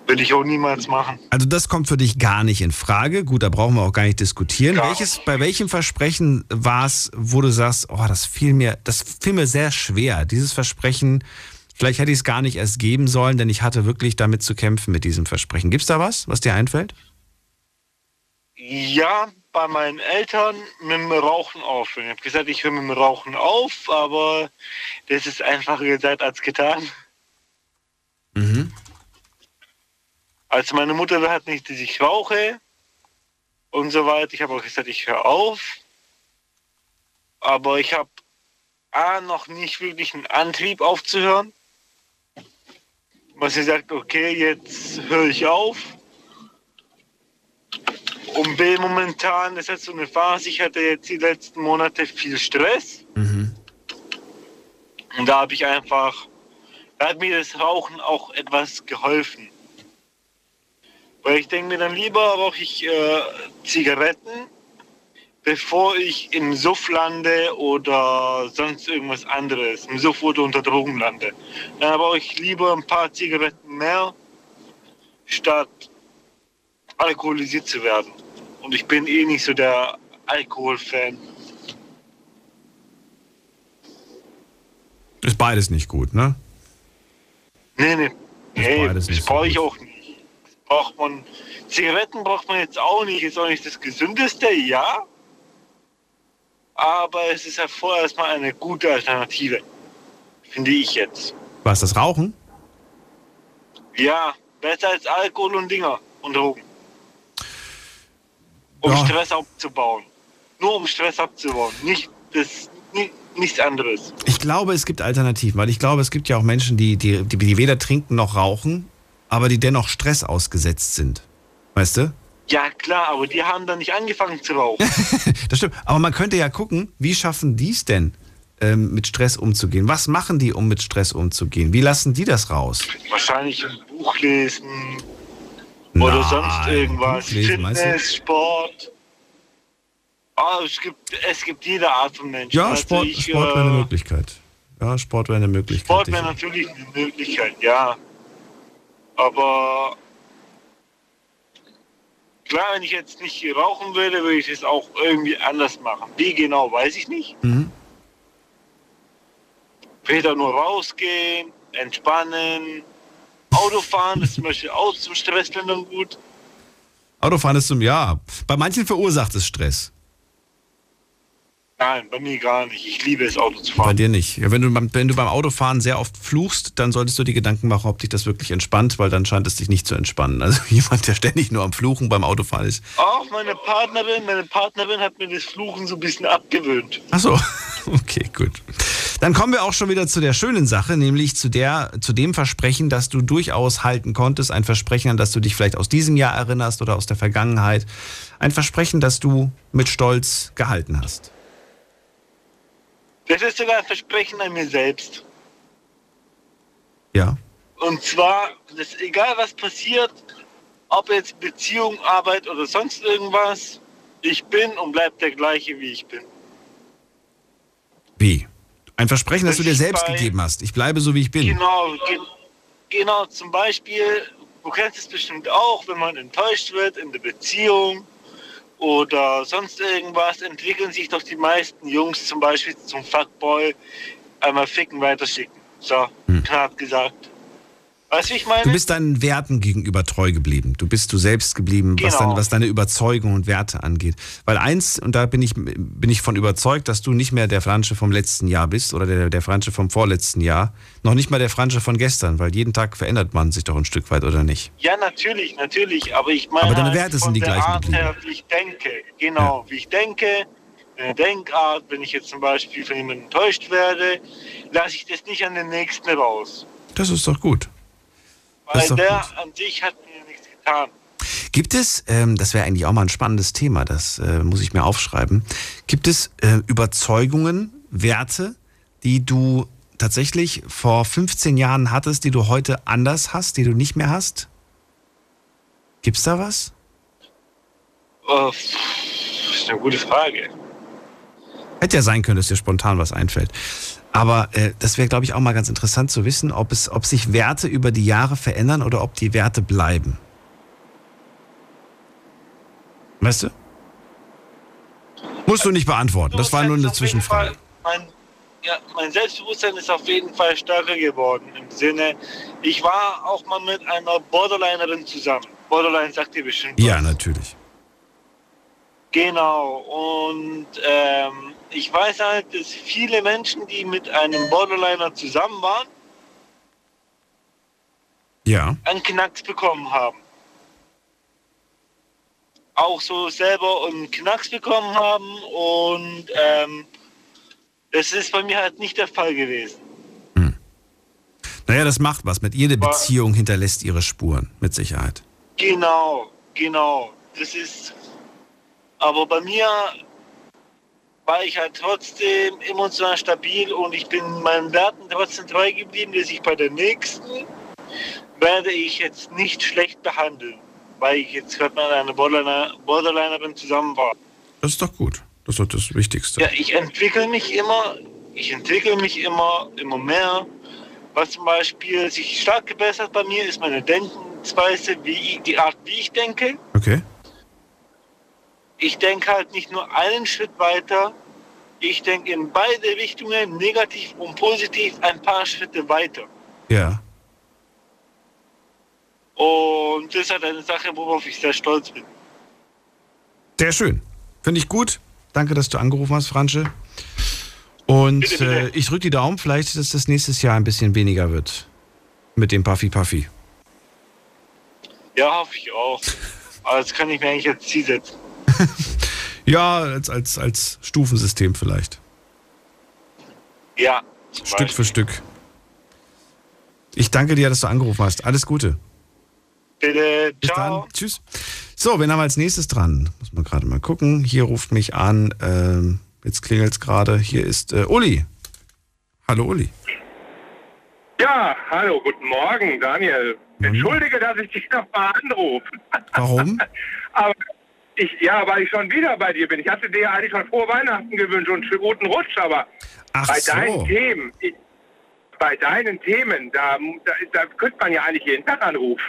würde ich auch niemals machen. Also das kommt für dich gar nicht in Frage. Gut, da brauchen wir auch gar nicht diskutieren. Gar Welches, bei welchem Versprechen war es, wo du sagst, oh, das fiel mir, das fiel mir sehr schwer. Dieses Versprechen, vielleicht hätte ich es gar nicht erst geben sollen, denn ich hatte wirklich damit zu kämpfen mit diesem Versprechen. Gibt es da was, was dir einfällt? Ja, bei meinen Eltern mit dem Rauchen aufhören. Ich habe gesagt, ich höre mit dem Rauchen auf, aber das ist einfacher gesagt als getan. Mhm. Also meine Mutter will halt nicht, dass ich rauche und so weiter. Ich habe auch gesagt, ich höre auf. Aber ich habe A, noch nicht wirklich einen Antrieb aufzuhören. Was sie sagt, okay, jetzt höre ich auf. Und B, momentan ist jetzt so eine Phase, ich hatte jetzt die letzten Monate viel Stress. Und da habe ich einfach, da hat mir das Rauchen auch etwas geholfen. Weil ich denke mir dann lieber rauche ich äh, Zigaretten, bevor ich im Suff lande oder sonst irgendwas anderes, im Suff oder unter Drogen lande. Dann rauche ich lieber ein paar Zigaretten mehr, statt alkoholisiert zu werden. Und ich bin eh nicht so der Alkoholfan. Ist beides nicht gut, ne? Nee, nee. Nicht das brauche ich auch nicht. Braucht man, Zigaretten braucht man jetzt auch nicht. Ist auch nicht das Gesündeste, ja. Aber es ist ja vorerst mal eine gute Alternative. Finde ich jetzt. Was, das Rauchen? Ja, besser als Alkohol und Dinger und Drogen. Um Ja. Stress abzubauen. Nur um Stress abzubauen. Nicht das, ni- nichts anderes. Ich glaube, es gibt Alternativen, weil ich glaube, es gibt ja auch Menschen, die, die, die, die weder trinken noch rauchen, aber die dennoch Stress ausgesetzt sind. Weißt du? Ja, klar, aber die haben dann nicht angefangen zu rauchen. Das stimmt. Aber man könnte ja gucken, wie schaffen die es denn, ähm, mit Stress umzugehen? Was machen die, um mit Stress umzugehen? Wie lassen die das raus? Wahrscheinlich ein Buch lesen oder Nein, sonst irgendwas. Lesen? Fitness, Sport. Ah, es, gibt, es gibt jede Art von Menschen. Ja, Also Sport, ich, Sport wäre eine äh, Möglichkeit. Ja, Sport wäre eine Möglichkeit. Sport wäre natürlich eine Möglichkeit, ja. Aber klar, wenn ich jetzt nicht rauchen würde, würde ich es auch irgendwie anders machen. Wie genau, weiß ich nicht. Mhm. Vielleicht nur rausgehen, entspannen. Autofahren ist zum Beispiel auch zum Stressländern gut. Autofahren ist zum, ja, bei manchen verursacht es Stress. Nein, bei mir gar nicht. Ich liebe es, Auto zu Bei fahren. dir nicht. Ja, wenn, du, beim- wenn du beim Autofahren sehr oft fluchst, dann solltest du dir Gedanken machen, ob dich das wirklich entspannt, weil dann scheint es dich nicht zu entspannen. Also jemand, der ständig nur am Fluchen beim Autofahren ist. Auch meine Partnerin, meine Partnerin hat mir das Fluchen so ein bisschen abgewöhnt. Ach so, okay, gut. Dann kommen wir auch schon wieder zu der schönen Sache, nämlich zu, der, zu dem Versprechen, das du durchaus halten konntest. Ein Versprechen, an das du dich vielleicht aus diesem Jahr erinnerst oder aus der Vergangenheit. Ein Versprechen, das du mit Stolz gehalten hast. Das ist sogar ein Versprechen an mir selbst. Ja. Und zwar, dass egal was passiert, ob jetzt Beziehung, Arbeit oder sonst irgendwas, ich bin und bleib der gleiche, wie ich bin. Wie? Ein Versprechen, das du dir selbst bei- gegeben hast. Ich bleibe so, wie ich bin. Genau, ge genau, zum Beispiel, du kennst es bestimmt auch, wenn man enttäuscht wird in der Beziehung oder sonst irgendwas, entwickeln sich doch die meisten Jungs zum Beispiel zum Fuckboy einmal ficken, weiterschicken. So, knapp gesagt. Weißt du, wie ich meine? Du bist deinen Werten gegenüber treu geblieben. Du bist du selbst geblieben, was, Genau. deine, was deine Überzeugung und Werte angeht. Weil eins, und da bin ich, bin ich von überzeugt, dass du nicht mehr der Fransche vom letzten Jahr bist oder der, der Fransche vom vorletzten Jahr. Noch nicht mal der Fransche von gestern, weil jeden Tag verändert man sich doch ein Stück weit, oder nicht? Ja, natürlich, natürlich. Aber ich meine, Aber deine halt Werte von sind die gleichen Art her, wie ich denke. Genau, wie ich denke, eine Denkart, wenn ich jetzt zum Beispiel von jemandem enttäuscht werde, lasse ich das nicht an den Nächsten raus. Das ist doch gut. Weil der an sich hat mir nichts getan. Gibt es, ähm, das wäre eigentlich auch mal ein spannendes Thema, das äh, muss ich mir aufschreiben, gibt es äh, Überzeugungen, Werte, die du tatsächlich vor 15 Jahren hattest, die du heute anders hast, die du nicht mehr hast? Gibt's da was? Oh, pff, das ist eine gute Frage. Hätte ja sein können, dass dir spontan was einfällt. Aber äh, das wäre, glaube ich, auch mal ganz interessant zu wissen, ob, es, ob sich Werte über die Jahre verändern oder ob die Werte bleiben. Weißt du? Musst du nicht beantworten. Das war nur eine Zwischenfrage. Mein, ja, mein Selbstbewusstsein ist auf jeden Fall stärker geworden. Im Sinne, ich war auch mal mit einer Borderlinerin zusammen. Borderline sagt ihr bestimmt. Ja, natürlich. Genau. Und ähm, ich weiß halt, dass viele Menschen, die mit einem Borderliner zusammen waren, Ja. einen Knacks bekommen haben. Auch so selber einen Knacks bekommen haben und ähm, das ist bei mir halt nicht der Fall gewesen. Naja, das macht was. Mit jede Beziehung hinterlässt ihre Spuren, mit Sicherheit. Genau, genau. Das ist. Aber bei mir war ich halt trotzdem emotional stabil und ich bin meinen Werten trotzdem treu geblieben, dass ich bei der nächsten werde ich jetzt nicht schlecht behandeln. weil ich jetzt gerade mit einer Borderliner, Borderlinerin zusammen war. Das ist doch gut. Das ist doch das Wichtigste. Ja, ich entwickle mich immer, ich entwickle mich immer, immer mehr. Was zum Beispiel sich stark gebessert bei mir ist meine Denkensweise, wie, die Art, wie ich denke. Okay. Ich denke halt nicht nur einen Schritt weiter, ich denke in beide Richtungen, negativ und positiv, ein paar Schritte weiter. Ja. Und das ist halt eine Sache, worauf ich sehr stolz bin. Sehr schön. Finde ich gut. Danke, dass du angerufen hast, Fransche. Und Bitte, bitte. Äh, ich drücke die Daumen, vielleicht, dass das nächstes Jahr ein bisschen weniger wird. Mit dem Puffy Puffy. Ja, hoffe ich auch. Aber das kann ich mir eigentlich als Ziel setzen. Ja, als, als, als Stufensystem vielleicht. Ja. Stück für Stück. Ich danke dir, dass du angerufen hast. Alles Gute. Bitte, Bis ciao. dann. Tschüss. So, wen haben wir als nächstes dran? Muss man gerade mal gucken. Hier ruft mich an. Ähm, jetzt klingelt es gerade. Hier ist äh, Uli. Hallo Uli. Ja, hallo, guten Morgen, Daniel. Entschuldige, dass ich dich noch mal anrufe. Warum? Aber ich, ja, weil ich schon wieder bei dir bin. Ich hatte dir ja eigentlich schon frohe Weihnachten gewünscht und einen guten Rutsch, aber Ach bei so. deinen Themen, ich, bei deinen Themen, da, da, da könnte man ja eigentlich jeden Tag anrufen.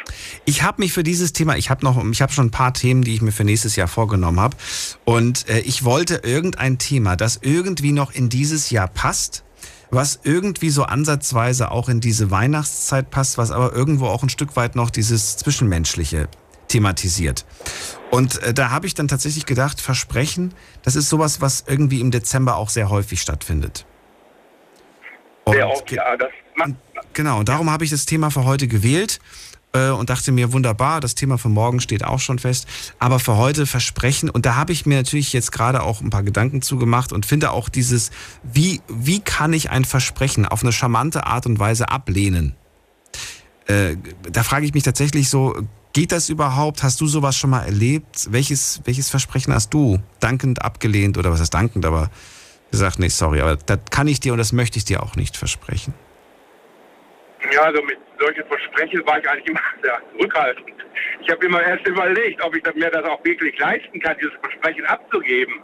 Ich habe mich für dieses Thema, ich habe noch, ich habe schon ein paar Themen, die ich mir für nächstes Jahr vorgenommen habe. Und äh, ich wollte irgendein Thema, das irgendwie noch in dieses Jahr passt, was irgendwie so ansatzweise auch in diese Weihnachtszeit passt, was aber irgendwo auch ein Stück weit noch dieses Zwischenmenschliche thematisiert. Und äh, da habe ich dann tatsächlich gedacht, Versprechen, das ist sowas, was irgendwie im Dezember auch sehr häufig stattfindet. Sehr oft, ja, das macht Genau, und darum habe ich das Thema für heute gewählt äh, und dachte mir, wunderbar, das Thema für morgen steht auch schon fest. Aber für heute Versprechen, und da habe ich mir natürlich jetzt gerade auch ein paar Gedanken zugemacht und finde auch dieses, wie, wie kann ich ein Versprechen auf eine charmante Art und Weise ablehnen? Äh, da frage ich mich tatsächlich so, geht das überhaupt? Hast du sowas schon mal erlebt? Welches, welches Versprechen hast du dankend abgelehnt oder was heißt dankend, aber gesagt, nee, sorry, aber das kann ich dir und das möchte ich dir auch nicht versprechen. Ja, also mit solchen Versprechen war ich eigentlich immer sehr zurückhaltend. Ich habe immer erst überlegt, ob ich mir das auch wirklich leisten kann, dieses Versprechen abzugeben.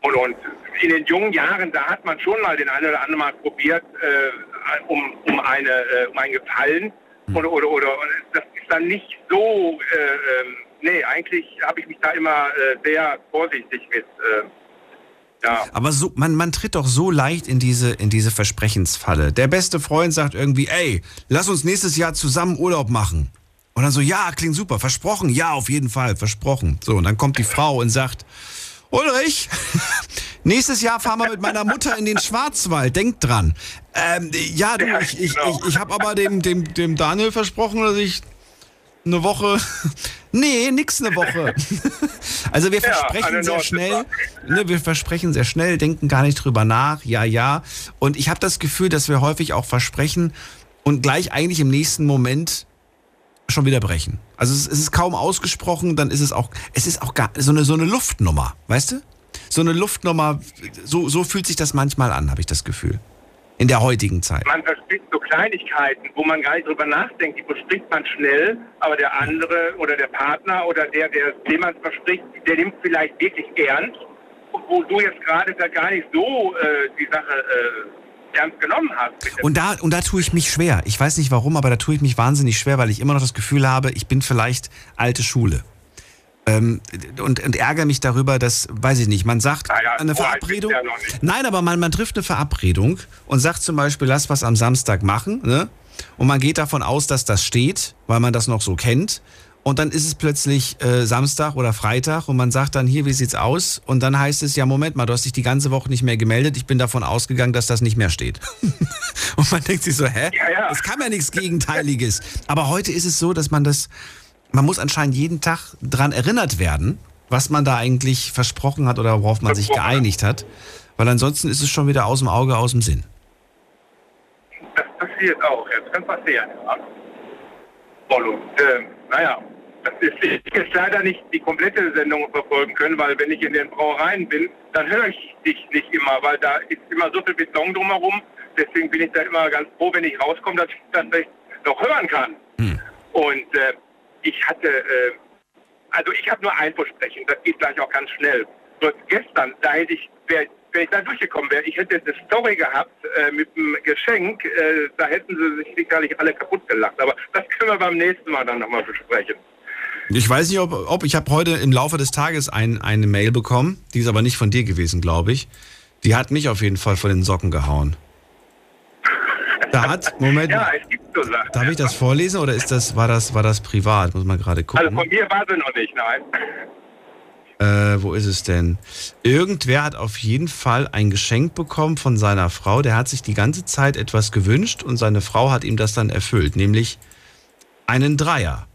Und, und in den jungen Jahren, da hat man schon mal den einen oder anderen Mal probiert, äh, um, um, eine, äh, um einen Gefallen. Oder, oder, oder und das ist dann nicht so, äh, ähm, nee, eigentlich habe ich mich da immer äh, sehr vorsichtig mit. Äh, ja. Aber so, man, man tritt doch so leicht in diese, in diese Versprechensfalle. Der beste Freund sagt irgendwie, ey, lass uns nächstes Jahr zusammen Urlaub machen. Und dann so, ja, klingt super, versprochen, ja, auf jeden Fall, versprochen. So, und dann kommt die Frau und sagt, Ulrich, nächstes Jahr fahren wir mit meiner Mutter in den Schwarzwald, denk dran. Ähm, ja, du, ich, ich, ich, ich habe aber dem, dem, dem Daniel versprochen, dass ich eine Woche. Nee, nix eine Woche. Also wir Ja, versprechen sehr schnell, ne, wir versprechen sehr schnell, denken gar nicht drüber nach, ja, ja. Und ich habe das Gefühl, dass wir häufig auch versprechen und gleich eigentlich im nächsten Moment schon wieder brechen. Also es, es ist kaum ausgesprochen, dann ist es auch, es ist auch gar so eine, so eine Luftnummer, weißt du? So eine Luftnummer, so, so fühlt sich das manchmal an, habe ich das Gefühl. In der heutigen Zeit. Man verspricht so Kleinigkeiten, wo man gar nicht drüber nachdenkt. Die verspricht man schnell, aber der andere oder der Partner oder der, der dem man verspricht, der nimmt vielleicht wirklich ernst. Wo du jetzt gerade da gar nicht so äh, die Sache äh, ernst genommen hast. Und da, und da tue ich mich schwer. Ich weiß nicht warum, aber da tue ich mich wahnsinnig schwer, weil ich immer noch das Gefühl habe, ich bin vielleicht alte Schule. Ähm, und, und ärgere mich darüber, dass, weiß ich nicht, man sagt eine so alt Verabredung. ja. Nein, aber man, man trifft eine Verabredung und sagt zum Beispiel, lass was am Samstag machen, ne? Und man geht davon aus, dass das steht, weil man das noch so kennt. Und dann ist es plötzlich äh, Samstag oder Freitag und man sagt dann, hier, wie sieht's aus? Und dann heißt es, ja, Moment mal, du hast dich die ganze Woche nicht mehr gemeldet. Ich bin davon ausgegangen, dass das nicht mehr steht. und man denkt sich so, hä? Das kam ja nichts Gegenteiliges. Aber heute ist es so, dass man das, man muss anscheinend jeden Tag dran erinnert werden, was man da eigentlich versprochen hat oder worauf man sich geeinigt hat. Weil ansonsten ist es schon wieder aus dem Auge, aus dem Sinn. Das passiert auch, ja, das kann passieren. Ja. Und, äh, naja, ich jetzt leider nicht die komplette Sendung verfolgen können, weil wenn ich in den Brauereien bin, dann höre ich dich nicht immer, weil da ist immer so viel Beton drumherum. Deswegen bin ich da immer ganz froh, wenn ich rauskomme, dass ich das vielleicht noch hören kann. Und äh, ich hatte, äh, also ich habe nur ein Versprechen, das geht gleich auch ganz schnell. Nur gestern, da hätte ich, wäre wär ich da durchgekommen wäre, ich hätte eine Story gehabt äh, mit einem Geschenk, äh, da hätten sie sich sicherlich alle kaputt gelacht. Aber das können wir beim nächsten Mal dann nochmal besprechen. Ich weiß nicht, ob, ob ich habe heute im Laufe des Tages ein, eine Mail bekommen, die ist aber nicht von dir gewesen, glaube ich. Die hat mich auf jeden Fall von den Socken gehauen. Da hat, Moment, Ja, es gibt so Sachen. darf ich das vorlesen oder ist das, war das, war das privat? Muss man gerade gucken. Also von mir war sie noch nicht, nein. Äh, wo ist es denn? Irgendwer hat auf jeden Fall ein Geschenk bekommen von seiner Frau. Der hat sich die ganze Zeit etwas gewünscht und seine Frau hat ihm das dann erfüllt, nämlich einen Dreier.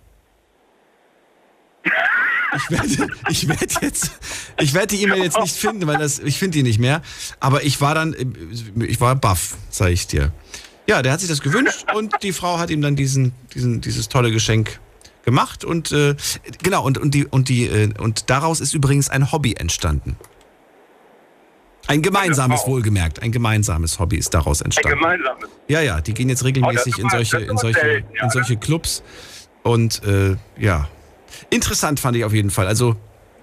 Ich werde, ich werde jetzt, ich werde die E-Mail jetzt nicht finden, weil das, ich finde die nicht mehr. Aber ich war dann, ich war baff, sage ich dir. Ja, der hat sich das gewünscht und die Frau hat ihm dann diesen, diesen, dieses tolle Geschenk gemacht und äh, genau und und die und die äh, und daraus ist übrigens ein Hobby entstanden. Ein gemeinsames wohlgemerkt, ein gemeinsames Hobby ist daraus Ein entstanden. gemeinsames. Ja, ja, die gehen jetzt regelmäßig in Oh, ist solche in solche in solche Clubs und äh, ja, interessant fand ich auf jeden Fall. Also,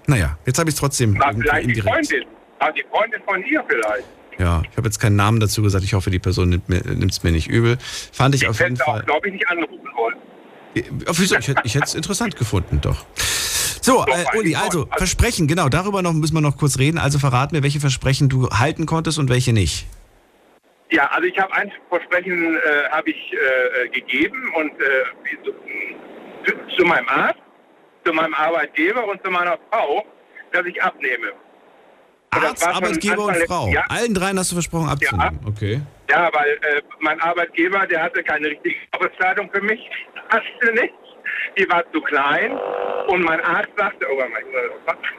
naja, jetzt habe ich es trotzdem irgendwie vielleicht die indirekt. Freundin. War die Freundin von ihr vielleicht. Ja, ich habe jetzt keinen Namen dazu gesagt. Ich hoffe, die Person nimmt es mir nicht übel. Fand ich auf jeden Fall. auch, glaube ich, nicht anrufen wollen. Auf wieso? Ich hätte ich hätte es interessant gefunden, doch. So, äh, Uli, also Versprechen, genau, darüber noch müssen wir noch kurz reden. Also verrat mir, welche Versprechen du halten konntest und welche nicht. Ja, also ich habe ein Versprechen äh, habe ich äh, äh, gegeben und äh, zu, zu meinem Arzt, zu meinem Arbeitgeber und zu meiner Frau, dass ich abnehme. Und Arzt, Arbeitgeber und Frau. Jahres. Allen dreien hast du versprochen abzunehmen. Okay. Ja, weil äh, mein Arbeitgeber, der hatte keine richtige Arbeitskleidung für mich, passte nicht. Die war zu klein. Und mein Arzt sagte, oh mein,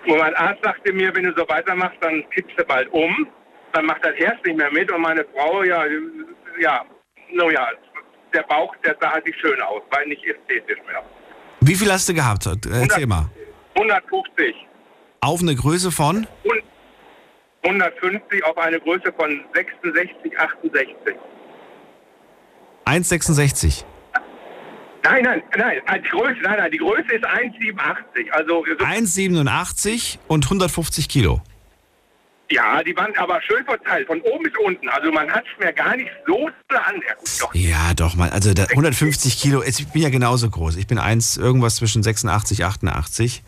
und mein Arzt sagte mir, wenn du so weitermachst, dann kippst du bald um. Dann macht das Herz nicht mehr mit. Und meine Frau, ja, ja, no ja, der Bauch, der sah halt nicht schön aus, weil nicht ästhetisch mehr. Wie viel hast du gehabt? Erzähl mal. 150. Auf eine Größe von? Und 150 auf eine Größe von 66, 68. 1,66. Nein, nein, nein, die Größe, nein, nein, die Größe ist 1,87. Also, so, 1,87 und 150 Kilo. Ja, die waren aber schön verteilt, von oben bis unten. Also man hat es mir gar nicht so an. Ja, gut, doch. Ja, doch mal. Also da, 150 Kilo. Ich bin ja genauso groß. Ich bin eins irgendwas zwischen 86, 88.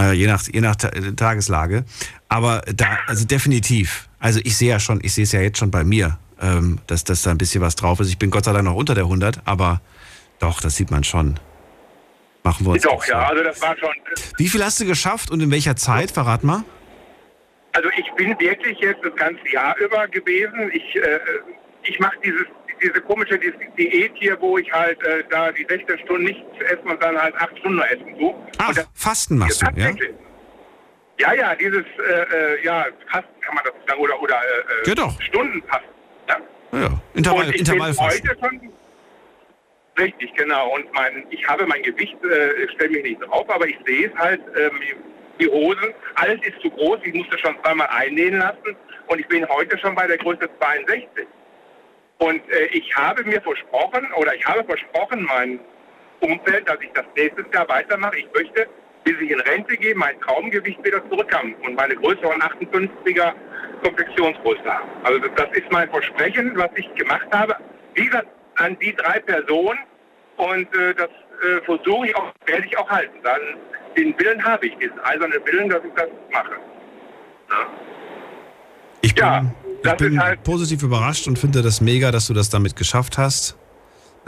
Äh, je nach, je nach Ta Tageslage. Aber da, also definitiv. Also ich sehe ja schon, ich sehe es ja jetzt schon bei mir, ähm, dass, dass da ein bisschen was drauf ist. Ich bin Gott sei Dank noch unter der 100, aber doch, das sieht man schon. Machen wir uns. Doch, ja, also das war schon. Wie viel hast du geschafft und in welcher Zeit? Verrat mal. Also ich bin wirklich jetzt das ganze Jahr über gewesen. Ich, äh, ich mache dieses diese komische Di- Diät hier, wo ich halt äh, da die 16 Stunden nichts essen und dann halt 8 Stunden essen so. Ach, Fasten machst du, ja? Ja, ja, dieses, äh, äh, ja, Fasten kann man das sagen, oder, oder äh, Geht doch. Stundenfasten. Ja. Ja, Intervall, und ich Intervallfasten. bin heute schon, richtig, genau, und mein, ich habe mein Gewicht, äh, stelle mich nicht drauf, aber ich sehe es halt, ähm, die Hosen, alles ist zu groß, ich musste schon zweimal einnähen lassen und ich bin heute schon bei der Größe 62. Und äh, ich habe mir versprochen, oder ich habe versprochen meinem Umfeld, dass ich das nächstes Jahr weitermache. Ich möchte, bis ich in Rente gehe, mein Traumgewicht wieder zurückhaben und meine Größe von 58er Konfektionsgröße haben. Also das, ist mein Versprechen, was ich gemacht habe. Wie an die drei Personen und äh, das äh, versuche ich auch, werde ich auch halten. Dann den Willen habe ich, diesen eisernen Willen, dass ich das mache. Ich bin, ich bin positiv überrascht und finde das mega, dass du das damit geschafft hast.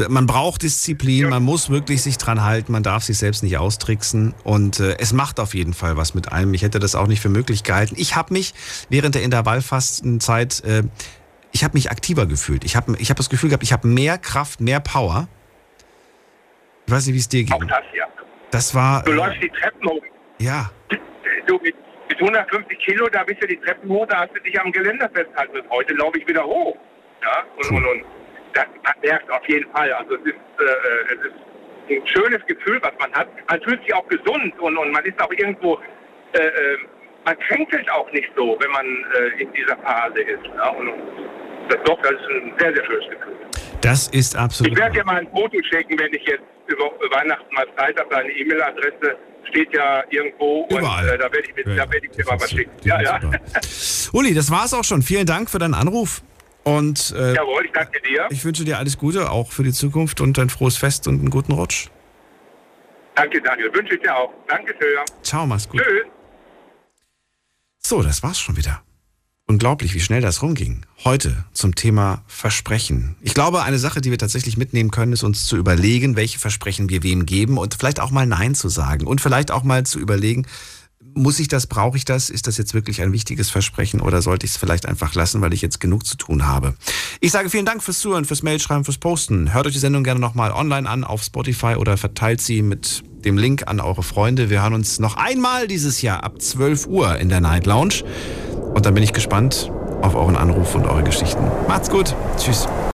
Man braucht Disziplin, man muss wirklich sich dran halten, man darf sich selbst nicht austricksen und äh, es macht auf jeden Fall was mit einem. Ich hätte das auch nicht für möglich gehalten. Ich habe mich während der Intervallfastenzeit, äh, ich habe mich aktiver gefühlt. Ich habe ich hab das Gefühl gehabt, ich habe mehr Kraft, mehr Power. Ich weiß nicht, wie es dir ging. Auch das, ja. Das war, Du äh, läufst die Treppen hoch. ja, Du mit, mit 150 Kilo, da bist du die Treppen hoch, da hast du dich am Geländer festhalten müssen. Heute laufe ich wieder hoch. Ja, und, und, und das, man merkt auf jeden Fall. Also es ist, äh, es ist ein schönes Gefühl, was man hat. Man fühlt sich auch gesund und, und man ist auch irgendwo, äh, äh, man kränkelt auch nicht so, wenn man äh, in dieser Phase ist. Ja? Und, und das, doch, das ist ein sehr, sehr schönes Gefühl. das ist absolut. Ich werde dir mal ein Foto schicken, wenn ich jetzt über Weihnachten mal Zeit habe, deine E-Mail-Adresse steht ja irgendwo Überall. und äh, da werde ich, mir- da werd ich dir mal was schicken. Ja, ja. Uli, das war's auch schon. Vielen Dank für deinen Anruf. Und äh, Jawohl, ich danke dir. ich wünsche dir alles Gute, auch für die Zukunft und ein frohes Fest und einen guten Rutsch. Danke, Daniel. Wünsche ich dir auch. Danke schön. Ciao, mach's gut. Tschüss. So, das war's schon wieder. Unglaublich, wie schnell das rumging. Heute zum Thema Versprechen. Ich glaube, eine Sache, die wir tatsächlich mitnehmen können, ist uns zu überlegen, welche Versprechen wir wem geben und vielleicht auch mal Nein zu sagen und vielleicht auch mal zu überlegen, muss ich das, brauche ich das? Ist das jetzt wirklich ein wichtiges Versprechen oder sollte ich es vielleicht einfach lassen, weil ich jetzt genug zu tun habe? Ich sage vielen Dank fürs Zuhören, fürs Mailschreiben, fürs Posten. Hört euch die Sendung gerne nochmal online an auf Spotify oder verteilt sie mit dem Link an eure Freunde. Wir hören uns noch einmal dieses Jahr ab 12 Uhr in der Night Lounge. Und dann bin ich gespannt auf euren Anruf und eure Geschichten. Macht's gut. Tschüss.